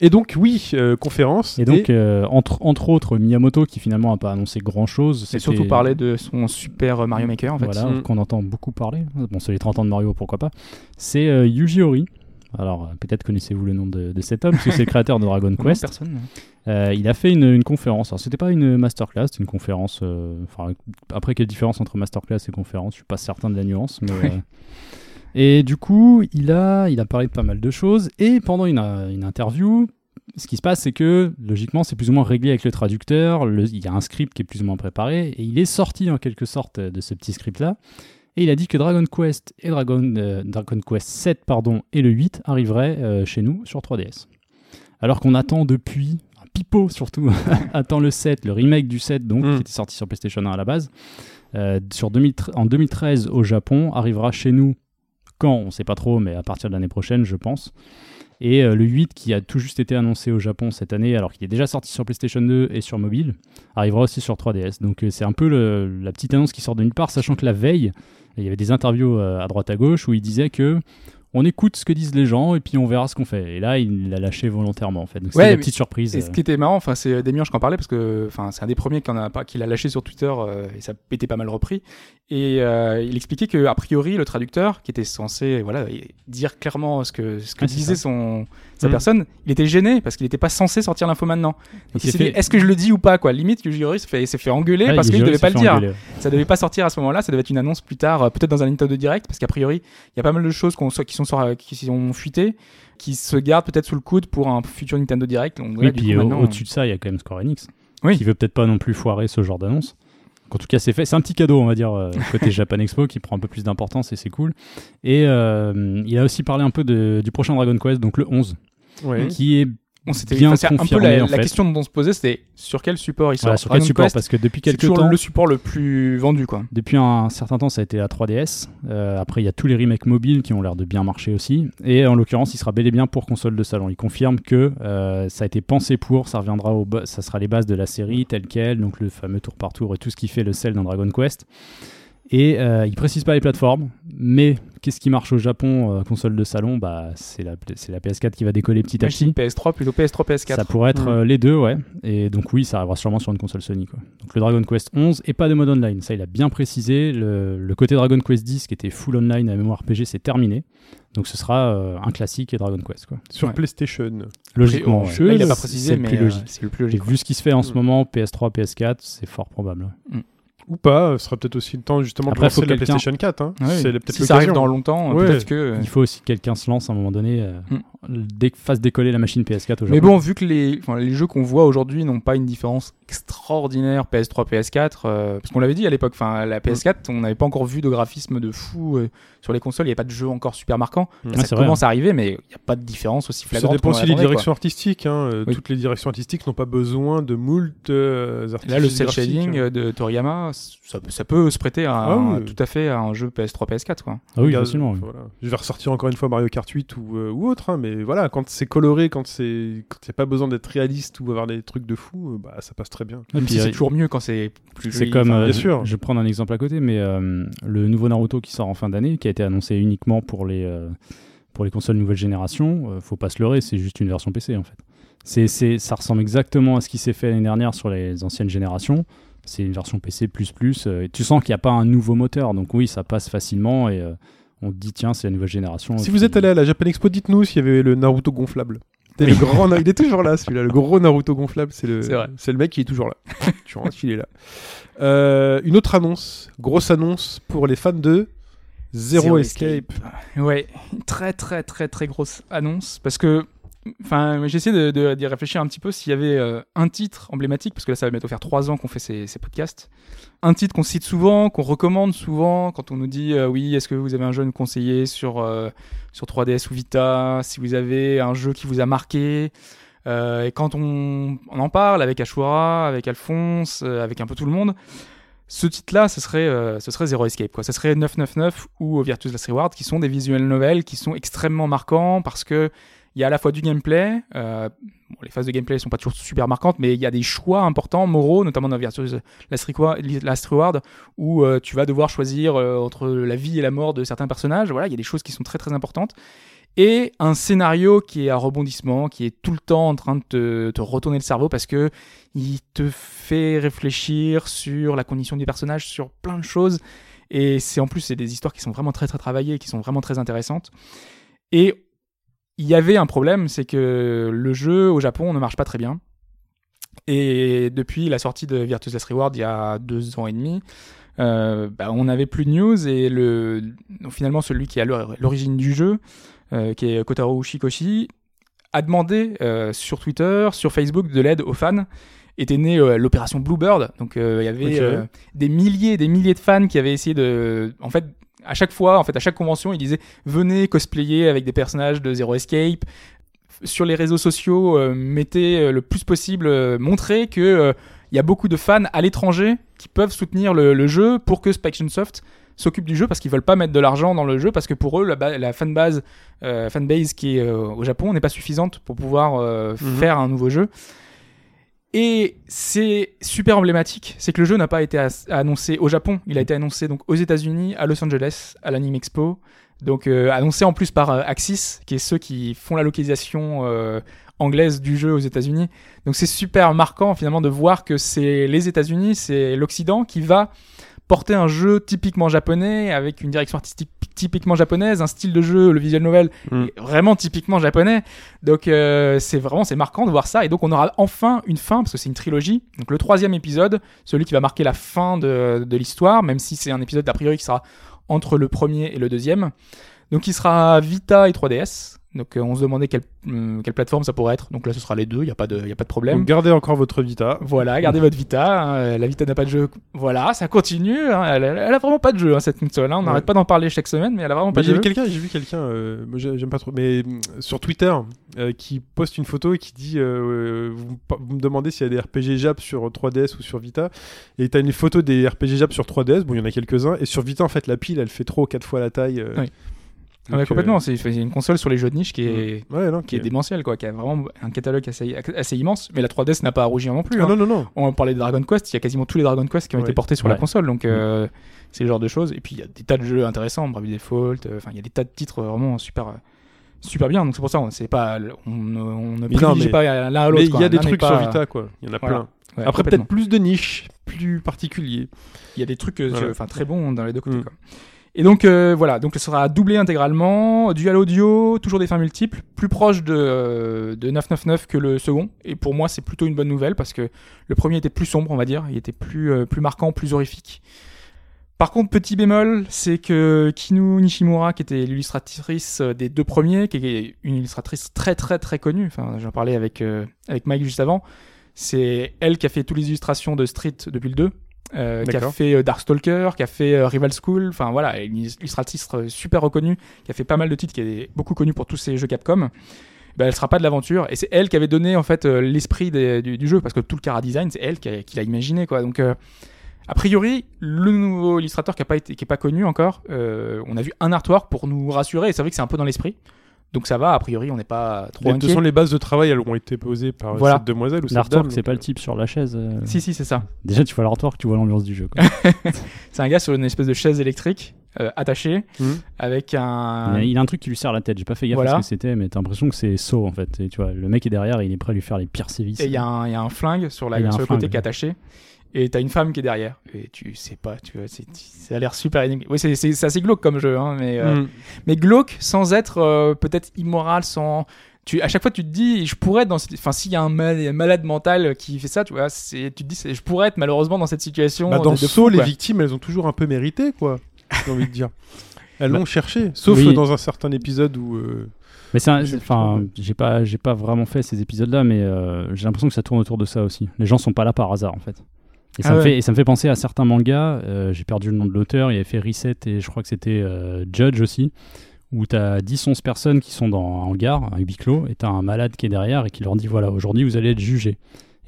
Et donc oui, euh, conférence. Et donc, euh, entre, entre autres, Miyamoto, qui finalement n'a pas annoncé grand-chose. C'est c'était- surtout parler de son super Mario Maker en fait. Voilà, Mm. qu'on entend beaucoup parler. Bon, c'est les 30 ans de Mario, pourquoi pas. C'est euh, Yuji Horii. Alors, euh, peut-être connaissez-vous le nom de, de cet homme, parce que c'est le créateur de Dragon Non, Quest. Personne. Euh, il a fait une, une conférence. Alors, c'était pas une masterclass, c'était une conférence. euh, Enfin, après, quelle différence entre masterclass et conférence? Je suis pas certain de la nuance. Mais, euh, Et du coup, il a, il a parlé de pas mal de choses. Et pendant une, euh, une interview, ce qui se passe, c'est que logiquement, c'est plus ou moins réglé avec le traducteur. Le- il y a un script qui est plus ou moins préparé. Et il est sorti en quelque sorte de ce petit script-là. Et il a dit que Dragon Quest et Dragon, euh, Dragon Quest 7 pardon, et le 8 arriveraient euh, chez nous sur 3DS. Alors qu'on attend depuis, un pipeau surtout, attend le 7, le remake du 7 donc, Mm. qui était sorti sur PlayStation 1 à la base. Euh, sur 2013 en 2013 au Japon, arrivera chez nous quand, on sait pas trop, mais à partir de l'année prochaine, je pense. Et euh, le 8, qui a tout juste été annoncé au Japon cette année, alors qu'il est déjà sorti sur PlayStation 2 et sur mobile, arrivera aussi sur 3DS. Donc euh, c'est un peu la petite annonce qui sort de nulle part, sachant que la veille, il y avait des interviews euh, à droite à gauche où il disait que on écoute ce que disent les gens et puis on verra ce qu'on fait. Et là, il l'a lâché volontairement en fait. Donc c'est Ouais, la petite surprise. Et ce qui était marrant, enfin, c'est Demiurge qui en parlait parce que, enfin, c'est un des premiers qui a pas, qu'il a lâché sur Twitter euh, et ça était pas mal repris. Et euh, il expliquait que a priori le traducteur, qui était censé, voilà, dire clairement ce que ce que Ah, disait ça. son sa Mhm. personne, il était gêné parce qu'il n'était pas censé sortir l'info maintenant. Donc Il s'est fait- est-ce que je le dis ou pas quoi? Limite, Yuji Horii s'est fait, fait engueuler Ouais, parce il qu'il jurait, devait pas le dire. engueuler. Ça devait pas sortir à ce moment-là, ça devait être une annonce plus tard, euh, peut-être dans un Nintendo Direct, parce qu'a priori, il y a pas mal de choses qu'on soit- qui sont sur- qui sont fuitées, qui se gardent peut-être sous le coude pour un futur Nintendo Direct. Donc, Oui, puis au- maintenant, au-dessus de ça, il y a quand même Square Enix. Oui. Qui veut peut-être pas non plus foirer ce genre d'annonce. En tout cas, c'est fait. C'est un petit cadeau, on va dire, euh, côté Japan Expo, qui prend un peu plus d'importance et c'est cool. Et euh, il a aussi parlé un peu de- du prochain Dragon Quest, donc le 11, Ouais. qui est on s'était bien enfin, c'est un peu confirmé, la, en la fait. question dont on se posait, c'était sur quel support il sort. voilà, sur quel Dragon support Quest, Parce que depuis quelques toujours temps, le support le plus vendu, quoi. depuis un certain temps, ça a été la 3DS. Euh, après, il y a tous les remakes mobiles qui ont l'air de bien marcher aussi. Et en l'occurrence, il sera bel et bien pour console de salon. Il confirme que euh, ça a été pensé pour, ça reviendra au, ça sera les bases de la série telle quelle, donc le fameux tour par tour et tout ce qui fait le sel dans Dragon Quest. Et euh, il précise pas les plateformes, mais qu'est-ce qui marche au Japon euh, console de salon? Bah, c'est la, c'est la PS4 qui va décoller petit à petit. PS3 plutôt PS3 PS4. Ça pourrait être Mm. euh, les deux, ouais. Et donc oui, ça arrivera sûrement sur une console Sony. Quoi. Donc le Dragon Quest 11 et pas de mode online. Ça, il a bien précisé. Le, le côté Dragon Quest 10 qui était full online à mémoire RPG, c'est terminé. Donc ce sera euh, un classique et Dragon Quest. Quoi. Sur Ouais. PlayStation. Logiquement. Après, ouais. là, il a pas précisé, c'est le mais plus euh, logique. c'est le plus Et logique. vu ce qui se fait en ce Mm. moment, PS3, PS4, c'est fort probable. Ou pas, ce sera peut-être aussi le temps justement Après, lancer la PlayStation 4. Hein. Ouais, C'est peut-être si ça arrive dans longtemps, Ouais. peut-être que. Il faut aussi que quelqu'un se lance à un moment donné euh, Mm. Dé- fasse décoller la machine PS4 aujourd'hui. Mais bon, vu que les, enfin, les jeux qu'on voit aujourd'hui n'ont pas une différence extraordinaire PS3, PS4, euh, parce qu'on l'avait dit à l'époque, enfin, la PS4, on n'avait pas encore vu de graphisme de fou euh, sur les consoles, il n'y avait pas de jeu encore super marquant. Mm. Là, ça vrai, commence à arriver, mais il n'y a pas de différence aussi Ça flagrante. dépend qu'on aussi des quoi. directions artistiques. hein. Euh, Oui. Toutes les directions artistiques n'ont pas besoin de moult euh, Là, le cel shading hein. de Toriyama, ça, peut- ça peut se prêter à Ah oui. tout à fait à un jeu PS3, PS4. Quoi. Ah oui, Regarde, facilement. oui. voilà. Je vais ressortir encore une fois Mario Kart 8 ou, euh, ou autre, hein, mais voilà, quand c'est coloré, quand c'est quand il n'y a pas besoin d'être réaliste ou avoir des trucs de fou, euh, bah ça passe très bien. Et Même puis, si c'est euh, toujours mieux quand c'est plus C'est joli, comme, enfin, euh, bien je- sûr. Je, vais prendre un exemple à côté, mais euh, le nouveau Naruto qui sort en fin d'année, qui a été annoncé uniquement pour les, euh, pour les consoles nouvelle génération, euh, faut pas se leurrer, c'est juste une version PC en fait. C'est, c'est, ça ressemble exactement à ce qui s'est fait l'année dernière sur les anciennes générations. C'est une version PC. euh, et tu sens qu'il n'y a pas un nouveau moteur, donc oui, ça passe facilement et euh, on dit tiens, c'est la nouvelle génération. Si Et vous êtes allé à la Japan Expo, dites-nous s'il y avait le Naruto gonflable. C'était le grand, il est toujours là celui-là, le gros Naruto gonflable, c'est le, C'est le mec qui est toujours là. tu rentres, il est là. Euh, une autre annonce, grosse annonce pour les fans de Zero, Zero Escape. Ouais, très très très très grosse annonce parce que enfin j'ai essayé de, de- réfléchir un petit peu s'il y avait euh, un titre emblématique parce que là ça va bientôt faire trois ans qu'on fait ces, podcasts. Un titre qu'on cite souvent qu'on recommande souvent quand on nous dit euh, oui est-ce que vous avez un jeu à conseiller sur euh, sur 3DS ou Vita? Si vous avez un jeu qui vous a marqué? Et quand on, en parle avec Ashura avec Alphonse avec un peu tout le monde ce titre-là, ce serait, ce serait Zero Escape, quoi. Ce serait 999 ou Virtuous Last Reward, qui sont des visual novels qui sont extrêmement marquants parce que il y a à la fois du gameplay. euh, les phases de gameplay sont pas toujours super marquantes, mais il y a des choix importants, moraux, notamment dans Virtuous Last Reward, où euh, tu vas devoir choisir euh, entre la vie et la mort de certains personnages. Voilà, il y a des choses qui sont très très importantes. Et un scénario qui est à rebondissement, qui est tout le temps en train de te, te retourner le cerveau parce que il te fait réfléchir sur la condition du personnage, sur plein de choses. Et c'est en plus, c'est des histoires qui sont vraiment très très travaillées, qui sont vraiment très intéressantes. Et il y avait un problème, c'est que le jeu au Japon ne marche pas très bien. Et depuis la sortie de Virtuous Last Reward il y a deux ans et demi, euh, bah, on n'avait plus de news et le, donc finalement celui qui est à l'or- l'origine du jeu, euh, qui est Kotaro Ushikoshi, a demandé euh, sur Twitter, sur Facebook de l'aide aux fans. Était née l'opération Bluebird, donc il y avait des milliers, et des milliers de fans qui avaient essayé de, en fait, à chaque fois, en fait, à chaque convention, ils disaient venez cosplayer avec des personnages de Zero Escape. Sur les réseaux sociaux, euh, mettez euh, le plus possible, euh, montrez que euh, il y a beaucoup de fans à l'étranger qui peuvent soutenir le, le jeu pour que Spike Chunsoft s'occupe du jeu parce qu'ils veulent pas mettre de l'argent dans le jeu parce que pour eux la, la fanbase fanbase qui est au Japon n'est pas suffisante pour pouvoir Mhm. faire un nouveau jeu. Et c'est super emblématique, c'est que le jeu n'a pas été annoncé au Japon, il a été annoncé donc aux États-Unis, à Los Angeles, à l'Anime Expo, donc euh, annoncé en plus par euh, Axis, qui est ceux qui font la localisation euh, anglaise du jeu aux États-Unis. Donc c'est super marquant finalement de voir que c'est les États-Unis, c'est l'Occident qui va porter un jeu typiquement japonais avec une direction artistique typiquement japonaise, un style de jeu, le visual novel Mm. vraiment typiquement japonais. Donc euh, c'est vraiment c'est marquant de voir ça et donc on aura enfin une fin parce que c'est une trilogie. Donc le troisième épisode, celui qui va marquer la fin de, de l'histoire, même si c'est un épisode a priori qui sera entre le premier et le deuxième. Donc il sera Vita et 3DS. Donc euh, on se demandait quelle, hum, quelle plateforme ça pourrait être. Donc là ce sera les deux, il n'y a, pas de- y a pas de problème. Donc gardez encore votre Vita. Voilà, gardez votre Vita. hein, La Vita n'a pas de jeu. Voilà, ça continue. hein, Elle, elle- a vraiment pas de jeu, hein, cette console. hein, On Ouais. n'arrête pas d'en parler chaque semaine, mais elle a vraiment pas de j'ai jeu. vu quelqu'un, j'ai vu quelqu'un, euh, j'aime pas trop, mais sur Twitter, euh, qui poste une photo et qui dit, euh, vous, me par- vous me demandez s'il y a des RPG Jap sur 3DS ou sur Vita, et t'as une photo des RPG Jap sur 3DS, bon il y en a quelques-uns, et sur Vita en fait la pile elle fait trop quatre fois la taille. euh, Oui. Ah complètement. C'est c'est une console sur les jeux de niche qui est, euh, ouais, non, qui est démentielle, quoi, qui a vraiment un catalogue assez, assez immense. Mais la 3DS n'a pas à rougir non plus. Ah hein. non non non. On parlait de Dragon Quest, il y a quasiment tous les Dragon Quest qui ont Ouais. été portés sur la console, donc euh, c'est le genre de choses. Et puis il y a des tas de jeux intéressants, Bravely Default, euh, enfin il y a des tas de titres vraiment super, euh, super bien. Donc c'est pour ça, on c'est pas, on, ne- on ne privilégie mais- pas l'un à Mais l'autre. il y a des trucs pas- sur Vita quoi, il y en a Voilà. plein. Ouais, Après peut-être plus de niches, plus particuliers. Il y a des trucs euh, Voilà. très bons dans les deux côtés. Mm. quoi. Et donc euh, voilà, donc ce sera doublé intégralement, dual audio, toujours des fins multiples, plus proche de, euh, de 999 que le second. Et pour moi, c'est plutôt une bonne nouvelle parce que le premier était plus sombre, on va dire, il était plus, euh, plus marquant, plus horrifique. Par contre, petit bémol, c'est que Kinu Nishimura, qui était l'illustratrice euh, des deux premiers, qui est une illustratrice très très très connue, enfin j'en parlais avec, euh, avec Mike juste avant, c'est elle qui a fait toutes les illustrations de Street depuis le 2, euh, qui a fait euh, Darkstalker, qui a fait euh, Rival School, enfin voilà, une illustratrice super reconnue, qui a fait pas mal de titres, qui est beaucoup connue pour tous ces jeux Capcom. Ben, elle sera pas de l'aventure et c'est elle qui avait donné en fait euh, l'esprit du, du jeu parce que tout le cara design c'est elle qui, l'a imaginé quoi donc euh, a priori, le nouveau illustrateur qui a pas été, qui est pas connu encore, euh, on a vu un artwork pour nous rassurer. Et c'est vrai que c'est un peu dans l'esprit. Donc ça va. A priori, on n'est pas trop Mais De toute inquiet. façon, les bases de travail, elles ont été posées par Voilà. cette demoiselle ou cette L'artwork, dame, c'est pas le type sur la chaise. euh, Si si, c'est ça. Déjà, tu vois l'artwork, tu vois l'ambiance du jeu. C'est un gars sur une espèce de chaise électrique euh, attachée Mhm. avec un. Il, a, il a un truc qui lui serre la tête. J'ai pas fait gaffe Voilà. à ce que c'était, mais t'as l'impression que c'est saut en fait. Et tu vois, le mec est derrière, il est prêt à lui faire les pires sévices. Et il y, a un- il y a un flingue sur, la, sur le côté flingue. qui est attaché. Et t'as une femme qui est derrière. Et tu sais pas, tu vois, c'est- ça a l'air super énigme. Oui, c'est assez glauque comme jeu, hein, mais, euh, Mhm. mais glauque sans être euh, peut-être immoral, sans. Tu, à chaque fois, tu te dis, je pourrais être dans cette. Enfin, s'il y a un, mal- un malade mental qui fait ça, tu vois, c'est- tu te dis, je pourrais être malheureusement dans cette situation. Bah, dans de, fou, les victimes, elles ont toujours un peu mérité, quoi. J'ai envie de dire. Elles l'ont cherché. Sauf Oui. dans un certain épisode où. euh, Mais c'est enfin, j'ai pas, j'ai pas vraiment fait ces épisodes-là, mais euh, j'ai l'impression que ça tourne autour de ça aussi. Les gens sont pas là par hasard en fait. Et ça, Ah me, ouais. fait, et ça me fait penser à certains mangas. euh, j'ai perdu le nom de l'auteur. Il avait fait Reset et je crois que c'était euh, Judge aussi, où t'as 10-11 personnes qui sont dans un hangar, un huis clos, et t'as un malade qui est derrière et qui leur dit voilà, aujourd'hui vous allez être jugés.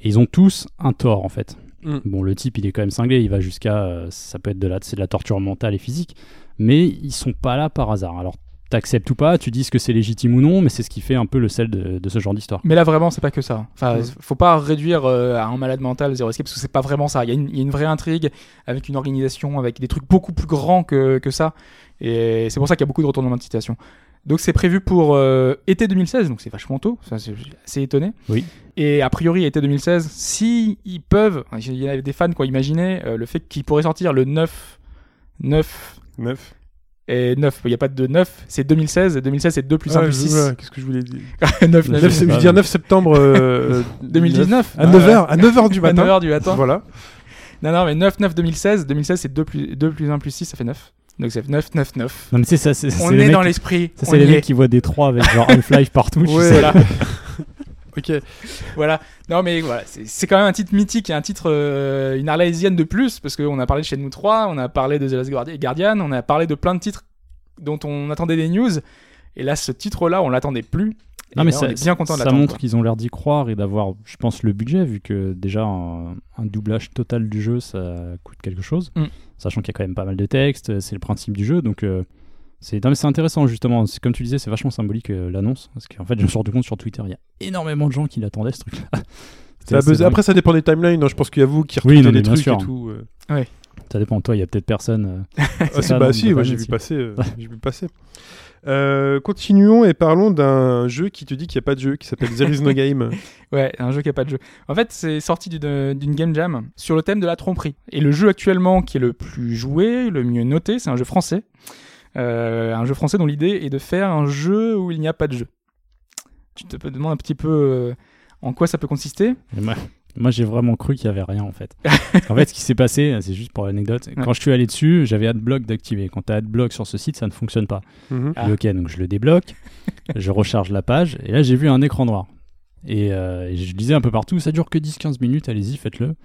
Et ils ont tous un tort en fait. Mm. Bon, le type il est quand même cinglé, il va jusqu'à. euh, ça peut être de la, c'est de la torture mentale et physique, mais ils sont pas là par hasard. Alors t'acceptes ou pas, tu dis ce que c'est légitime ou non, mais c'est ce qui fait un peu le sel de, de ce genre d'histoire. Mais là, vraiment, c'est pas que ça. Enfin, Mhm. faut pas réduire euh, à un malade mental Zero Escape parce que c'est pas vraiment ça. Il y, a une- il y a une vraie intrigue avec une organisation, avec des trucs beaucoup plus grands que, que ça. Et c'est pour ça qu'il y a beaucoup de retournements de situation. Donc c'est prévu pour euh, été 2016, donc c'est vachement tôt. Ça, c'est assez étonné. Oui. Et a priori, été 2016, si ils peuvent, il y avait des fans qui ont imaginé euh, le fait qu'ils pourraient sortir le 9, 9 Neuf. Et 9. Il n'y a pas de 9, c'est 2016. Et 2016, c'est 2 plus 1 Ah, plus je- 6. voilà, Qu'est-ce que je voulais dire 9, 9, Neuf, 9, sais je veux dire mais- 9 septembre euh, 2019. À 9h, à 9h du À matin. 9h du matin. Voilà. Non, non, mais 9, 9, 2016. 2016, c'est 2 plus, 2 plus 1 plus 6, ça fait 9. Donc c'est 9, 9, 9. Non mais c'est ça, c'est On est les mecs dans l'esprit. ça, c'est les mecs qui voient des 3 avec genre Half-Life partout. Ouais. Ok. voilà. Non, mais voilà, c'est quand même un titre mythique et un titre, euh, une arlésienne de plus, parce qu'on a parlé de Shenmue 3, on a parlé de The Last Guardi- Guardian, on a parlé de plein de titres dont on attendait des news. Et là, ce titre-là, on l'attendait plus. Non Et mais là, ça, on est bien content de ça montre qu'ils ont l'air d'y croire et d'avoir, je pense, le budget, vu que déjà un, un doublage total du jeu, ça coûte quelque chose, Mm. sachant qu'il y a quand même pas mal de textes, c'est le principe du jeu, donc euh, c'est intéressant justement. C'est comme tu disais, c'est vachement symbolique euh, l'annonce, parce qu'en fait, je me suis rendu compte sur Twitter, il y a énormément de gens qui l'attendaient ce truc-là. Ça. Après, ça dépend des timelines. hein. Je pense qu'il y a vous qui Oui, retweetez non, des trucs sûr. et tout. euh. ça dépend. Toi, il y a peut-être personne. euh, Ah, c'est si, ça, bah non, si, j'ai vu passer. euh, j'ai vu passer. Euh, continuons et parlons d'un jeu qui te dit qu'il n'y a pas de jeu, qui s'appelle There is no game. Ouais, un jeu qui a pas de jeu. En fait, c'est sorti d'une game jam sur le thème de la tromperie. Et le jeu actuellement qui est le plus joué, le mieux noté, c'est un jeu français. Euh, un jeu français dont l'idée est de faire un jeu où il n'y a pas de jeu. Tu te demandes un petit peu euh, en quoi ça peut consister. Moi, moi, j'ai vraiment cru qu'il y avait rien en fait. en fait, ce qui s'est passé, c'est juste pour l'anecdote, quand je suis allé dessus, j'avais AdBlock d'activer. Quand tu as AdBlock sur ce site, ça ne fonctionne pas. Ah. Dis, ok, donc je le débloque, je recharge la page, et là j'ai vu un écran noir. Et, euh, et je lisais un peu partout, ça dure que 10-15 minutes, allez-y, faites-le.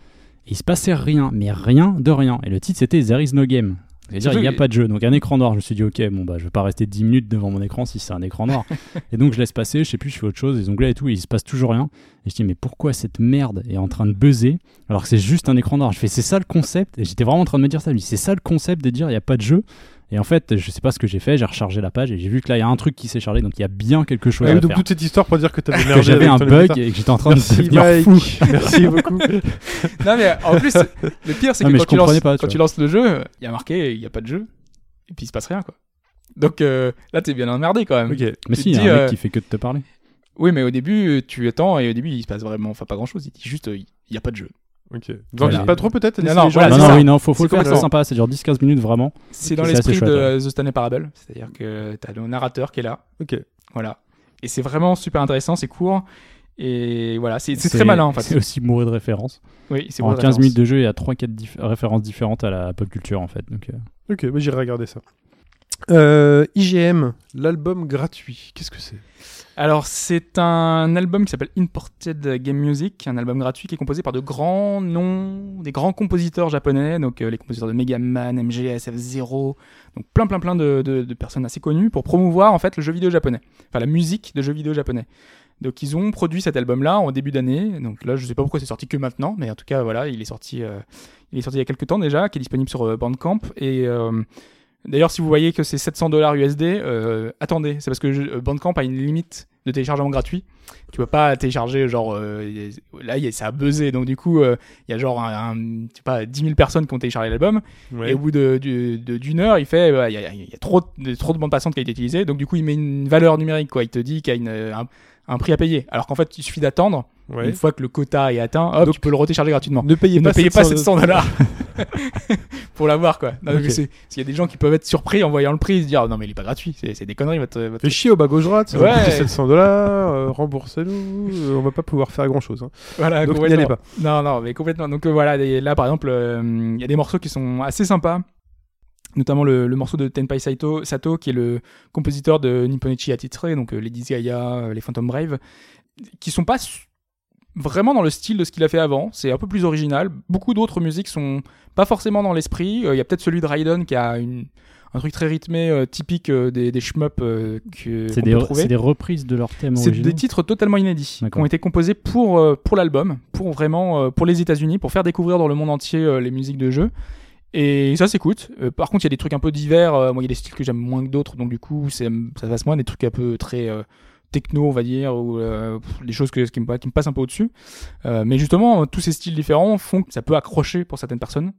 Et il se passait rien, mais rien de rien. Et le titre c'était There is no game. C'est-à-dire, il n'y a pas de jeu. Donc, un écran noir, je me suis dit, ok, bon, bah, je vais pas rester 10 minutes devant mon écran si c'est un écran noir. et donc, je laisse passer, je sais plus, je fais autre chose, les onglets et tout, et il se passe toujours rien. Et je dis, mais pourquoi cette merde est en train de buzzer alors que c'est juste un écran noir? Je fais, c'est ça le concept? Et j'étais vraiment en train de me dire ça. Dis, c'est ça le concept de dire, il n'y a pas de jeu? Et en fait, je sais pas ce que j'ai fait, j'ai rechargé la page et j'ai vu que là, il y a un truc qui s'est chargé, donc il y a bien quelque chose Ouais, à donc faire. toute cette histoire pour dire que t'avais Que merdé j'avais un bug et que j'étais en train de Merci devenir Mike. fou. Merci beaucoup. Non, mais en plus, le pire, c'est que quand, tu lances, comprenais pas, tu quand vois. tu lances le jeu, il y a marqué il n'y a pas de jeu. Et puis il se passe rien, quoi. Donc euh, là, t'es bien emmerdé quand même. Mais Tu si, il y a un euh, mec qui fait que de te parler. Oui, mais au début, tu attends et au début, il se passe vraiment enfin, pas grand chose. Il dit juste euh, il n'y a pas de jeu. Ok. Vous en Voilà. dites pas trop peut-être Non, non, voilà, non, c'est non, oui, non, faut, faut le C'est faire, c'est complètement- sympa, ça dure 10-15 minutes vraiment. C'est dans C'est l'esprit de. The Stanley Parable. C'est-à-dire que t'as le narrateur qui est là. Ok. Voilà. Et c'est vraiment super intéressant, c'est court. Et voilà, c'est c'est très malin en fait. C'est aussi bourré de références. Oui, c'est En bon, 15 référence. minutes de jeu, il y a 3-4 références différentes à la pop culture en fait. Donc, euh, Ok, bah, j'irai regarder ça. Euh, IGM, l'album gratuit, qu'est-ce que c'est? Alors, c'est un album qui s'appelle Imported Game Music, un album gratuit qui est composé par de grands noms, des grands compositeurs japonais, donc euh, les compositeurs de Mega Man, MGS, F-Zero, donc plein plein plein de, personnes assez connues pour promouvoir en fait le jeu vidéo japonais, enfin la musique de jeux vidéo japonais. Donc ils ont produit cet album-là en début d'année. Donc là, je sais pas pourquoi c'est sorti que maintenant, mais en tout cas voilà, il est sorti, euh, il est sorti il y a quelques temps déjà, qui est disponible sur euh, Bandcamp. Et d'ailleurs, si vous voyez que c'est 700 dollars USD, euh, attendez, c'est parce que je- Bandcamp a une limite de téléchargement gratuit. Tu peux pas télécharger genre euh, là, y a- ça a buzzé. Donc du coup, euh, il y a genre un, un- pas 10 000 personnes qui ont téléchargé l'album. Ouais. Et au bout de- du- de- d'une heure, il fait, euh, il y, a, il y a trop, de, trop de bandes passantes qui a été utilisée, donc du coup il met une valeur numérique, quoi. Il te dit qu'il y a une, un, un prix à payer. Alors qu'en fait, il suffit d'attendre. Ouais. Une fois que le quota est atteint, hop, Donc, tu peux le retécharger gratuitement. Ne payez pas, ne payez pas 700 700 dollars pour l'avoir, quoi. Non, Ok. mais c'est- S'il y a des gens qui peuvent être surpris en voyant le prix, se dire oh, non mais il est pas gratuit, c'est des conneries votre. votre- Fait chier au bas gauche droite, Ouais. coûter 700 dollars, euh, remboursez-nous, euh, on va pas pouvoir faire grand chose. Voilà, Donc n'y allez pas. Non, non, mais complètement. Donc euh, voilà, des- là par exemple, euh, il y a des morceaux qui sont assez sympas, notamment le, le morceau de Tenpai Saito, Sato, qui est le compositeur de Nipponichi Atitre, donc euh, les Disgaea, euh, les Phantom Brave, qui sont pas vraiment dans le style de ce qu'il a fait avant. C'est un peu plus original. Beaucoup d'autres musiques sont pas forcément dans l'esprit. Euh, Il y a peut-être celui de Raiden qui a une, un truc très rythmé, euh, typique euh, des, des shmups euh, que c'est des, c'est reprises de leurs thèmes C'est originaux. des titres totalement inédits qui ont été composés pour, pour l'album, pour vraiment pour les États-Unis, pour faire découvrir dans le monde entier les musiques de jeu. Et ça s'écoute. Par contre, il y a des trucs un peu divers. moi, il y a des styles que j'aime moins que d'autres, donc du coup, c'est- ça passe moins. Des trucs un peu très techno, on va dire, ou euh, des choses que, qui, me, qui me passent un peu au-dessus. Euh, mais justement, tous ces styles différents font que ça peut accrocher pour certaines personnes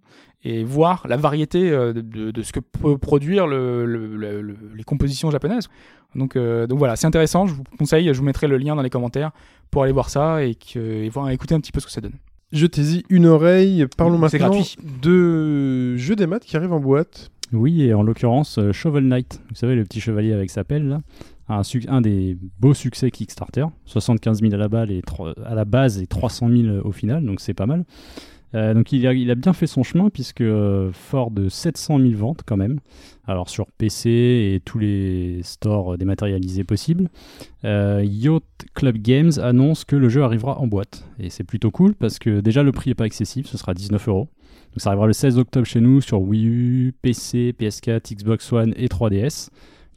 et voir la variété euh, de, de- de ce que peut produire le, le- le- le- les compositions japonaises. Donc, euh, donc voilà, c'est intéressant. Je vous conseille, je vous mettrai le lien dans les commentaires pour aller voir ça et, que, et voir, écouter un petit peu ce que ça donne. Jetez-y une oreille, parlons maintenant gratuit. de jeux des maths qui arrivent en boîte. Oui, et en l'occurrence, euh, Shovel Knight, vous savez, le petit chevalier avec sa pelle, un, des beaux succès Kickstarter, 75 000 à la, à la base et 300 000 au final, donc c'est pas mal. Euh, donc il a, bien fait son chemin, puisque euh, fort de 700 000 ventes quand même, alors sur PC et tous les stores dématérialisés possibles, euh, Yacht Club Games annonce que le jeu arrivera en boîte. Et c'est plutôt cool, parce que déjà le prix est pas excessif, ce sera 19 euros. Donc ça arrivera le 16 octobre chez nous sur Wii U, PC, PS4, Xbox One et 3DS.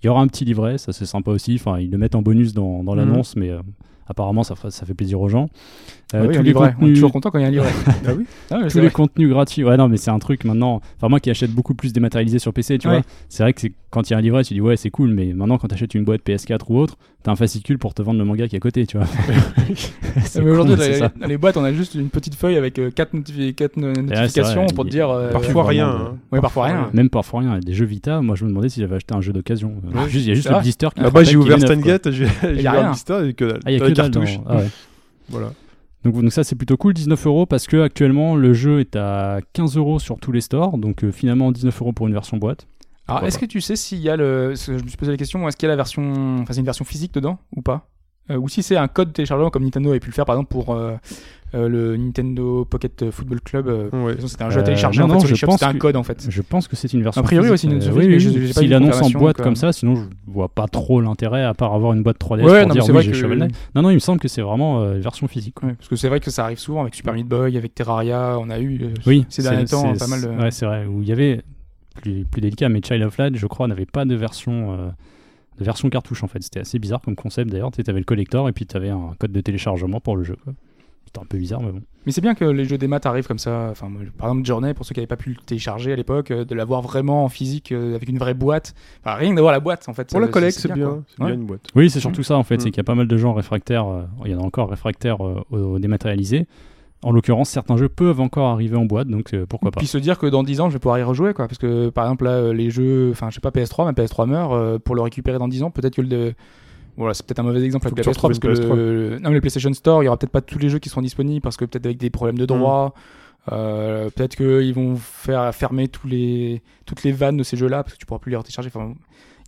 Il y aura un petit livret, ça c'est sympa aussi. Enfin, ils le mettent en bonus dans, dans Mhm. l'annonce, mais euh, apparemment ça, fait- ça fait plaisir aux gens. Euh, Ah oui, tous un les livret. On est contenus- toujours content quand il y a un livret. Ah oui Ah tous les vrai. contenus gratuits. Ouais, non, mais c'est un truc maintenant. Enfin, moi qui achète beaucoup plus dématérialisé sur PC, tu Ouais. vois, c'est vrai que c'est- quand il y a un livret, tu dis ouais, c'est cool, mais maintenant quand tu achètes une boîte PS4 ou autre, t'as un fascicule pour te vendre le manga qui est à côté, tu vois. Mais aujourd'hui, c'est dans, dans les boîtes, on a juste une petite feuille avec 4 notifications vrai, pour te dire. euh, Parfois vraiment rien. hein. Ouais, parfois rien. Même parfois rien. Des jeux Vita, moi je me demandais si j'avais acheté un jeu d'occasion. Euh, Ouais. Il y a juste le vrai. blister qui Ah bah j'ai ouvert. Stangate, j'ai j'ai y a ouvert rien. le blister et que dalle. Ah, il y a que cartouches. ah. Voilà. Donc, donc ça c'est plutôt cool, 19 euros parce que actuellement le jeu est à 15 euros sur tous les stores, donc euh, finalement 19 euros pour une version boîte. Alors, est-ce que tu sais s'il y a le. que Je me suis posé la question, est-ce qu'il y a la version. Enfin, c'est une version physique dedans ou pas? Euh, Ou si c'est un code téléchargeable comme Nintendo avait pu le faire par exemple pour euh, euh, le Nintendo Pocket Football Club. Ouais. C'était un jeu à télécharger non, en fait, sur je pense c'était un que- code en fait. Je pense que c'est une version. A priori, physique. aussi, une version oui, oui, eu annonce en boîte comme ça, sinon je vois pas trop l'intérêt à part avoir une boîte 3DS Ouais, pour non, dire oui j'ai que- Shovel Knight. Non, non, il me semble que c'est vraiment euh, version physique. Ouais, parce que c'est vrai que ça arrive souvent avec Super Meat Boy, avec Terraria, on a eu ces derniers temps pas mal. Ouais, c'est vrai. Où il y avait plus, plus délicat, mais Child of Light, je crois, n'avait pas de version, euh, de version cartouche en fait. C'était assez bizarre comme concept d'ailleurs. Tu avais le collector et puis tu avais un code de téléchargement pour le jeu. C'était un peu bizarre, mais bon. Mais c'est bien que les jeux des maths arrivent comme ça. Enfin, par exemple, Journey, pour ceux qui n'avaient pas pu le télécharger à l'époque, euh, de l'avoir vraiment en physique euh, avec une vraie boîte. Enfin, rien que d'avoir la boîte en fait. Pour la collecte, c'est bien. C'est Ouais. bien une boîte. Oui, c'est surtout ça en fait. Mm. C'est qu'il y a pas mal de gens réfractaires. euh, il y en a encore réfractaires euh, au, au dématérialisé. En l'occurrence, certains jeux peuvent encore arriver en boîte, donc euh, pourquoi pas. Puis se dire que dans 10 ans, je vais pouvoir y rejouer, quoi. Parce que par exemple, là, euh, les jeux, enfin, je sais pas, PS3, même PS3 meurt, euh, pour le récupérer dans 10 ans, peut-être que le. de- Voilà, c'est peut-être un mauvais exemple avec la tu PS3 parce que le, non, mais le PlayStation Store, il y aura peut-être pas tous les jeux qui seront disponibles parce que peut-être avec des problèmes de droit. Euh, peut-être qu'ils vont faire fermer tous les, toutes les vannes de ces jeux-là parce que tu pourras plus les télécharger. Enfin,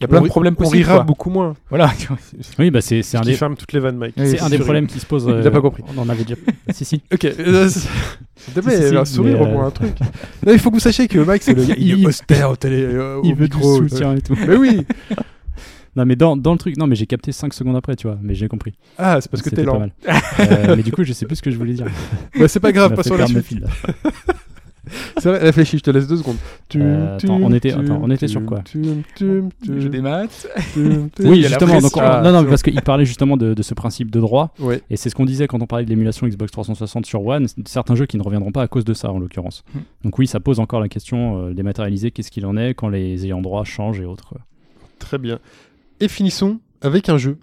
Il y a plein On de problèmes On possibles. rira quoi. beaucoup moins. Voilà. Oui, bah c'est c'est un des, ferme toutes les vannes, Mike. Oui, c'est un des problèmes qui se posent. Il a pas compris. On en avait déjà. si, si. Ok. euh, S'il te plaît, un sourire au moins euh, un truc. Non, il faut que vous sachiez que Mike, c'est le gars. Il, est austère au télé, euh, au Il veut du micro. soutien et tout. Mais oui. Non, mais dans, dans le truc, non, mais j'ai capté 5 secondes après, tu vois, mais j'ai compris. Ah, c'est parce que t'es pas lent. mal. Euh, mais du coup, je sais plus ce que je voulais dire. Bah, c'est pas grave, passons à la suite. C'est vrai, réfléchis, je te laisse deux secondes. Euh, attends, on était- attends, on était sur quoi Je des maths. Oui, justement. Donc, pression. on- non, non, parce qu'il parlait justement de, de ce principe de droit. Ouais. Et c'est ce qu'on disait quand on parlait de l'émulation Xbox 360 sur One. Certains jeux qui ne reviendront pas à cause de ça, en l'occurrence. Hmm. Donc, oui, ça pose encore la question euh, dématérialisée qu'est-ce qu'il en est quand les ayants droit changent et autres. Très bien. Et finissons avec un jeu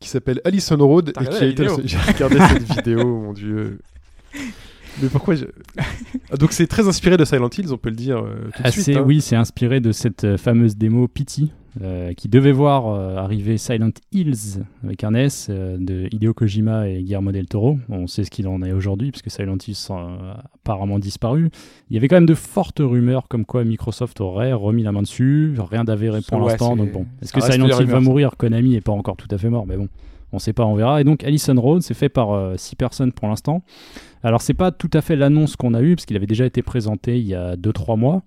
qui s'appelle Allison Road et qui a été. J'ai regardé cette vidéo, mon dieu. Mais pourquoi je... Ah, Donc c'est très inspiré de Silent Hills, on peut le dire euh, tout de Assez, suite. hein. oui, c'est inspiré de cette euh, fameuse démo Pity, euh, qui devait voir euh, arriver Silent Hills avec un S euh, de Hideo Kojima et Guillermo del Toro. On sait ce qu'il en est aujourd'hui, puisque Silent Hills a apparemment disparu. Il y avait quand même de fortes rumeurs comme quoi Microsoft aurait remis la main dessus. Rien d'avéré pour Ouais, l'instant, donc bon. Est-ce que Silent des Hill va mourir? Konami est pas encore tout à fait mort, mais bon. On sait pas, on verra. Et donc Allison Road, c'est fait par 6 personnes pour l'instant. Alors c'est pas tout à fait l'annonce qu'on a eue, parce qu'il avait déjà été présenté il y a 2-3 mois.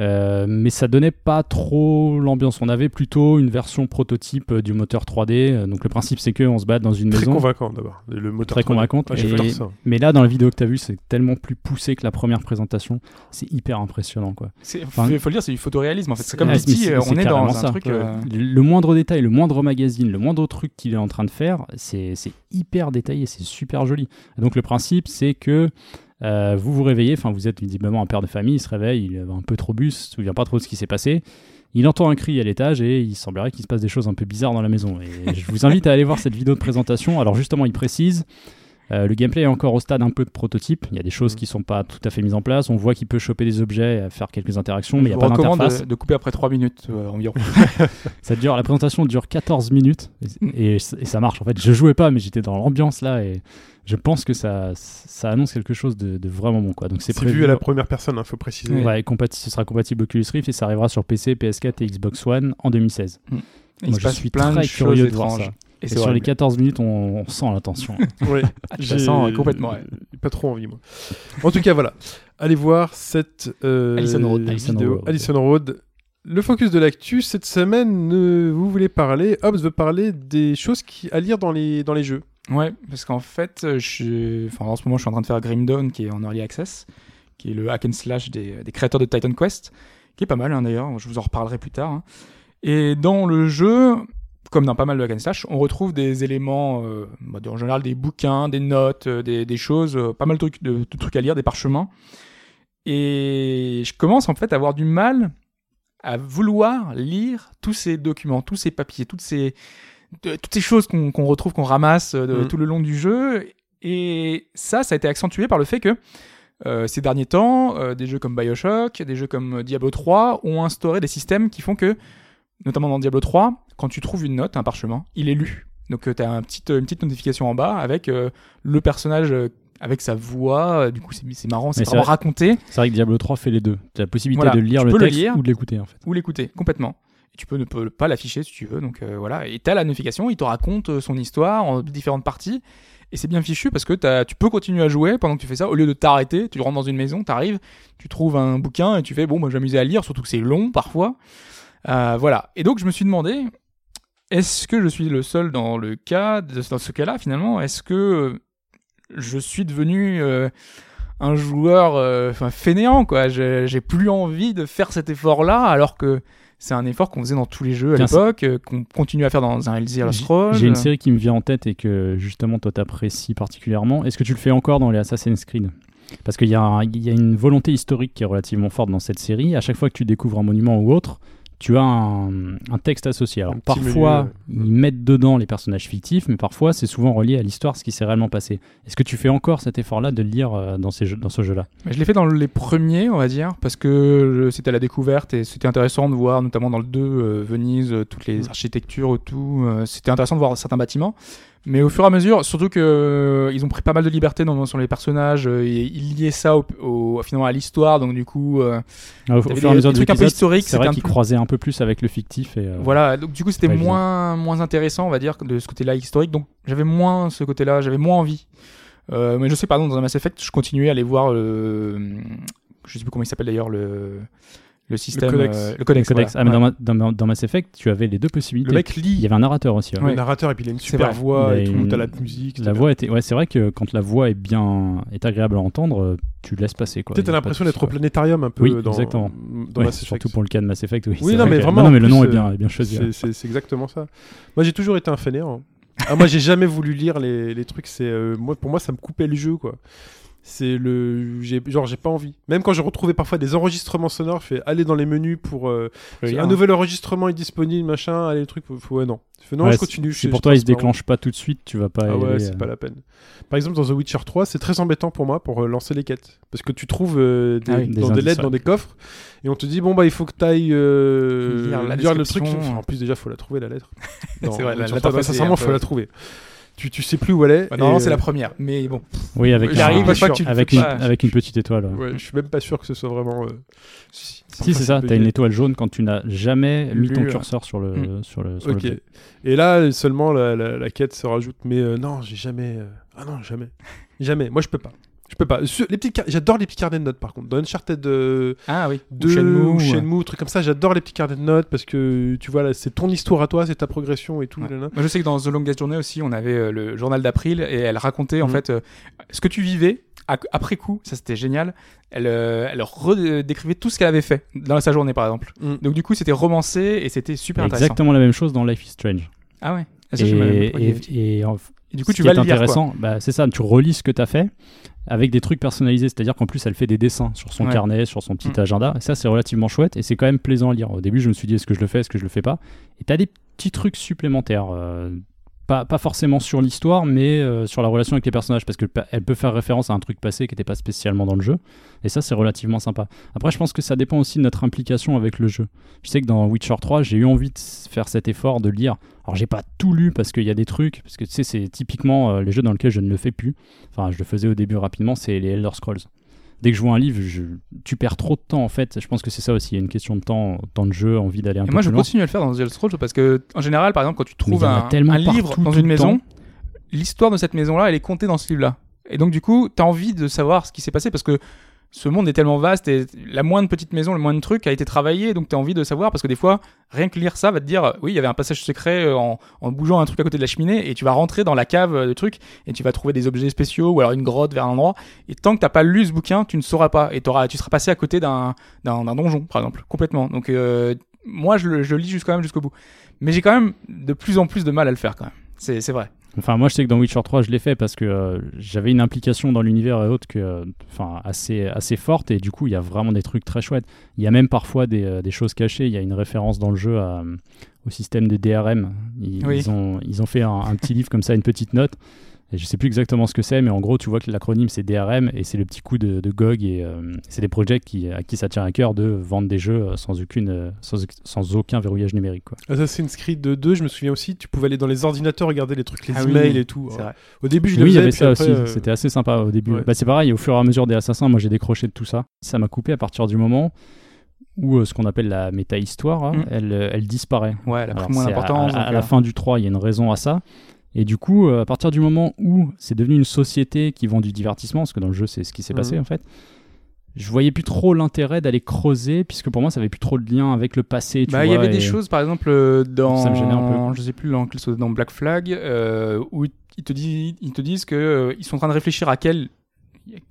Euh, mais ça donnait pas trop l'ambiance. On avait plutôt une version prototype euh, du moteur 3D. Euh, Donc le principe c'est qu'on se bat dans une Très maison. convaincant d'abord. Le moteur Très 3D. convaincante. Ah, Et-. Mais là dans la vidéo que tu as vue, c'est tellement plus poussé que la première présentation. C'est hyper impressionnant quoi. Enfin, faut le dire, c'est du photoréalisme en fait. C'est comme Ouais, c'est on est dans un ça. truc. Euh, Le le moindre détail, le moindre magazine, le moindre truc qu'il est en train de faire, c'est c'est hyper détaillé, c'est super joli. Et donc le principe, c'est que euh, vous vous réveillez, enfin vous êtes visiblement un père de famille, il se réveille, il est un peu trop bus, il se souvient pas trop de ce qui s'est passé. Il entend un cri à l'étage et il semblerait qu'il se passe des choses un peu bizarres dans la maison. Et je vous invite à aller voir cette vidéo de présentation. Alors justement, il précise, euh, le gameplay est encore au stade un peu de prototype. Il y a des choses Mhm. qui sont pas tout à fait mises en place. On voit qu'il peut choper des objets, euh, faire quelques interactions, mais il n'y a pas recommande d'interface. de, de couper après 3 minutes euh, environ. Ça dure, la présentation dure 14 minutes Mm. et, et ça marche. En fait, je jouais pas, mais j'étais dans l'ambiance là et je pense que ça, ça annonce quelque chose de, de vraiment bon. Quoi. Donc c'est vu à la première personne, il faut préciser. Ouais, compati- ce sera compatible Oculus Rift et ça arrivera sur PC, PS4 et Xbox One en 2016. Il Moi, se je passe suis plein très de curieux choses de voir étranges. ça. Et sur vrai, les mais- 14 minutes, on, on sent la tension. J'ai- la sens, euh, complètement, ouais. Pas trop envie, moi. En tout cas, voilà. Allez voir cette euh, Road. Vidéo. Road. Allison Road. Le focus de l'actu, cette semaine, euh, vous voulez parler, Hobbs veut parler des choses qui, à lire dans les, dans les jeux. Ouais, parce qu'en fait, euh, je enfin, en ce moment, je suis en train de faire Grim Dawn, qui est en early access, qui est le hack and slash des, des créateurs de Titan Quest, qui est pas mal hein, d'ailleurs. Je vous en reparlerai plus tard. hein. Et dans le jeu, comme dans pas mal de hack and slash, on retrouve des éléments, euh, bah, en général des bouquins, des notes, euh, des, des choses, euh, pas mal de trucs, de, de trucs à lire, des parchemins. Et je commence en fait à avoir du mal à vouloir lire tous ces documents, tous ces papiers, toutes ces, de- toutes ces choses qu'on retrouve, qu'on ramasse de- Mm. tout le long du jeu. Et ça, ça a été accentué par le fait que euh, ces derniers temps, euh, des jeux comme Bioshock, des jeux comme Diablo 3 ont instauré des systèmes qui font que, notamment dans Diablo 3, quand tu trouves une note, un parchemin, il est lu. Donc tu as un petit, une petite notification en bas avec euh, le personnage euh, avec sa voix. euh, Du coup, c'est marrant, c'est vraiment vrai. raconté. C'est vrai que Diablo 3 fait les deux. Tu as la possibilité Voilà, de lire tu le texte lire. ou de l'écouter en fait. ou l'écouter complètement. Et tu peux ne peux pas l'afficher si tu veux. Donc euh, voilà. Et t'as la notification, il te raconte euh, son histoire en différentes parties. Et c'est bien fichu parce que tu peux continuer à jouer pendant que tu fais ça. Au lieu de t'arrêter, tu rentres dans une maison, t'arrives, tu trouves un bouquin et tu fais bon, moi je vais m'amuser à lire, surtout que c'est long parfois. Euh, voilà. Et donc je me suis demandé, est-ce que je suis le seul dans le cas, dans ce cas-là finalement? Est-ce que je suis devenu euh, un joueur euh, fainéant quoi? Je- J'ai plus envie de faire cet effort-là alors que c'est un effort qu'on faisait dans tous les jeux à l'époque, euh, qu'on continue à faire dans un Elder Scrolls. J'ai une série qui me vient en tête et que justement toi t'apprécies particulièrement. Est-ce que tu le fais encore dans les Assassin's Creed? Parce qu'il y, y a une volonté historique qui est relativement forte dans cette série. À chaque fois que tu découvres un monument ou autre, tu as un, un texte associé. Alors parfois menu, ils mettent dedans les personnages fictifs, mais parfois c'est souvent relié à l'histoire, ce qui s'est réellement passé. Est-ce que tu fais encore cet effort-là de le lire euh, dans, ces jeux, dans ce jeu-là? Je l'ai fait dans les premiers, on va dire, parce que c'était la découverte et c'était intéressant de voir, notamment dans le 2, euh, Venise, toutes les Mm. architectures, tout. euh, c'était intéressant de voir certains bâtiments. Mais au fur et à mesure, surtout que euh, ils ont pris pas mal de liberté dans, sur les personnages, euh, et ils liaient ça au, au- finalement à l'histoire, donc du coup, euh, Ah, Au, fur et à mesure des trucs un peu historiques, c'est vrai qu'ils peu- croisaient un peu plus avec le fictif. Et, euh, voilà. Donc du coup, c'était évident. moins moins intéressant, on va dire, de ce côté-là historique. Donc j'avais moins ce côté-là, j'avais moins envie. Euh, mais je sais, par exemple, dans un Mass Effect, je continuais à aller voir le, je sais plus comment il s'appelle d'ailleurs le le système, codex. euh, le le codex. codex. voilà. Ah, mais Ouais. dans, ma- dans, dans Mass Effect, tu avais les deux possibilités. Le mec Il lit. y avait un narrateur aussi. ouais. Ouais. Le narrateur, et puis il a une super voix, Il et a tout a la musique. La voix était. Ouais, c'est vrai que quand la voix est bien, est agréable à entendre, euh, tu laisses passer. quoi. Il t'as a l'impression d'être au planétarium un peu Oui, dans, exactement. dans Ouais, Mass Effect. surtout pour le cas de Mass Effect. Oui, Oui, non, vrai mais que- vraiment, Non, mais le nom est bien, euh, est bien choisi. C'est- ouais. C'est exactement ça. Moi, j'ai toujours été un fainéant. hein. Ah, moi, j'ai jamais voulu lire les, les trucs. C'est euh, moi, pour moi, ça me coupait le jeu, quoi. C'est le, j'ai genre, j'ai pas envie. Même quand j'ai retrouvé parfois des enregistrements sonores, je fais aller dans les menus pour euh, un nouvel enregistrement est disponible, machin. Allez, le truc. faut- ouais, non. Je fais, non, Ouais, je continue. Si pour toi il se déclenche pas tout de suite, tu vas pas. Ah ouais, c'est euh. pas la peine. Par exemple, dans The Witcher 3, c'est très embêtant pour moi pour euh, lancer les quêtes. Parce que tu trouves euh, des, Ah oui, des dans des lettres, dans des coffres, et on te dit, bon, bah, il faut que tu ailles Lire la le truc. description. En plus, déjà, faut la trouver, la lettre. C'est vrai, la Witcher lettre, 3, en fait, c'est sincèrement, faut la trouver. Tu, tu sais plus où elle est. Bah, normalement, et, c'est la euh, première. Mais bon, Oui, avec, un- arrive, sûr. tu une, avec une petite étoile. ouais. Ouais, je suis même pas sûr que ce soit vraiment. euh, Si, c'est ça, t'as une étoile jaune quand tu n'as jamais mis ton curseur sur le. Sur le sur Ok. Et là, seulement la, la- la quête se rajoute. Mais euh, non, j'ai jamais. euh, Ah non, jamais. jamais. Moi, je peux pas. Je peux pas. Sur- les petits car- J'adore les petits carnets de notes, par contre. Dans Uncharted euh, ah oui. 2 Shenmue, ou. Shenmue, trucs comme ça, j'adore les petits carnets de notes parce que tu vois, là, c'est ton histoire à toi, c'est ta progression et tout. Ouais. Moi, je sais que dans The Longest Journey aussi, on avait euh, le journal d'April et elle racontait en Mhm. fait euh, ce que tu vivais à- après coup. Ça, c'était génial. Elle, euh, elle redécrivait tout ce qu'elle avait fait dans sa journée, par exemple. Mm. Donc, du coup, c'était romancé et c'était super intéressant. Exactement la même chose dans Life is Strange. Ah ouais. Ah, ça, Et, et- et en- Et du coup, ce tu qui vas est le lire. Intéressant, bah, c'est ça, tu relis ce que tu as fait avec des trucs personnalisés, c'est-à-dire qu'en plus elle fait des dessins sur son Ouais. carnet, sur son petit Mm. agenda, et ça c'est relativement chouette et c'est quand même plaisant à lire. Au début je me suis dit est-ce que je le fais, est-ce que je le fais pas, et tu as des petits trucs supplémentaires, euh, pas, forcément sur l'histoire, mais euh, sur la relation avec les personnages, parce qu'elle peut faire référence à un truc passé qui n'était pas spécialement dans le jeu, et ça c'est relativement sympa. Après je pense que ça dépend aussi de notre implication avec le jeu. Je sais que dans Witcher 3 j'ai eu envie de faire cet effort de lire alors j'ai pas tout lu parce qu'il y a des trucs, parce que tu sais c'est typiquement euh, les jeux dans lesquels je ne le fais plus. Enfin je le faisais au début rapidement, c'est les Elder Scrolls. Dès que je vois un livre, je- tu perds trop de temps en fait. Je pense que c'est ça aussi, il y a une question de temps, temps de jeu, envie d'aller un Et peu moi, plus je loin. continue à le faire dans The Elder Scrolls parce que, en général, par exemple, quand tu trouves un, un livre dans une maison, l'histoire de cette maison-là, elle est comptée dans ce livre-là. Et donc, du coup, tu as envie de savoir ce qui s'est passé parce que ce monde est tellement vaste et la moindre petite maison, le moindre truc a été travaillé, donc tu as envie de savoir parce que des fois, rien que lire ça va te dire, oui, il y avait un passage secret euh, en, en bougeant un truc à côté de la cheminée et tu vas rentrer dans la cave euh, de truc et tu vas trouver des objets spéciaux ou alors une grotte vers un endroit. Et tant que t'as pas lu ce bouquin, tu ne sauras pas et t'auras- tu seras passé à côté d'un donjon, par exemple, complètement. Donc, euh, moi, je le, je lis jusqu'au même jusqu'au bout. Mais j'ai quand même de plus en plus de mal à le faire quand même. C'est vrai. Enfin, moi, je sais que dans Witcher 3, je l'ai fait parce que euh, j'avais une implication dans l'univers et autres que, euh, enfin, assez, assez forte. Et du coup, il y a vraiment des trucs très chouettes. Il y a même parfois des, euh, des choses cachées. Il y a une référence dans le jeu à, au système des DRM. Ils, Oui. ils ont, ils ont fait un, un petit livre comme ça, une petite note. Je sais plus exactement ce que c'est, mais en gros, tu vois que l'acronyme c'est DRM et c'est le petit coup de, de GOG. Et euh, c'est des projets qui, à qui ça tient à cœur de vendre des jeux euh, sans, aucune, euh, sans, sans aucun verrouillage numérique. Quoi. Assassin's Creed 2, je me souviens aussi, tu pouvais aller dans les ordinateurs, regarder les trucs, les Ah oui, emails et tout. Vrai. Au début, je Oui, il y avait ça après, aussi. euh, C'était assez sympa au début. ouais. Bah, c'est pareil, au fur et à mesure des assassins, moi j'ai décroché de tout ça. Ça m'a coupé à partir du moment où euh, ce qu'on appelle la méta-histoire, hein, Mm. elle, elle disparaît. Ouais, elle a pris Alors, moins à- d'importance. À, à la fin du 3, il y a une raison à ça. Et du coup, euh, à partir du moment où c'est devenu une société qui vend du divertissement, parce que dans le jeu c'est ce qui s'est passé Mhm. en fait, je voyais plus trop l'intérêt d'aller creuser, puisque pour moi ça avait plus trop de lien avec le passé. tu Bah, il y avait des choses, par exemple, euh, dans. Ça me gênait un peu. Je sais plus dans, Black Flag, euh, où ils te disent, ils te disent que euh, ils sont en train de réfléchir à quel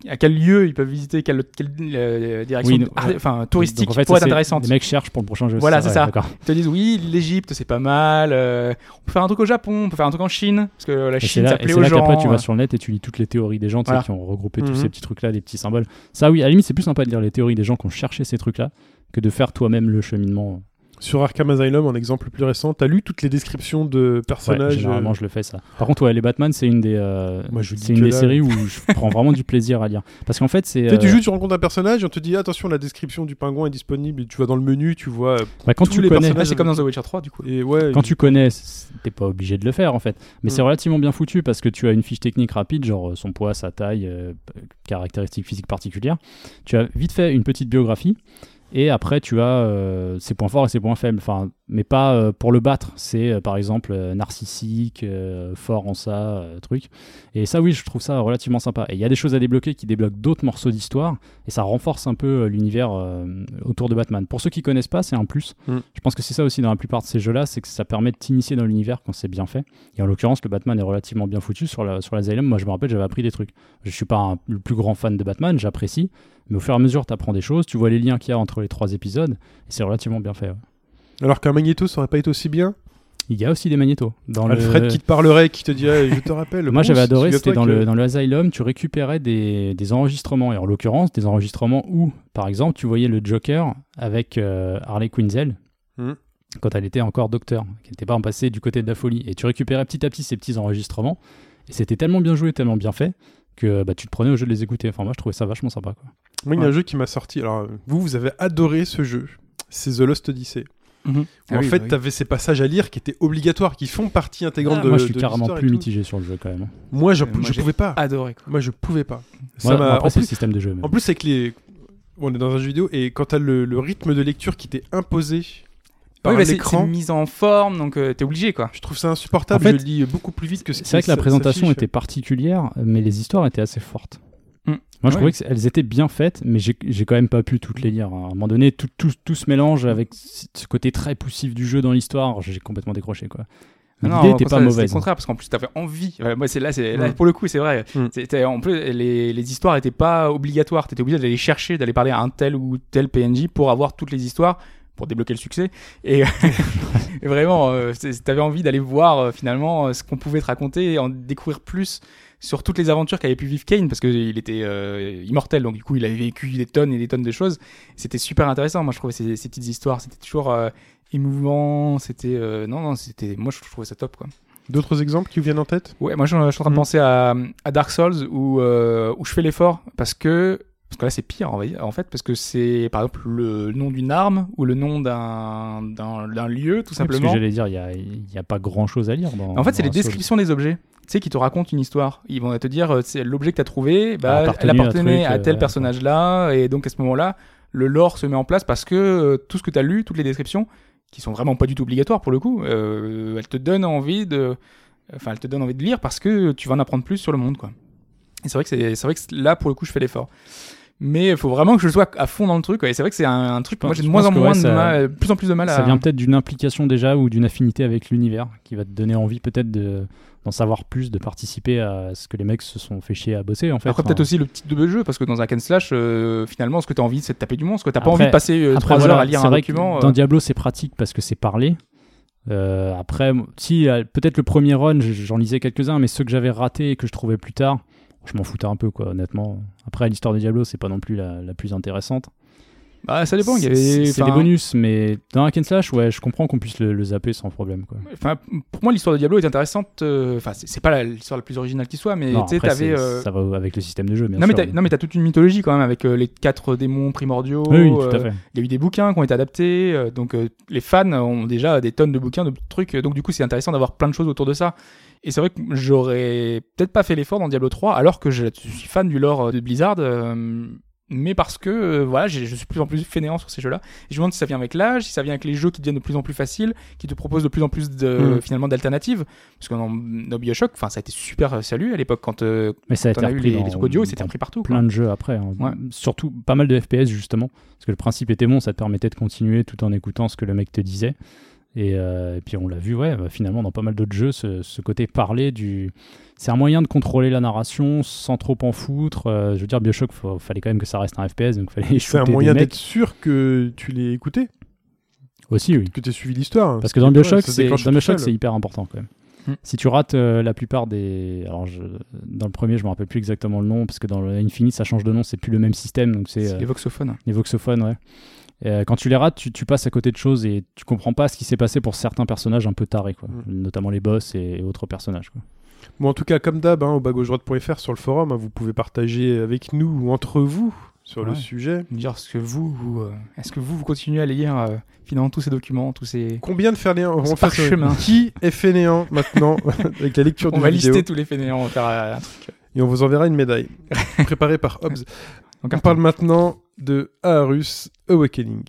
à quel lieu ils peuvent visiter, quelle, quelle euh, direction Oui, ah, enfin, touristique en fait, pourrait être intéressante. Les mecs cherchent pour le prochain jeu. Voilà, c'est ça. Ils te disent oui, l'Égypte c'est pas mal, euh, on peut faire un truc au Japon, on peut faire un truc en Chine, parce que la Et Chine là, ça plaît aux là gens. qu'après tu vas euh. sur le net et tu lis toutes les théories des gens tu sais, Voilà. qui ont regroupé tous Mhm. ces petits trucs-là, des petits symboles. Ça, oui, à la limite, c'est plus sympa de lire les théories des gens qui ont cherché ces trucs-là que de faire toi-même le cheminement. Sur Arkham Asylum, en exemple plus récent, t'as lu toutes les descriptions de Ouais, personnages généralement, euh, je le fais ça. Par contre, ouais, les Batman, c'est une des, euh, Moi, je dis c'est une des là- séries où je prends vraiment du plaisir à lire. Parce qu'en fait, c'est. Tu sais, tu euh, joues, tu rencontres un personnage, et on te dit attention, la description du pingouin est disponible, et tu vas dans le menu, tu vois. euh, bah, quand tous tu les connais, personnages- Ah, c'est comme dans The Witcher 3 du coup. Et ouais, quand tu connais, t'es pas obligé de le faire en fait. Mais Mm. c'est relativement bien foutu parce que tu as une fiche technique rapide, genre euh, son poids, sa taille, euh, caractéristiques physiques particulières. Tu as vite fait une petite biographie. Et après, tu as euh, ses points forts et ses points faibles. Enfin, mais pas euh, pour le battre. C'est euh, par exemple euh, narcissique, fort en ça, truc. Et ça, oui, je trouve ça relativement sympa. Et il y a des choses à débloquer qui débloquent d'autres morceaux d'histoire. Et ça renforce un peu l'univers autour de Batman. Pour ceux qui connaissent pas, c'est un plus. Mm. Je pense que c'est ça aussi dans la plupart de ces jeux-là, c'est que ça permet de t'initier dans l'univers quand c'est bien fait. Et en l'occurrence, le Batman est relativement bien foutu sur la sur l'Asylum. Moi, je me rappelle, j'avais appris des trucs. Je suis pas un- le plus grand fan de Batman, j'apprécie, mais au fur et à mesure, tu apprends des choses, tu vois les liens qu'il y a entre les trois épisodes, et c'est relativement bien fait. ouais. Alors qu'un magnéto, ça aurait pas été aussi bien. Il y a aussi des magnétos. Dans Alfred le... qui te parlerait, qui te dirait Je te rappelle. Moi, j'avais adoré, c'était dans que- le, dans le Asylum, tu récupérais des, des enregistrements, et en l'occurrence, des enregistrements où, par exemple, tu voyais le Joker avec euh, Harley Quinzel, Mhm. quand elle était encore docteur, qui n'était pas en passé du côté de la folie. Et tu récupérais petit à petit ces petits enregistrements, et c'était tellement bien joué, tellement bien fait, que bah, tu te prenais au jeu de les écouter. Enfin, moi, je trouvais ça vachement sympa. Quoi. Moi, il y a Ouais. un jeu qui m'a sorti. Alors, vous, vous avez adoré ce jeu. C'est The Lost Odyssey. Mhm. Où Ah en oui, fait, bah oui. ces passages à lire qui étaient obligatoires, qui font partie intégrante Ah, de moi, je suis carrément plus mitigé sur le jeu, quand même. Moi, je, Euh, moi, je pouvais pas. Adoré quoi. Moi, je pouvais pas. Ça Ouais, m'a- après, en, c'est le plus, système de jeu. en plus, avec les. On est dans un jeu vidéo, et quand t'as le, le rythme de lecture qui t'est imposé par Oui, bah, c'est- mise en forme, donc euh, t'es obligé quoi. je trouve ça insupportable. En fait, je lis beaucoup plus vite que ce C'est vrai que la présentation était particulière, mais les histoires étaient assez fortes. Mm. Moi, je Ouais. trouvais qu'elles étaient bien faites, mais j'ai quand même pas pu toutes les lire. À un moment donné, tout, tout, tout se mélange avec ce côté très poussif du jeu dans l'histoire. J'ai complètement décroché, quoi. Non, L'idée était pas mauvaise. Le contraire parce qu'en plus t'avais envie. Ouais, moi c'est là, c'est là Mm. pour le coup c'est vrai. Mm. C'était en plus les, les histoires étaient pas obligatoires. T'étais obligé d'aller chercher, d'aller parler à un tel ou tel PNJ pour avoir toutes les histoires pour débloquer le succès. Et, et vraiment, euh, c'est- t'avais envie d'aller voir euh, finalement euh, ce qu'on pouvait te raconter et en découvrir plus sur toutes les aventures qu'avait pu vivre Kane parce qu'il était euh, immortel donc du coup il avait vécu des tonnes et des tonnes de choses c'était super intéressant moi je trouvais ces, ces petites histoires c'était toujours euh, émouvant c'était euh, non non c'était moi je trouvais ça top quoi D'autres exemples qui vous viennent en tête? Ouais, moi je, je suis en train de Mm. penser à, à Dark Souls où, euh, où je fais l'effort parce que parce que là c'est pire en, fait parce que c'est par exemple le nom d'une arme ou le nom d'un lieu tout Oui, parce que simplement. j'allais dire, il y a, il y a pas grand chose à lire. Dans, en fait, c'est les descriptions des objets. Tu sais, qui te racontent une histoire. Ils vont te dire, euh, c'est l'objet que tu as trouvé, bah, appartenu elle à appartenait truc, à, euh, tel ouais, personnage-là, et donc à ce moment-là, le lore se met en place parce que euh, tout ce que tu as lu, toutes les descriptions, qui sont vraiment pas du tout obligatoires pour le coup, euh, elles te donnent envie de, enfin, elles te donnent envie de lire parce que tu vas en apprendre plus sur le monde, quoi. Et c'est vrai que c'est, c'est vrai que là, pour le coup, je fais l'effort. Mais il faut vraiment que je sois à fond dans le truc. quoi. Et c'est vrai que c'est un, un truc. Moi, j'ai de moins en moins ouais, de ça- mal, plus en plus de mal à. Ça vient peut-être d'une implication déjà ou d'une affinité avec l'univers qui va te donner envie peut-être de- d'en savoir plus, de participer à ce que les mecs se sont fait chier à bosser en fait. Après, peut-être aussi le type de jeu, parce que dans un can slash, euh, finalement, ce que tu as envie, c'est de taper du monstre. que T'as pas envie de passer euh, Après, trois voilà, heures à lire un vrai que document. Dans euh. Diablo, c'est pratique parce que c'est parlé. Euh, après, si peut-être le premier run, j'en lisais quelques-uns, mais ceux que j'avais ratés et que je trouvais plus tard, je m'en foutais un peu, quoi, honnêtement. Après, l'histoire de Diablo, c'est pas non plus la, la plus intéressante. Bah, ça dépend. il y C'est- avait- C'est enfin, des bonus, mais dans un slash, ouais, je comprends qu'on puisse le, le zapper sans problème, quoi. Enfin, pour moi, l'histoire de Diablo est intéressante. euh, Enfin, c'est pas l'histoire la plus originale qui soit, mais tu sais, euh, ça va avec le système de jeu, bien Non mais, sûr. non mais t'as toute une mythologie quand même avec euh, les quatre démons primordiaux. Oui, oui, tout à euh, fait. Il y a eu des bouquins qui ont été adaptés, donc les fans ont déjà des tonnes de bouquins, de trucs, donc du coup c'est intéressant d'avoir plein de choses autour de ça. Et c'est vrai que j'aurais peut-être pas fait l'effort dans Diablo 3, alors que je suis fan du lore de Blizzard, euh, mais parce que euh, voilà, je suis de plus en plus fainéant sur ces jeux-là. Je me demande si ça vient avec l'âge, si ça vient avec les jeux qui deviennent de plus en plus faciles, qui te proposent de plus en plus de, Mm. finalement d'alternatives. Parce que dans, dans Bioshock, enfin ça a été super euh, salut à l'époque quand euh, Mais ça a été eu les, les dans- trucs audio, c'était repris partout. quoi. plein de jeux après. hein. Ouais. Surtout pas mal de FPS justement, parce que le principe était bon, ça te permettait de continuer tout en écoutant ce que le mec te disait. Et, euh, et puis on l'a vu, ouais, bah, finalement dans pas mal d'autres jeux, ce, ce côté parler du, c'est un moyen de contrôler la narration sans trop en foutre. Euh, je veux dire, Bioshock, faut- fallait quand même que ça reste un FPS, donc fallait C'est un moyen d'être sûr que tu l'aies écouté, aussi, oui. que tu as suivi l'histoire. Parce que dans Bioshock, c'est hyper important quand même. Hmm. Si tu rates euh, la plupart des, alors je... dans le premier, je me rappelle plus exactement le nom, parce que dans le Infinite, ça change de nom, c'est plus le même système, donc c'est C'est euh, les voxophones. les voxophones, ouais. Euh, quand tu les rates, tu, tu passes à côté de choses et tu comprends pas ce qui s'est passé pour certains personnages un peu tarés, quoi. Mm. notamment les boss et, et autres personnages. Quoi. Bon, en tout cas, comme d'hab, hein, au bas-gauche-droite.fr sur le forum, hein, vous pouvez partager avec nous ou entre vous sur le sujet. Dire ce que vous, vous, euh, est-ce que vous, vous continuez à lire euh, finalement tous ces documents, tous ces. Combien de fainéants on va Ce faire. Qui est fainéant maintenant avec la lecture On du va vidéo lister tous les fainéants, on va faire un truc. et on vous enverra une médaille préparée par Hobbes. On parle maintenant de Aarhus Awakening.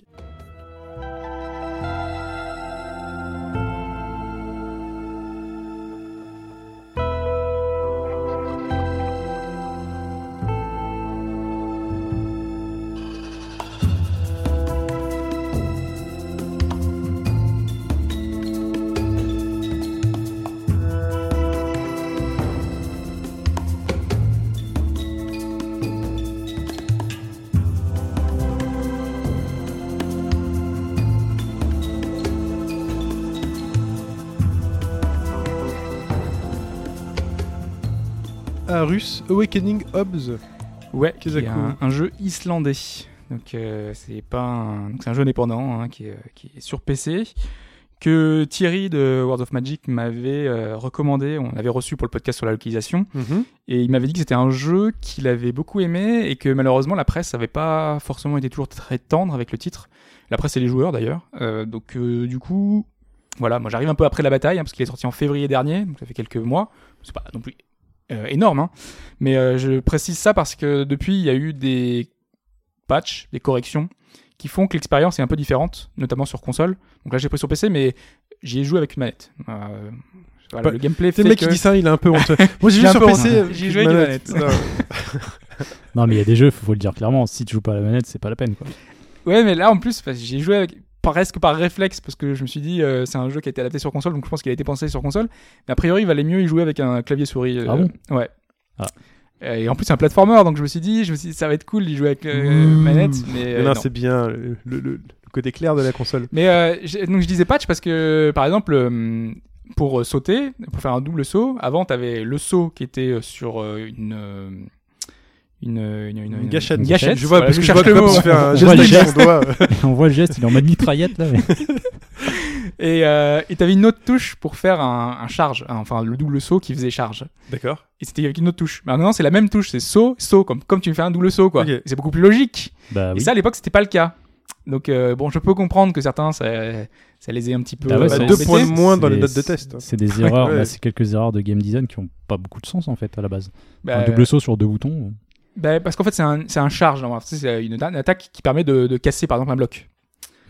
Aarhus Awakening Hobbes. Ouais, qui est un, un jeu islandais. Donc euh, c'est pas un, donc c'est un jeu indépendant hein, qui, est, qui est sur PC que Thierry de World of Magic m'avait euh, recommandé. On l'avait reçu pour le podcast sur la localisation Mhm. et il m'avait dit que c'était un jeu qu'il avait beaucoup aimé et que malheureusement la presse n'avait pas forcément été toujours très tendre avec le titre. La presse et les joueurs d'ailleurs. Euh, donc euh, du coup, voilà, moi j'arrive un peu après la bataille hein, parce qu'il est sorti en février dernier, donc ça fait quelques mois. C'est pas non plus euh, énorme, hein. mais euh, je précise ça parce que depuis il y a eu des patchs, des corrections qui font que l'expérience est un peu différente, notamment sur console. Donc là j'ai pris sur PC, mais j'y ai joué avec une manette. Euh, voilà, Bah, le gameplay C'est fait le mec que... qui dit ça, il est un peu honteux. Moi j'ai joué sur PC. J'y une jouais avec une manette. Non. Non, mais il y a des jeux, faut, faut le dire clairement. Si tu joues pas à la manette, c'est pas la peine. Quoi. Ouais, mais là en plus, parce que j'ai joué avec presque par réflexe parce que je me suis dit euh, c'est un jeu qui a été adapté sur console, donc je pense qu'il a été pensé sur console. Mais a priori, il valait mieux y jouer avec un clavier souris. euh, Ah bon? Ouais. Ah. Et en plus, c'est un platformer, donc je me suis dit, je me suis dit, ça va être cool d'y jouer avec euh, Mmh. manette, mais Mais euh, non, non. c'est bien le, le- le côté clair de la console. Mais donc je disais patch parce que par exemple pour sauter, pour faire un double saut, avant tu avais le saut qui était sur une une, une, une, Une gâchette. une gâchette. Je vois, Voilà, parce que je cherche vois le comme mot. se fait un On geste voit le avec geste. son doigt. On voit le geste, il est en mode mitraillette là. Mais... Et euh, t'avais une autre touche pour faire un, un charge, hein, enfin le double saut qui faisait charge. D'accord. Et c'était avec une autre touche. Mais maintenant c'est la même touche, c'est saut, saut comme comme tu fais un double saut quoi. C'est beaucoup plus logique. Bah Et ça à l'époque c'était pas le cas. Donc euh, bon, je peux comprendre que certains ça, ça les ait un petit peu. Ah ouais, euh, Bah, c'est- deux points de moins dans les notes de test. C'est des erreurs, Ouais. bah, c'est quelques erreurs de game design qui ont pas beaucoup de sens en fait à la base. Bah, Un double saut sur deux boutons. Bah, parce qu'en fait, c'est un, un charge. C'est une, une attaque qui permet de, de casser, par exemple, un bloc.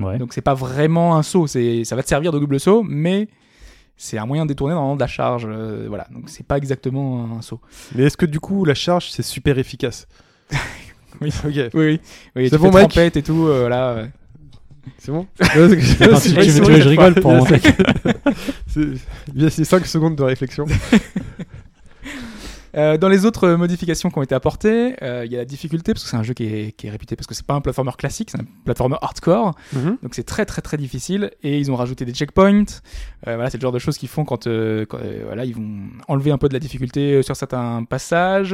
Ouais. Donc, c'est pas vraiment un saut. Ça va te servir de double saut, mais c'est un moyen de détourner normalement de la charge. euh, voilà. Donc, c'est pas exactement un saut. Mais est-ce que du coup la charge c'est super efficace Oui. Ok. Oui, oui. oui C'est bon, trempette et tout. euh, là. C'est bon Attends, tu, tu veux- tu veux que je rigole pour que- ces 5 secondes de réflexion. Euh, dans les autres modifications qui ont été apportées, euh, il y a la difficulté, parce que c'est un jeu qui est, qui est réputé, parce que c'est pas un platformer classique, c'est un platformer hardcore. Donc c'est très très très difficile et ils ont rajouté des checkpoints. Euh, voilà, c'est le genre de choses qu'ils font quand, quand, voilà, ils vont enlever un peu de la difficulté sur certains passages.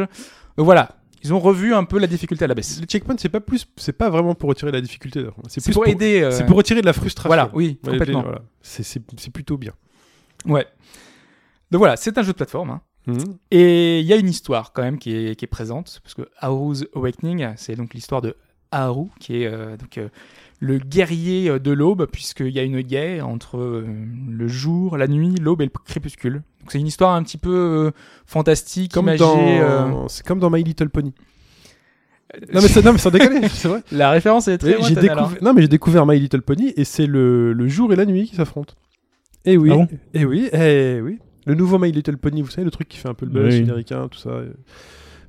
Donc voilà, ils ont revu un peu la difficulté à la baisse. Les checkpoints c'est pas plus, c'est pas vraiment pour retirer la difficulté. C'est plus pour, aider. euh, C'est pour retirer de la frustration. Voilà, oui, complètement. voilà. C'est plutôt bien. Ouais. Donc voilà, c'est un jeu de plateforme. hein. Mhm. Et il y a une histoire quand même qui est, qui est présente, parce que Haru's Awakening, c'est donc l'histoire de Haru, qui est euh, donc, euh, le guerrier euh, de l'aube, puisqu'il y a une guerre entre euh, le jour, la nuit, l'aube et le crépuscule. Donc c'est une histoire un petit peu fantastique, Comme imagée. dans, c'est comme dans My Little Pony. Non mais ça, non mais sans déconner, c'est vrai. La référence est très J'ai découvert, non mais j'ai découvert My Little Pony et c'est le, le jour et la nuit qui s'affrontent. Et oui, Ah bon? et oui, et oui. Le nouveau My Little Pony, vous savez le truc qui fait un peu le buzz Oui. américain, tout ça. euh,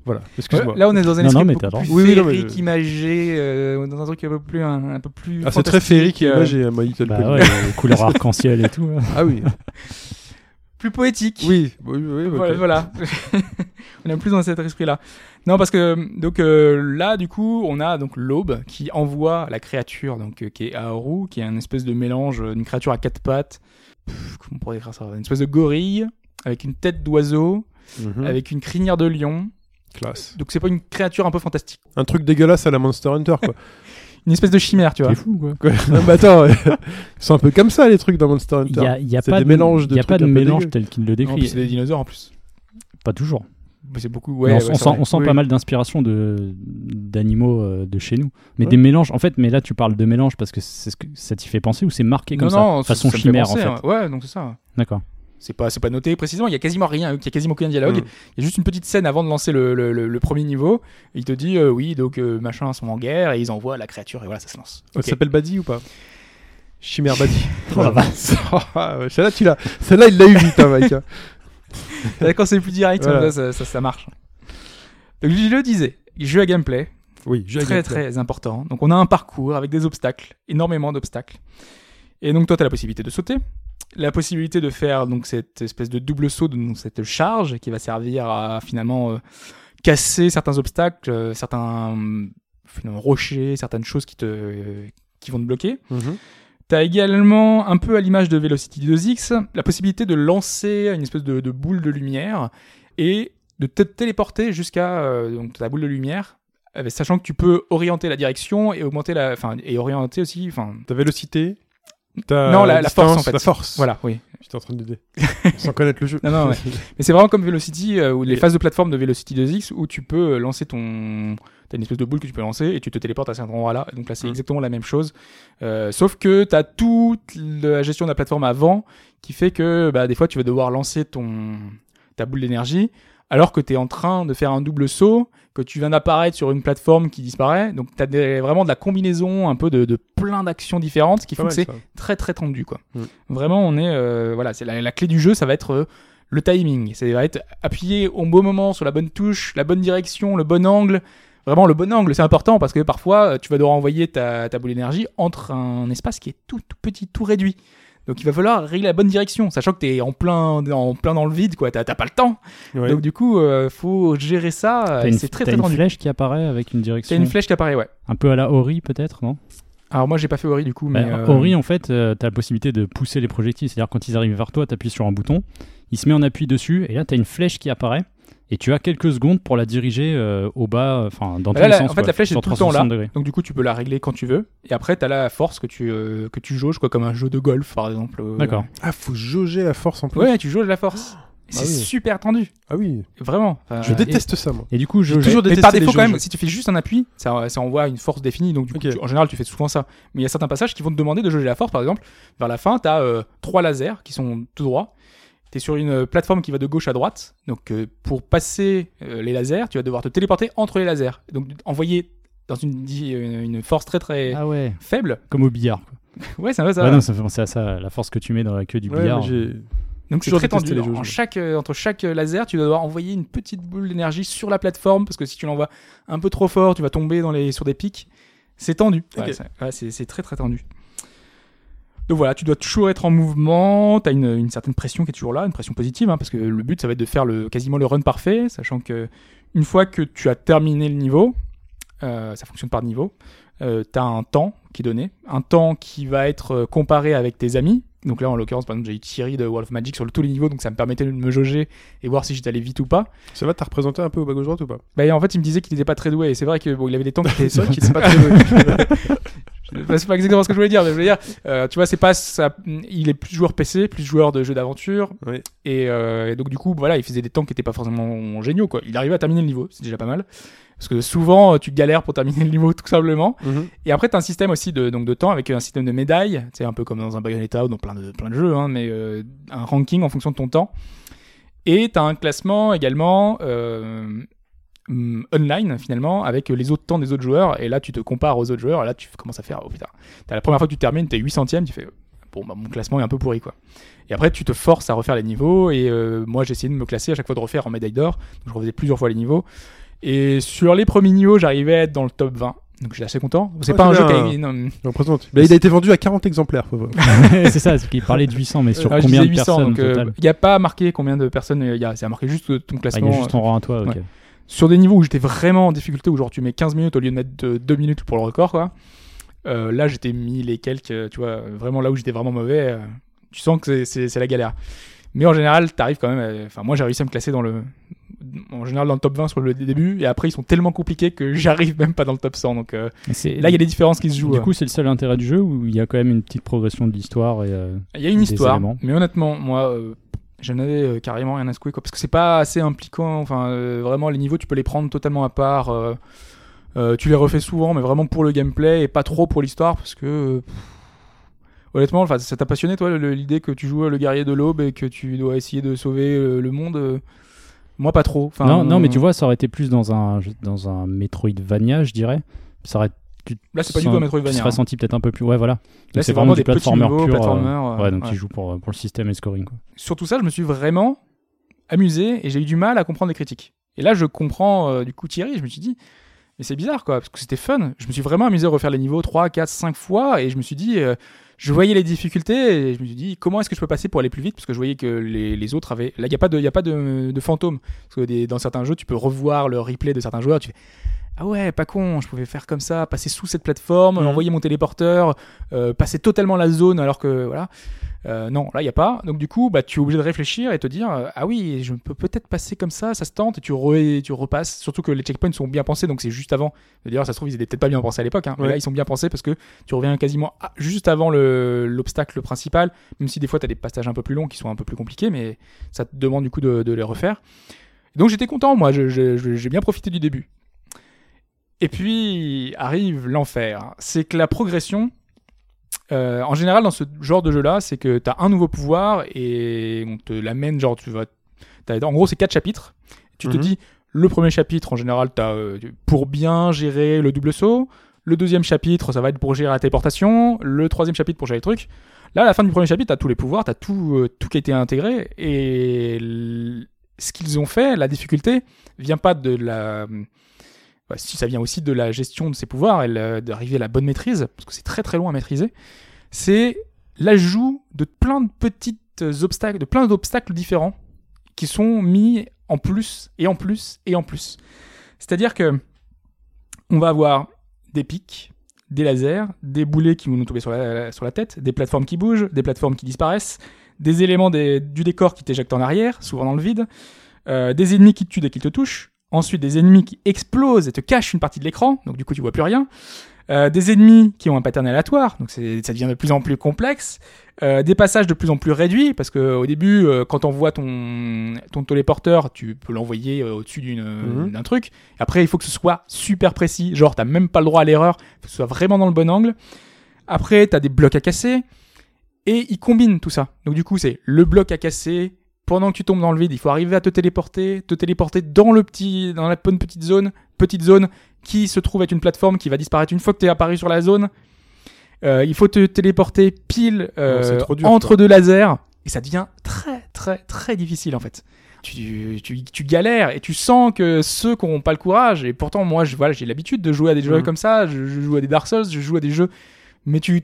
Voilà. Excuse-moi. Là, on est dans un Non, non, esprit mais beaucoup t'as plus. Oui, oui, non, mais féerique, je- imagé, euh, dans un truc un peu plus, un, un peu plus. ah c'est très féerique. et euh, j'ai un My Little Bah Pony. ouais, les couleurs arc-en-ciel et tout. là. Ah oui. plus poétique. oui. Oui. Oui. ok. Voilà, voilà. on est plus dans cet esprit-là. Non, parce que donc euh, là, du coup, on a donc l'aube qui envoie la créature, donc euh, qui est Haru, qui est un espèce de mélange euh, d'une créature à quatre pattes. Pff, comment on pourrait décrire ça? Une espèce de gorille avec une tête d'oiseau, Mhm. avec une crinière de lion. Classe. Donc c'est pas une créature un peu fantastique. Un truc dégueulasse à la Monster Hunter quoi. une espèce de chimère, tu vois. C'est fou, quoi. Quoi non, mais attends, ils sont un peu comme ça les trucs dans Monster Il Hunter. y a, il y a C'est pas des de mélanges de il y a pas de mélange tel qu'il le En plus, décrit. c'est des dinosaures en plus. Pas toujours. C'est beaucoup. Ouais, on, ouais, on c'est sent, on sent Oui. pas mal d'inspiration de d'animaux euh, de chez nous. Mais Ouais. des mélanges, en fait, mais là tu parles de mélange parce que c'est ce que ça t'y fait penser ou c'est marqué comme Non, ça non, façon ça chimère penser, en fait? hein. Ouais, donc c'est ça. D'accord. C'est pas, c'est pas noté précisément. Il y a quasiment rien. Il y a quasiment aucun dialogue. Mm. Il y a juste une petite scène avant de lancer le, le- le- le premier niveau. Il te dit euh, oui, donc euh, machin sont en guerre et ils envoient la créature et voilà, ça se lance. Ça s'appelle Buddy ou pas? Chimère Buddy. Oh la Ah, ouais, Celle-là, tu l'as. Celle-là, il l'a eu vite, hein, mec. Quand c'est plus direct, Voilà. ça, ça, ça, ça marche. Donc je le disais, jeu à gameplay, Oui, jeu à très gameplay. très important. Donc on a un parcours avec des obstacles, énormément d'obstacles. Et donc toi tu as la possibilité de sauter, la possibilité de faire donc cette espèce de double saut, donc cette charge qui va servir à finalement euh, casser certains obstacles, euh, certains finalement, rochers, certaines choses qui te euh, qui vont te bloquer. Mhm. T'as également, un peu à l'image de Velocity 2X, la possibilité de lancer une espèce de, de boule de lumière et de te téléporter jusqu'à euh, ta boule de lumière, sachant que tu peux orienter la direction et augmenter la, enfin et orienter aussi, enfin Ta vélocité ta Non, la- la distance, force, en fait. La force. voilà, oui. J'étais en train d'aider. Sans connaître le jeu. Non, non, ouais. Mais c'est vraiment comme Velocity, euh, ou les phases de plateforme de Velocity 2X où tu peux euh, lancer ton. T'as une espèce de boule que tu peux lancer et tu te téléportes à cet endroit-là. Donc là, c'est Mm. exactement la même chose. Euh, sauf que t'as toute la gestion de la plateforme avant qui fait que bah, des fois, tu vas devoir lancer ton ta boule d'énergie alors que tu es en train de faire un double saut, que tu viens d'apparaître sur une plateforme qui disparaît. Donc tu as vraiment de la combinaison un peu de, de plein d'actions différentes qui font que c'est très très tendu quoi. Mm. Vraiment on est euh, voilà, c'est la, la clé du jeu, ça va être euh, le timing, ça va être appuyer au bon moment sur la bonne touche, la bonne direction, le bon angle. Vraiment le bon angle, c'est important parce que parfois euh, tu vas devoir envoyer ta, ta boule d'énergie entre un espace qui est tout, tout petit, tout réduit. Donc il va falloir régler la bonne direction, sachant que tu es en plein, en plein dans le vide, quoi. T'as t'as pas le temps. Ouais. Donc du coup, euh, faut gérer ça. T'as une, C'est très t'as très une tendu. flèche qui apparaît avec une T'as direction une flèche qui apparaît, ouais. un peu à la Ori peut-être, non? Alors moi j'ai pas fait Ori du coup, mais Bah, euh, Ori, en fait, euh, t'as la possibilité de pousser les projectiles. C'est-à-dire, quand ils arrivent vers toi, t'appuies sur un bouton, il se met en appui dessus, et là, t'as une flèche qui apparaît, et tu as quelques secondes pour la diriger euh, au bas, enfin, dans tous Là, les sens. en fait, quoi, la flèche est sur tout le temps là. 360 degrés. donc du coup tu peux la régler quand tu veux. Et après t'as la force que tu euh, que tu jauges quoi, comme un jeu de golf par exemple. euh, D'accord. Ah, faut jauger la force en plus. Ouais, tu jauges la force. Ah c'est oui. super tendu, Ah oui. vraiment. Enfin, Je euh, déteste ça, moi. Et du coup, je, toujours mais par les défaut, quand même, si tu fais juste un appui, ça, ça envoie une force définie. Donc, du coup, tu- en général, tu fais souvent ça. Mais il y a certains passages qui vont te demander de jauger la force. Par exemple, vers la fin, tu as trois lasers qui sont tout droits. Tu es sur une euh, plateforme qui va de gauche à droite. Donc, euh, pour passer euh, les lasers, tu vas devoir te téléporter entre les lasers. Donc, envoyer dans une, force très très Ah ouais, faible. comme au billard. Ouais, ça va, ça. Ouais, non, ça fait penser à ça, la force que tu mets dans la queue du Ouais, billard. j'ai- Donc c'est très tendu. En chaque, euh, entre chaque laser, tu vas devoir envoyer une petite boule d'énergie sur la plateforme parce que si tu l'envoies un peu trop fort, tu vas tomber dans les, sur des pics. C'est tendu. Ouais, Ok. c'est- ouais, c'est c'est très très tendu. Donc voilà, tu dois toujours être en mouvement, tu as une, une certaine pression qui est toujours là, une pression positive, hein, parce que le but ça va être de faire le, quasiment le run parfait, sachant que une fois que tu as terminé le niveau, euh, ça fonctionne par niveau, tu as un temps qui est donné, un temps qui va être euh, comparé avec tes amis. Donc là, en l'occurrence, par exemple, j'ai eu Thierry de World of Magic sur le- tous les niveaux, donc ça me permettait de me jauger et voir si j'étais allé vite ou pas. Ça va, t'as représenté un peu au bas gauche droite ou pas? Bah, en fait, il me disait qu'il était pas très doué, et c'est vrai que bon, il avait des temps qui étaient qu'il était pas très doué. C'est pas exactement ce que je voulais dire, mais je voulais dire, euh, tu vois, c'est pas ça. Il est plus joueur PC, plus joueur de jeux d'aventure, Oui. et, euh, et donc du coup, voilà, il faisait des temps qui étaient pas forcément géniaux, quoi. Il arrivait à terminer le niveau, c'est déjà pas mal. Parce que souvent, tu galères pour terminer le niveau tout simplement. Mhm. Et après, tu as un système aussi de, donc, de temps avec un système de médailles. C'est un peu comme dans un Bayonetta ou dans plein de, plein de jeux, hein, mais euh, un ranking en fonction de ton temps. Et tu as un classement également euh, online finalement avec les autres temps des autres joueurs. Et là, tu te compares aux autres joueurs. Et là, tu commences à faire Oh putain, t'as la première fois que tu termines, t'es 800ème, tu fais Bon, bah, mon classement est un peu pourri quoi. Et après, tu te forces à refaire les niveaux. Et euh, moi, j'ai essayé de me classer à chaque fois de refaire en médaille d'or. Donc, je refaisais plusieurs fois les niveaux. Et sur les premiers niveaux, j'arrivais à être dans le top 20. Donc j'étais assez content. C'est Ouais, pas un jeu qui a... il a été vendu à 40 exemplaires. C'est ça, c'est qu'il parlait de 800, mais sur Ah, combien disais de 800, personnes total il n'y a pas marqué combien de personnes il y a. C'est marqué juste ton Ah, classement. Il y a juste ton rang à toi, ok. ouais. Sur des niveaux où j'étais vraiment en difficulté, où genre tu mets 15 minutes au lieu de mettre 2 minutes pour le record, quoi. Euh, là, j'étais mis les quelques, euh, tu vois, vraiment là où j'étais vraiment mauvais. euh, tu sens que c'est- la galère. Mais en général, t'arrives quand même. Enfin, moi, j'ai réussi à me classer dans le en général dans le top 20 sur le début, et après ils sont tellement compliqués que j'arrive même pas dans le top 100. Donc euh, là, il y a des différences qui se jouent. Du coup, c'est le seul intérêt du jeu où il y a quand même une petite progression de l'histoire et euh, Il y a une histoire, éléments? mais honnêtement, moi, euh, j'en avais euh, carrément rien à secouer, quoi, parce que c'est pas assez impliquant. Enfin, euh, vraiment, les niveaux, tu peux les prendre totalement à part. euh, tu les refais souvent, mais vraiment pour le gameplay et pas trop pour l'histoire, parce que. pff, honnêtement, enfin, ça t'a passionné, toi, l'idée que tu joues le guerrier de l'aube et que tu dois essayer de sauver le monde Moi, pas trop. Enfin, non, non, mais tu vois, ça aurait été plus dans un dans un Metroidvania, je dirais. Ça aurait tu Là, c'est pas du tout un Tu Metroidvania. serais hein. senti peut-être un peu plus. Ouais, voilà. Là, c'est vraiment des petits platformer niveaux, pur, euh, euh, ouais, donc ouais. tu joues pour, pour le système et le scoring. Quoi. sur tout ça, je me suis vraiment amusé et j'ai eu du mal à comprendre les critiques. Et là, je comprends euh, du coup Thierry, je me suis dit, mais c'est bizarre quoi, parce que c'était fun. Je me suis vraiment amusé à refaire les niveaux 3, 4, 5 fois et je me suis dit, euh, je voyais les difficultés et je me suis dit, comment est-ce que je peux passer pour aller plus vite? Parce que je voyais que les, les autres avaient. Là, il n'y a pas de, y a pas de, de fantôme. Parce que des- dans certains jeux, tu peux revoir le replay de certains joueurs, tu fais. Ah ouais, pas con, je pouvais faire comme ça, passer sous cette plateforme, Mhm. envoyer mon téléporteur, euh, passer totalement la zone alors que voilà. Euh, non, là, il n'y a pas. Donc, du coup, bah, tu es obligé de réfléchir et te dire euh, Ah oui, je peux peut-être passer comme ça, ça se tente, et tu, re- tu repasses. Surtout que les checkpoints sont bien pensés, donc c'est juste avant. D'ailleurs, ça se trouve, ils étaient peut-être pas bien pensés à l'époque, hein, mais Ouais. là, ils sont bien pensés parce que tu reviens quasiment à- juste avant le- l'obstacle principal, même si des fois, tu as des passages un peu plus longs qui sont un peu plus compliqués, mais ça te demande du coup de, de les refaire. Donc, j'étais content, moi, j'ai bien profité du début. Et puis arrive l'enfer. C'est que la progression, euh, en général, dans ce genre de jeu-là, c'est que tu as un nouveau pouvoir et on te l'amène, genre, tu vas. en gros, c'est quatre chapitres. Tu te Mhm. dis, le premier chapitre, en général, tu as pour bien gérer le double saut. Le deuxième chapitre, ça va être pour gérer la téléportation. Le troisième chapitre, pour gérer les trucs. Là, à la fin du premier chapitre, tu as tous les pouvoirs, tu as tout, euh, tout qui a été intégré. Et ce qu'ils ont fait, la difficulté, vient pas de la. Bah, si ça vient aussi de la gestion de ses pouvoirs et d'arriver à la bonne maîtrise, parce que c'est très très loin à maîtriser, c'est l'ajout de plein de petites obstacles, de plein d'obstacles différents qui sont mis en plus et en plus et en plus. C'est-à-dire que on va avoir des pics, des lasers, des boulets qui vont nous tomber sur la, tête, des plateformes qui bougent, des plateformes qui disparaissent, des éléments du décor qui t'éjectent en arrière, souvent dans le vide, euh, des ennemis qui te tuent dès qu'ils te touchent, ensuite des ennemis qui explosent et te cachent une partie de l'écran, donc du coup tu vois plus rien, euh, des ennemis qui ont un pattern aléatoire, donc ça devient de plus en plus complexe, euh, des passages de plus en plus réduits, parce que au début, euh, quand on voit ton, ton téléporteur, tu peux l'envoyer au-dessus d'une- Mhm. d'un truc. Après, il faut que ce soit super précis, genre t'as même pas le droit à l'erreur, il faut que ce soit vraiment dans le bon angle. Après, t'as des blocs à casser, et ils combinent tout ça. Donc du coup, c'est le bloc à casser. Pendant que tu tombes dans le vide, il faut arriver à te téléporter, te téléporter dans le petit, dans la bonne petite zone, petite zone qui se trouve être une plateforme qui va disparaître une fois que tu es apparu sur la zone. Euh, il faut te téléporter pile euh, Non, dur, entre deux lasers et ça devient très très très difficile en fait. Tu, tu, tu galères et tu sens que ceux qui n'ont pas le courage et pourtant moi je, voilà, j'ai l'habitude de jouer à des jeux Mhm. comme ça, je, je joue à des Dark Souls, je joue à des jeux mais tu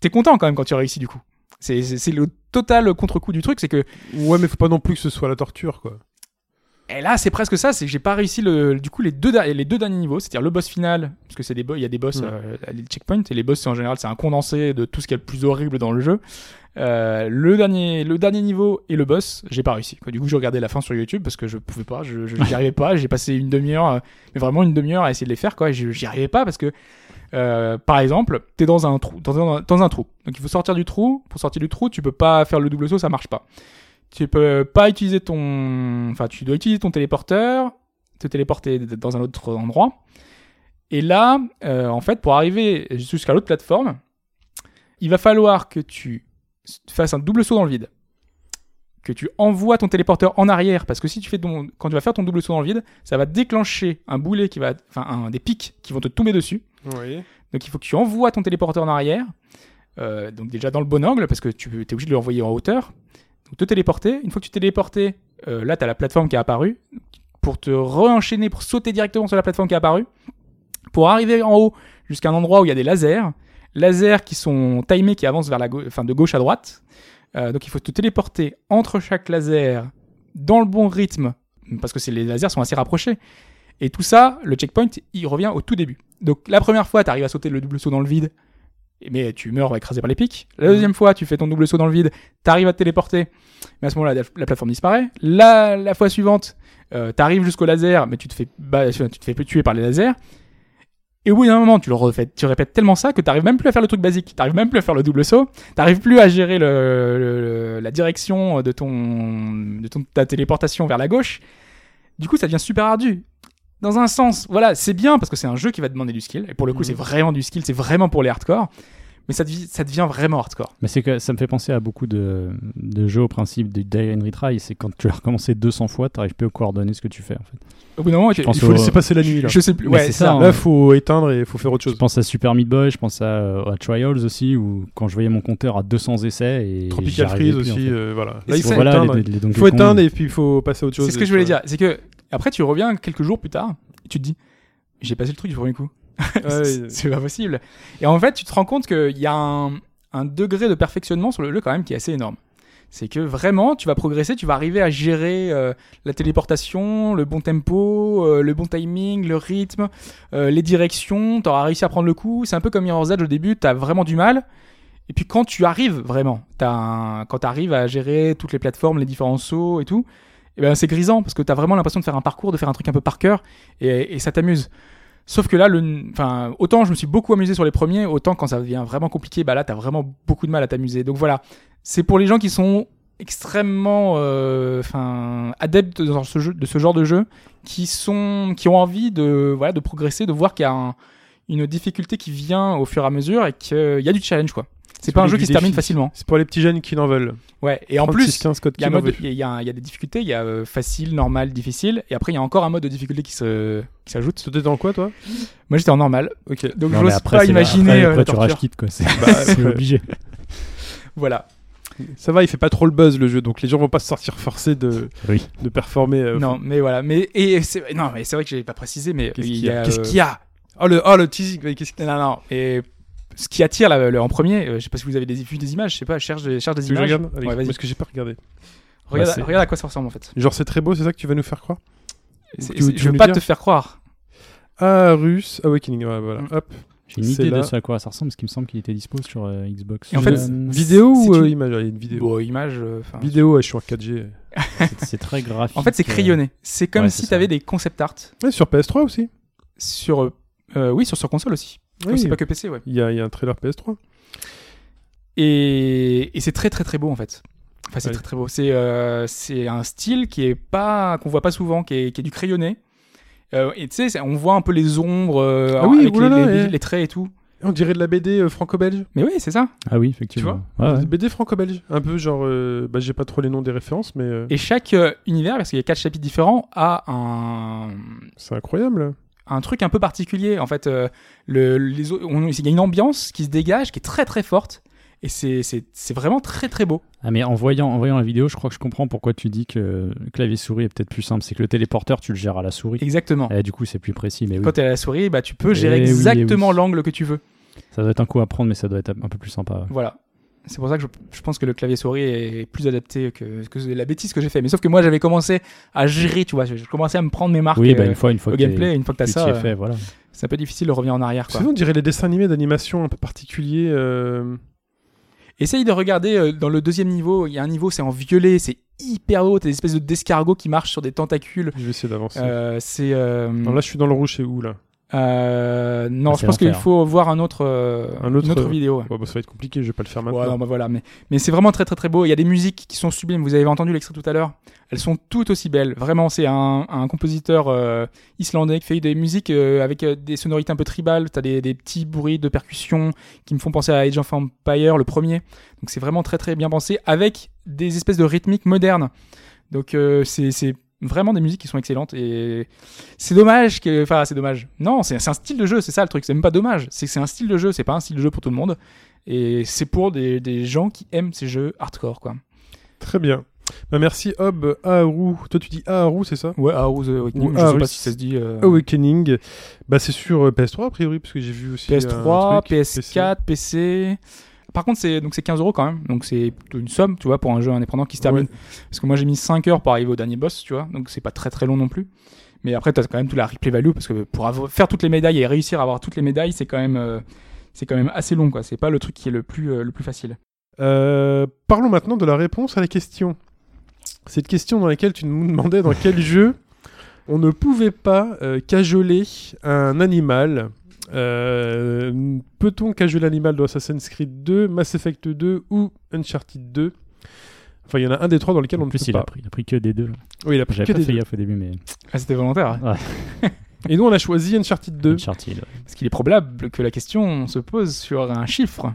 t'es content quand même quand tu réussis du coup. C'est, le total contre-coup du truc, c'est que Ouais, mais faut pas non plus que ce soit la torture, quoi. et là c'est presque ça, c'est que j'ai pas réussi le, du coup les deux, les deux derniers niveaux, c'est-à-dire le boss final, parce que c'est des boss, il y a des boss, Mm. euh, les checkpoints et les boss en général c'est un condensé de tout ce qu'il y a de plus horrible dans le jeu. Euh, le dernier, le dernier niveau et le boss, j'ai pas réussi. Quoi. Du coup, j'ai regardé la fin sur YouTube parce que je pouvais pas, je, je- j'y arrivais pas. J'ai passé une demi-heure, euh, mais vraiment une demi-heure à essayer de les faire, quoi. J'y arrivais pas parce que, euh, par exemple, t'es dans un trou, dans un, trou. Donc il faut sortir du trou. Pour sortir du trou, tu peux pas faire le double saut, ça marche pas. Tu peux pas utiliser ton, enfin, tu dois utiliser ton téléporteur, te téléporter dans un autre endroit. Et là, euh, en fait, pour arriver jusqu'à l'autre plateforme, il va falloir que tu fasses un double saut dans le vide. Que tu envoies ton téléporteur en arrière, parce que si tu fais ton, quand tu vas faire ton double saut dans le vide, ça va déclencher un boulet qui va, enfin, des pics qui vont te tomber dessus. Oui. Donc il faut que tu envoies ton téléporteur en arrière. Euh, donc déjà dans le bon angle, parce que tu es obligé de l'envoyer en hauteur. Donc te téléporter. Une fois que tu t'es téléporté, euh, là tu as la plateforme qui est apparue. Pour te re-enchaîner, pour sauter directement sur la plateforme qui est apparue. Pour arriver en haut jusqu'à un endroit où il y a des lasers. Lasers qui sont timés, qui avancent vers la enfin, de gauche à droite. Euh, donc il faut te téléporter entre chaque laser dans le bon rythme. Parce que les lasers sont assez rapprochés. Et tout ça, le checkpoint, il revient au tout début. Donc la première fois, tu arrives à sauter le double saut dans le vide, mais tu meurs écrasé par les pics. La deuxième fois, tu fais ton double saut dans le vide, tu arrives à te téléporter, mais à ce moment-là, la, la plateforme disparaît. La, fois suivante, euh, t'arrives jusqu'au laser, mais tu te fais, tu te fais tuer par les lasers. Et au bout d'un moment, tu le refais, tu répètes tellement ça que t'arrives même plus à faire le truc basique. T'arrives même plus à faire le double saut. T'arrives plus à gérer le, le- la direction de ton, de ton, ta téléportation vers la gauche. Du coup, ça devient super ardu. Dans un sens, voilà, c'est bien parce que c'est un jeu qui va demander du skill. Et pour le coup, Mhm. c'est vraiment du skill. C'est vraiment pour les hardcore. Mais ça, devient- ça devient vraiment hardcore. Mais c'est que ça me fait penser à beaucoup de, de jeux au principe du die and retry. C'est quand tu l'as recommencé 200 fois, t'arrives plus à coordonner ce que tu fais. En fait. Au bout d'un moment, tu- pense Il faut au- laisser passer la nuit là. je sais plus. Ouais, c'est ça. ça, hein. Là, faut éteindre et faut faire autre Je chose. pense à Super Meat Boy, je pense à, euh, à Trials aussi, où quand je voyais mon compteur à 200 essais et Tropical Freeze en aussi, fait. euh, voilà. Là, il faut voilà, éteindre. les, les Donkey Il faut éteindre et puis il faut passer à autre chose. C'est ce que je voulais dire. C'est que après, tu reviens quelques jours plus tard. Et tu te dis, j'ai passé le truc du premier coup. C'est- pas possible. Et en fait, tu te rends compte qu'il y a un, un degré de perfectionnement sur le jeu quand même qui est assez énorme. C'est que vraiment, tu vas progresser, tu vas arriver à gérer euh, la téléportation, le bon tempo, euh, le bon timing, le rythme, euh, les directions. Tu auras réussi à prendre le coup. C'est un peu comme Mirror's Edge au début, tu as vraiment du mal. Et puis quand tu arrives vraiment, t'as un- quand tu arrives à gérer toutes les plateformes, les différents sauts et tout, eh ben, c'est grisant parce que tu as vraiment l'impression de faire un parcours, de faire un truc un peu par cœur et, et ça t'amuse. Sauf que là, le, enfin, autant je me suis beaucoup amusé sur les premiers, autant quand ça devient vraiment compliqué, bah là, t'as vraiment beaucoup de mal à t'amuser. Donc voilà, c'est pour les gens qui sont extrêmement, euh, enfin, adeptes dans ce jeu, de ce genre de jeu, qui sont, qui ont envie de, voilà, de progresser, de voir qu'il y a un- une difficulté qui vient au fur et à mesure et qu'il y a du challenge, quoi. C'est pas un jeu qui se termine facilement. C'est pour les petits jeunes qui n'en veulent. Ouais. Et en plus, 15 code il y, a y a- y a des difficultés, il y a euh, facile, normal, difficile, et après il y a encore un mode de difficulté qui se, qui s'ajoute. C'était dans quoi, toi? Moi j'étais en normal, Ok. donc après, pas imaginer Après, euh, après, la tu torture. rage quoi. C'est Bah, obligé. Voilà. Ça va, il fait pas trop le buzz le jeu, donc les gens vont pas se sortir forcés de, Oui. de performer. euh, non, mais voilà. Mais et c'est non, mais c'est vrai que j'ai pas précisé, mais Qu'est-ce il qu'il y y a a. Qu'est-ce euh, qu'il y a? Oh le, oh, le teasing, mais qu'est-ce qu'il Non, non. Et ce qui attire là, le- en premier, euh, je sais pas si vous avez des, vu des images, je sais pas, cherche des, cherche des Tu que je images. regarde Allez, Ouais. Parce que j'ai pas regardé. Regarde, c'est- regarde à quoi ça ressemble en fait. Genre c'est très beau, c'est ça que tu vas nous faire croire tu- tu je veux pas dire te faire croire. Ah, Russe Awakening, ouais, voilà. Mm. Hop. J'ai une idée là. de ce à quoi ça ressemble, parce qu'il me semble qu'il était dispo sur euh, Xbox. Et en fait, One. Vidéo ou tu- euh, image Il y a une vidéo. Bon, image. euh, Vidéo, ouais, je suis en 4G. c'est très graphique. En fait, c'est euh, crayonné. C'est comme ouais, si tu avais des concept art Ouais, sur PS3 aussi. sur. euh, euh, oui, sur, sur console aussi. Oui, c'est pas que PC, ouais. il y, a, il y a un trailer PS3. Et, et c'est très très très beau en fait. Enfin, c'est Ouais. très très beau. C'est euh, c'est un style qui est pas qu'on voit pas souvent, qui est, qui est du crayonné. Euh, et tu sais, on voit un peu les ombres euh, Ah oui, avec les, oulala, les- les traits et tout. On dirait de la BD euh, franco-belge. Mais oui, c'est ça. Ah oui, effectivement. Ouais, ouais. BD franco-belge. Un peu genre. euh, bah, j'ai pas trop les noms des références, mais euh, Et chaque euh, univers, parce qu'il y a quatre chapitres différents, a un, c'est incroyable. Un truc un peu particulier. En fait, euh, le, les, on- il y a une ambiance qui se dégage, qui est très très forte. Et c'est- vraiment très très beau. Ah mais en voyant, en voyant la vidéo, je crois que je comprends pourquoi tu dis que clavier souris est peut-être plus simple. C'est que le téléporteur, tu le gères à la souris. Exactement. Et du coup, c'est plus précis. Mais oui, Quand tu es à la souris, bah, tu peux gérer Eh oui, eh exactement l'angle que tu veux. ça doit être un coup à prendre, mais ça doit être un peu plus sympa. Voilà. C'est pour ça que je, je pense que le clavier souris est plus adapté que, que la bêtise que j'ai fait. Mais sauf que moi, j'avais commencé à gérer, tu vois. Je, je commençais à me prendre mes marques Oui, bah euh, une fois, une fois au gameplay. Une fois que t'as tu ça, euh, fait, voilà. c'est un peu difficile de revenir en arrière. Quoi. Sinon, on dirait les dessins animés d'animation un peu particuliers. euh, Essaye de regarder euh, dans le deuxième niveau. Il y a un niveau, c'est en violet, c'est hyper haut. T'as des espèces de d'escargots qui marchent sur des tentacules. Je vais essayer d'avancer. Euh, c'est. euh, Non, là, je suis dans le rouge, c'est où là? Euh, non, Ah, je pense qu'il l'enfer. faut voir un autre, euh, Un autre, une autre vidéo. ouais. Bon, bah, ça va être compliqué, je vais pas le faire Ouais, maintenant. non, bah voilà, mais, mais c'est vraiment très très très beau. Il y a des musiques qui sont sublimes. Vous avez entendu l'extrait tout à l'heure. Elles sont toutes aussi belles. Vraiment, c'est un, un compositeur euh, islandais qui fait des musiques euh, avec euh, des sonorités un peu tribales. T'as des, des petits bruits de percussion qui me font penser à Age of Empire, le premier. Donc c'est vraiment très très bien pensé avec des espèces de rythmiques modernes. Donc euh, c'est c'est vraiment des musiques qui sont excellentes et c'est dommage que enfin c'est dommage non c'est un style de jeu c'est ça le truc c'est même pas dommage c'est que c'est un style de jeu c'est pas un style de jeu pour tout le monde et c'est pour des, des gens qui aiment ces jeux hardcore quoi Très bien. Bah, merci, Hob Aharu. Toi, tu dis Aharu, c'est ça? Ouais Arrows Awakening Ou je sais Aarhus. pas si ça se dit euh, Awakening. Bah, c'est sur euh, PS3, a priori, parce que j'ai vu aussi. PS3 un truc, PS4 PC par contre c'est donc c'est 15 euros quand même donc c'est plutôt une somme tu vois pour un jeu indépendant qui se termine Ouais. parce que moi j'ai mis 5 heures pour arriver au dernier boss tu vois donc c'est pas très très long non plus mais après t'as quand même tout la replay value parce que pour avoir- faire toutes les médailles et réussir à avoir toutes les médailles c'est quand même euh, c'est quand même assez long quoi c'est pas le truc qui est le plus euh, le plus facile Euh, parlons maintenant de la réponse à la question. Cette question dans laquelle tu nous demandais dans quel jeu on ne pouvait pas cajoler un animal. Euh, Peut-on cajoler l'animal dans Assassin's Creed 2, Mass Effect 2 ou Uncharted 2 Enfin, il y en a un des trois dans lesquels on ne peut il a, pas. pris, il a pris que des deux. Oui, il a pris J'avais que pas des fait deux. gaffe au début, mais Ah, c'était volontaire. Et nous, on a choisi Uncharted 2. Uncharted. ouais. Parce qu'il est probable que la question se pose sur un chiffre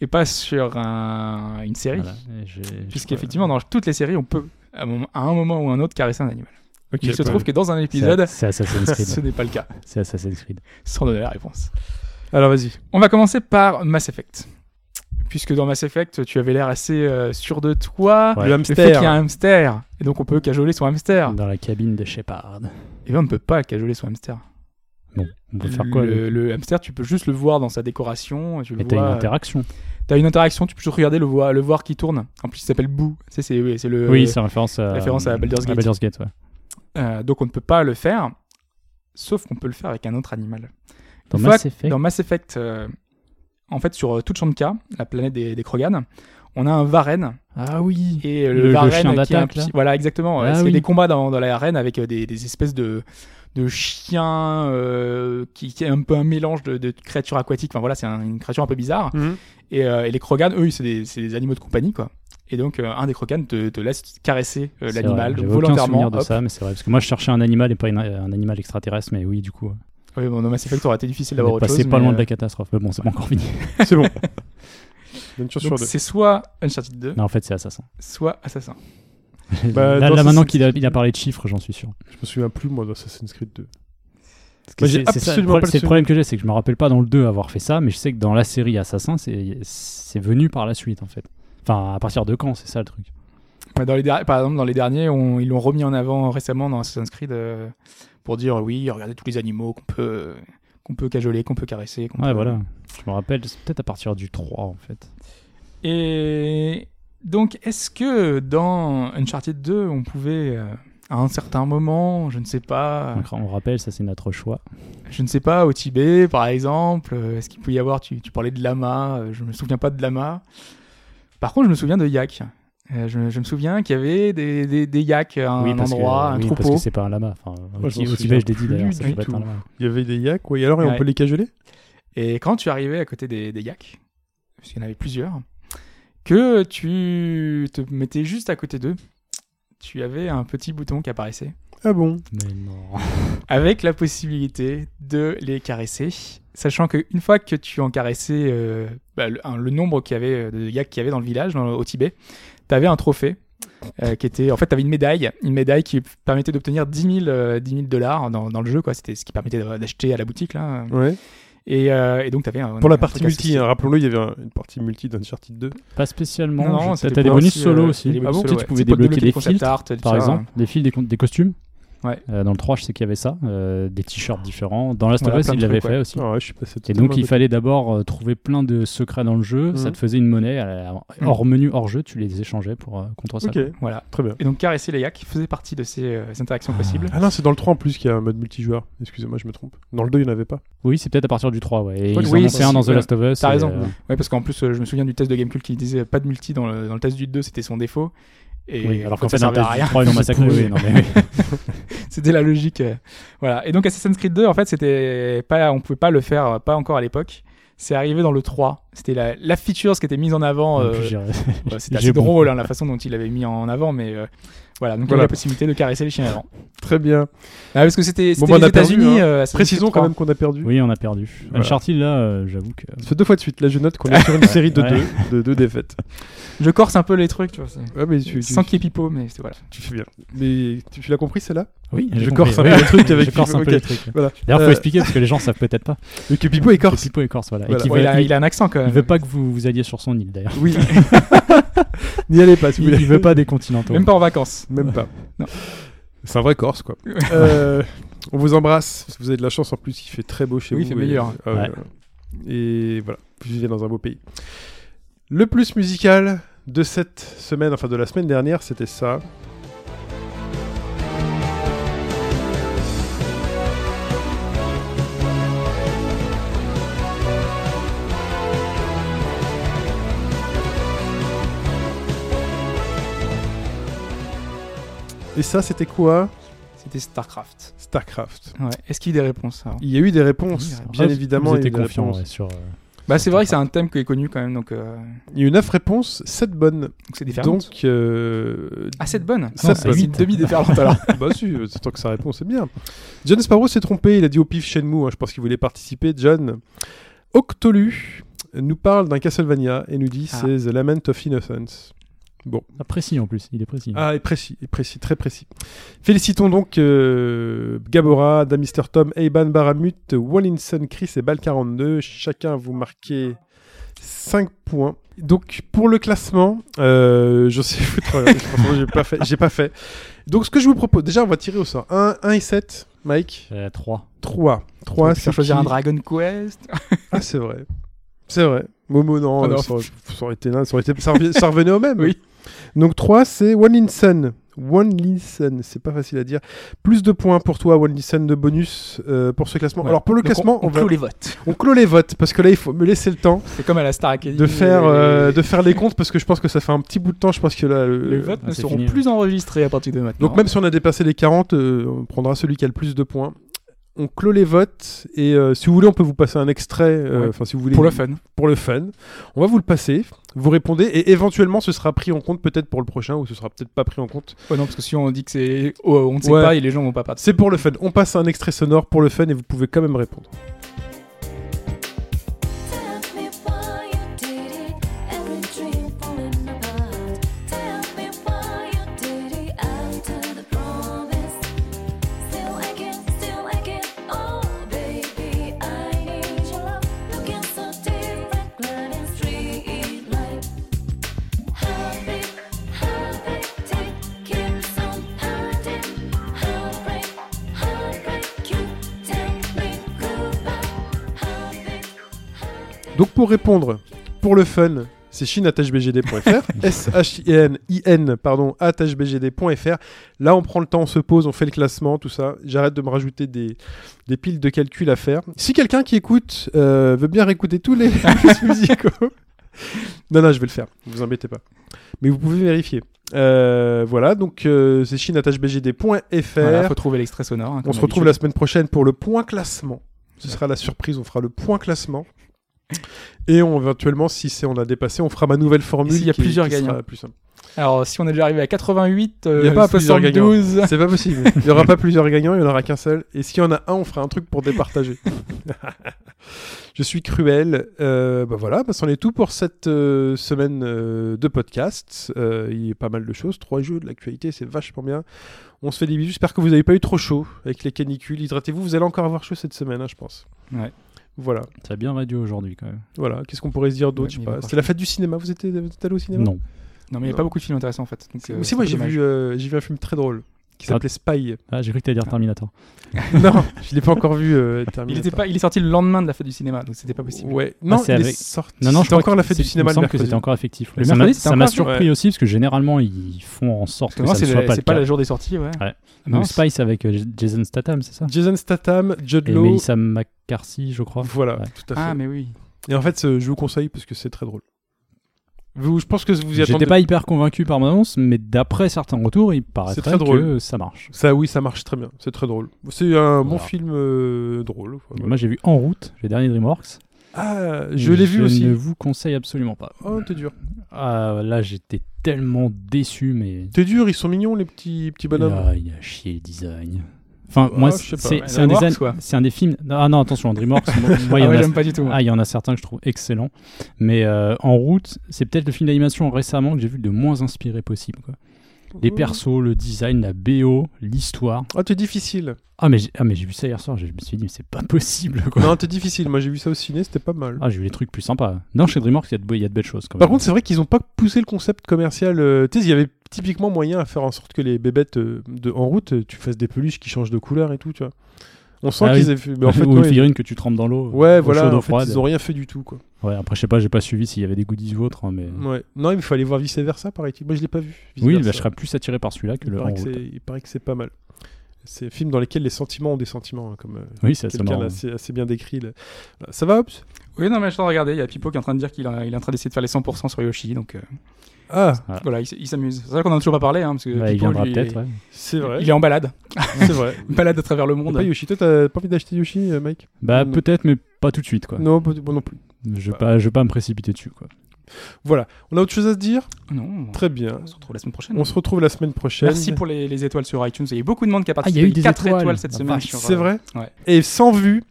et pas sur un- une série. Voilà. Puisqu'effectivement, dans toutes les séries, on peut, à un moment- à un moment ou un autre, caresser un animal. Ok, Il se bah, trouve que dans un épisode, C'est Assassin's ce Creed. n'est pas le cas, C'est Assassin's Creed. sans donner la réponse. Alors, vas-y. On va commencer par Mass Effect. Puisque dans Mass Effect, tu avais l'air assez euh, sûr de toi. Ouais. Le Le hamster. fait qu'il y a un hamster, et donc on peut cajoler son hamster. Dans la cabine de Shepard. Et bien on ne peut pas cajoler son hamster. Bon, on peut faire quoi le, le hamster, tu peux juste le voir dans sa décoration. Tu le Mais t'as une euh, interaction. T'as une interaction, tu peux juste regarder le voir, le voir qui tourne. En plus, il s'appelle Boo. Tu sais, c'est le. oui, c'est référence à, référence à Baldur's Gate. Baldur's Gate, ouais. Euh, donc on ne peut pas le faire, sauf qu'on peut le faire avec un autre animal. Dans fois Mass Effect, Dans Mass Effect, euh, en fait, sur euh, Tuchanka, la planète des, des Krogan, on a un Varenne. Ah oui. Et euh, Le- le, le Varenne chien qui est un d'attaque, petit- là. Voilà, exactement. Ah des combats dans, dans l'arène avec des, des espèces de, de chiens euh, qui, qui est un peu un mélange de, de créatures aquatiques. Enfin voilà, c'est un- une créature un peu bizarre. Mhm. Et, euh, et les Krogan, eux, c'est des, c'est des animaux de compagnie, quoi. Et donc, euh, un des Krogan te, te laisse caresser euh, C'est l'animal aucun volontairement. souvenir de hop. ça, mais c'est vrai. Parce que moi, je cherchais un animal et pas une- un animal extraterrestre, mais oui, du coup. Oui, bon, dans Mass Effect, ça aurait été difficile d'avoir autre chose. pas mais, loin de euh, la catastrophe. Mais bon, c'est pas encore fini. C'est bon. C'est soit Uncharted 2, Non, en fait, c'est Assassin. soit Assassin. Bah, là, là, maintenant qu'il a, Creed- il a parlé de chiffres, j'en suis sûr. Je me souviens plus, moi, d'Assassin's Creed 2. Parce que Moi, j'ai c'est- c'est le pas problème- le C'est le problème que j'ai, c'est que je me rappelle pas dans le 2 avoir fait ça, mais je sais que dans la série Assassin, c'est c'est venu par la suite, en fait. Enfin, à partir de quand, c'est ça le truc? Ouais, Dans les par exemple, dans les derniers, on- ils l'ont remis en avant récemment dans Assassin's Creed euh, pour dire oui, regardez tous les animaux qu'on peut, qu'on peut cajoler, qu'on peut caresser. qu'on Ouais, peut- voilà. Je me rappelle, c'est peut-être à partir du 3, en fait. Et donc, est-ce que dans Uncharted 2, on pouvait, euh, à un certain moment, je ne sais pas, on rappelle, ça, c'est notre choix. je ne sais pas, au Tibet, par exemple, euh, est-ce qu'il peut y avoir, tu, tu parlais de lama, je me souviens pas de lama. Par contre, je me souviens de yak. Euh, je, je me souviens qu'il y avait des, des, des yaks à un parce endroit, que, un oui, parce troupeau. que c'est pas un lama. Enfin, Moi, au je l'ai dit d'ailleurs, ça pas être un lama. Il y avait des yaks, ouais. Et alors, et on Ouais. peut les cajoler? Et quand tu arrivais à côté des, des yaks, parce qu'il y en avait plusieurs, que tu te mettais juste à côté d'eux, tu avais un petit bouton qui apparaissait Ah bon? Mais non. avec la possibilité de les caresser, sachant qu'une fois que tu en caressais euh, bah, le, un- le nombre qu'il y avait euh, de yaks qu'il y avait dans le village, dans- au Tibet, tu avais un trophée. euh, qui était en fait tu avais une médaille une médaille qui permettait d'obtenir 10 000 euh, 10 000 dollars dans, dans le jeu quoi c'était ce qui permettait d'acheter à la boutique là Ouais. et, euh, et donc tu avais un, Pour la partie multi, hein, rappelons-le, il y avait un- une partie multi d'Uncharted 2. Pas spécialement. Non, non, T'as des bonus aussi, solo aussi. des Ah bon solo, Tu ouais. pouvais débloquer des filtres, art, tout par ça. exemple, des fils, des, des costumes. Ouais. Euh, dans le 3, je sais qu'il y avait ça. euh, des t-shirts différents. Dans Last of Us, il l'avait fait aussi. Ah ouais, je suis passé Et donc, il fallait d'abord euh, trouver plein de secrets dans le jeu. Ça Mhm. te faisait une monnaie. euh, hors menu, hors jeu, tu les échangeais pour, euh, contre ça. côté. Ok, Voilà. très bien. Et donc caresser les yaks faisait partie de ces euh, interactions possibles. Ah non, c'est dans le 3 en plus qu'il y a un mode multijoueur. Excusez-moi, je me trompe. Dans le 2, il n'y en avait pas. Oui, c'est peut-être à partir du 3. Ouais. Et ils oui, c'est un dans The. Last of Us. T'as raison. euh, Ouais, parce qu'en plus, euh, je me souviens du test de Gamecube qui disait pas de multi dans le, dans le test du 2, c'était son défaut. Et oui, alors qu'en ça fait, le servait à rien. 3, ils l'ont massacré. oui, mais. C'était la logique. euh, Voilà. Et donc Assassin's Creed 2, en fait, c'était pas, on pouvait pas le faire, pas encore à l'époque. C'est arrivé dans le 3. C'était la, la feature qui était mise en avant. Euh, ouais, c'était assez bon. drôle hein, la façon dont il l'avait mis en avant, mais euh, voilà. Donc il y Voilà. avait la possibilité de caresser les chiens errants. Très bien. Ah, parce que c'était Bon, bah, on les a perdu, États-Unis. hein. euh, Précisons 3. quand même qu'on a perdu. Oui, on a perdu. Voilà. Uncharted, là, euh, j'avoue que. Ça fait deux fois de suite. Là, je note qu'on est sur une série de Ouais. deux, de deux défaites. Je corse un peu les trucs, tu vois. Ouais, mais tu, tu, Sans qu'il y ait pipeau, mais c'est voilà. tu fais bien. Mais tu, tu l'as compris, celle-là Oui, Je corse un peu les trucs avec Pipo, peu ok. les trucs. Voilà. D'ailleurs, faut expliquer parce que les gens savent peut-être pas. Mais que Pipo est corse. Pipo est corse, voilà. A, il a un accent quand même. Il veut pas que vous, vous alliez sur son île d'ailleurs. Oui. N'y allez pas, si vous Il, voulez. il veut pas des continentaux. Même pas en vacances. Même pas. Non. C'est un vrai corse, quoi. Euh, on vous embrasse. Vous avez de la chance en plus, il fait très beau chez Oui, vous. il fait et- meilleur. Ouais. voilà. Et voilà, vous vivez dans un beau pays. Le plus musical de cette semaine, enfin de la semaine dernière, c'était ça. Et ça, c'était quoi C'était StarCraft. StarCraft. Ouais. Est-ce qu'il y a des réponses alors? Il y a eu des réponses, Oui, bien Ah, évidemment. Vous il y a eu étiez des confiant réponses. ouais, sur. euh, Bah c'est vrai que c'est un thème qui est connu quand même, donc euh, Il y a eu 9 réponses, 7 bonnes. donc c'est différent. Donc, euh, Ah, c'est bonne Sept C'est bonnes. une demi-déferlante alors. bah si, c'est tant que sa réponse est bien. John Sparrow s'est trompé, il a dit au pif Shenmue, hein, je pense qu'il voulait participer. John Octolu nous parle d'un Castlevania et nous dit Ah. c'est The Lament of Innocence. Bon, ah, précis en plus, il est précis. ah, et précis, et précis, très précis. Félicitons donc euh, Gabora, Damister Tom, Eiban Baramut, Wallinson, Chris et Bal42. Chacun vous marquez 5 points. Donc pour le classement, euh, je sais foutre, j'ai pas fait, j'ai pas fait. Donc ce que je vous propose, déjà on va tirer au sort 1, 1 et 7, Mike. 3. 3. 3, On peut c'est choisir qui un Dragon Quest. Ah, c'est vrai. C'est vrai. Momo, non, Ah non. Ça, aurait, ça aurait été aurait ça revenait au même. Oui. Donc 3, c'est One Linson. One Linson, c'est pas facile à dire. Plus de points pour toi, One Linson de bonus euh, pour ce classement. Ouais. Alors pour le Donc, classement, on, on, on va- clôt les votes. on clôt les votes parce que là, il faut me laisser le temps C'est comme à la Star Academy. de faire, les- euh, de faire les comptes parce que je pense que ça fait un petit bout de temps. Je pense que là, le- Les votes Ah, ne seront fini, plus enregistrés à partir de maintenant. Donc même si on a dépassé les 40, euh, on prendra celui qui a le plus de points. On clôt les votes et euh, si vous voulez, on peut vous passer un extrait. euh, Ouais. Enfin, si vous voulez. pour le fun. Pour le fun. On va vous le passer. Vous répondez et éventuellement ce sera pris en compte peut-être pour le prochain ou ce sera peut-être pas pris en compte. Ouais, non, parce que si on dit que c'est. Oh, on ne sait Ouais. pas et les gens vont pas participer. C'est pour le fun. On passe un extrait sonore pour le fun et vous pouvez quand même répondre. Donc pour répondre pour le fun, c'est chine.bgd.fr, S-H-I-N, pardon, bgd.fr. Là, on prend le temps, on se pose, on fait le classement, tout ça. J'arrête de me rajouter des, des piles de calcul à faire. Si quelqu'un qui écoute euh, veut bien réécouter tous les musicaux, non, non, je vais le faire, ne vous embêtez pas. Mais vous pouvez vérifier. Euh, voilà, donc euh, c'est chine.bgd.fr. Voilà, faut trouver l'extrait sonore. hein, On se retrouve la semaine prochaine pour le point classement. Ce sera la surprise, on fera le point classement. Et on, éventuellement, si c'est on a dépassé, on fera ma nouvelle formule. s'il y a qui- plusieurs qui gagnants. plus simple. Alors, si on est déjà arrivé à 88, euh, Il n'y a pas plusieurs gagnants. 72. C'est pas possible. Il n'y aura pas plusieurs gagnants, il n'y en aura qu'un seul. Et s'il y en a un, on fera un truc pour départager. Je suis cruel. Euh, bah voilà, bah, c'en est tout pour cette euh, semaine euh, de podcast. Euh, il y a pas mal de choses. Trois jeux de l'actualité, c'est vachement bien. On se fait des bisous. J'espère que vous n'avez pas eu trop chaud avec les canicules. Hydratez-vous. Vous allez encore avoir chaud cette semaine, hein, je pense. Ouais. Voilà. Ça a bien radio aujourd'hui quand même. Voilà. Qu'est-ce qu'on pourrait se dire d'autre Ouais, C'était la fête du cinéma. Vous étiez, vous allé au cinéma? Non. Non, mais il n'y a pas beaucoup de films intéressants en fait. donc, euh, c'est c'est moi, j'ai vu, euh, j'ai vu un film très drôle qui Ah. s'appelait Spy. Ah, j'ai cru que t'allais dire Terminator. non, je l'ai pas encore vu. euh, Il, Terminator. était pas, il est sorti le lendemain de la fête du cinéma, donc c'était pas possible. Ouais. Non, c'est il est avec- sorti. Non, non, je encore la fête c'est- du cinéma Il me que c'était encore effectif. Le ça m'a mercredi, c'était ça m'a encore surpris Ouais. aussi parce que généralement ils font en sorte Parce que que moi, ça c'est ne soit pas c'est le pas cas. le jour des sorties, ouais. Ouais. Non, Donc Spice avec euh, Jason Statham, c'est ça Jason Statham, Judd Et Law. Melissa McCarthy, je crois. Voilà, tout à fait. Ah, mais oui. Et en fait, je vous conseille parce que c'est très drôle. Vous, je pense que vous y attendez. J'étais pas hyper convaincu par mon annonce, mais d'après certains retours, il très drôle. que ça marche. Ça, oui, ça marche très bien. C'est très drôle. C'est un bon film euh, drôle. Voilà. Moi j'ai vu En route, les derniers DreamWorks. Ah, je l'ai vu Je aussi. ne vous conseille absolument pas. Oh, t'es dur. Ah, là j'étais tellement déçu, mais. T'es dur, ils sont mignons les petits petits bonhommes. Ah, il a chié le design. Enfin, moi, c'est un, un des films. Ah non, attention, DreamWorks, moi, moi, Ah ouais, j'aime pas du tout. Ah, il y en a certains que je trouve excellents. Mais euh, En route, c'est peut-être le film d'animation récemment que j'ai vu le moins inspiré possible. Quoi. Les Oh. persos, le design, la BO, l'histoire. Ah, t'es difficile. Ah, mais j'ai ah, mais j'ai vu ça hier soir, je me suis dit, mais c'est pas possible. Quoi. Non, t'es difficile. Moi, j'ai vu ça au ciné, c'était pas mal. Ah, j'ai vu les trucs plus sympas. Non, chez DreamWorks, il y, a de il y a de belles choses. Quand Par même. contre, c'est vrai qu'ils ont pas poussé le concept commercial. euh, tu sais, il y avait typiquement moyen à faire en sorte que les bébêtes euh, de, en route, tu fasses des peluches qui changent de couleur et tout, tu vois. On sent Ah qu'ils oui. avaient fait. Mais en fait, Ou non, une ils- figurine que tu trempes dans l'eau. Ouais, voilà. chaude, eau En fait, froide. ils ont rien fait du tout, quoi. Ouais, après, je sais pas, j'ai pas suivi s'il y avait des goodies ou autre. hein, mais... Ouais. Non, il faut aller voir vice versa, paraît-il. Moi, je l'ai pas vu. Vice Oui, Versa. bah, je serais plus attiré par celui-là que il le En paraît, que route. c'est- il paraît que c'est pas mal. C'est un film dans lequel les sentiments ont des sentiments, hein, comme euh, Oui, c'est assez quelqu'un marrant. l'a assez, assez bien décrit. là. Voilà. Ça va, Hobbs? Oui, non, mais je suis en train de regarder. Il y a Pipo qui est en train de dire qu'il a- il est en train d'essayer de faire les 100% sur Yoshi. Donc euh, Ah, voilà, il, s- il s'amuse. C'est vrai qu'on en a toujours pas parlé. Hein, parce que Ouais, il Pipo, viendra lui, peut-être. il est- ouais. c'est vrai. Il est en balade. C'est vrai. balade à travers le monde. pas Yoshi, toi, t'as pas envie d'acheter Yoshi, euh, Mike? Bah Non. peut-être, mais pas tout de suite quoi. Non, pas- moi non plus. Je vais pas, je vais pas me précipiter dessus quoi. Voilà. On a autre chose à se dire? Non, Très bien. on se retrouve la semaine prochaine. On se retrouve la semaine prochaine. Merci pour les, les étoiles sur iTunes. Il y a eu beaucoup de monde qui a Ah, il y participé. a eu des 4 étoiles, étoiles. cette La semaine. C'est vrai? Ouais. Et sans vue,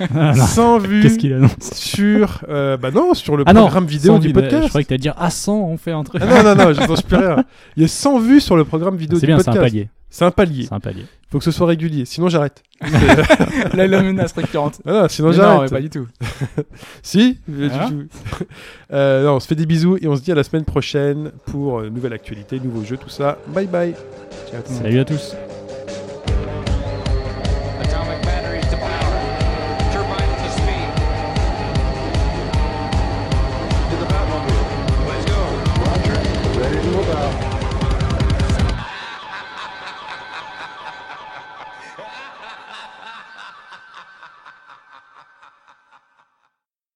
Ah, non. sans vue Qu'est-ce qu'il annonce sur, euh, bah non, sur le Ah non, programme vidéo du bah, podcast. Je croyais que t'allais dire à 100 on fait un truc. Ah non, non, non, je plus rien. Il y a 100 vues sur le programme vidéo c'est du bien, c'est un podcast. palier. C'est un palier. C'est un palier. Il faut que ce soit régulier, sinon j'arrête. Là, la menace récurrente. Ah non, sinon Mais non, mais j'arrête. pas du tout. Si tout. Euh, non, on se fait des bisous et on se dit à la semaine prochaine pour euh, nouvelle actualité, nouveaux jeux, tout ça. Bye bye. Ciao. Salut à tous.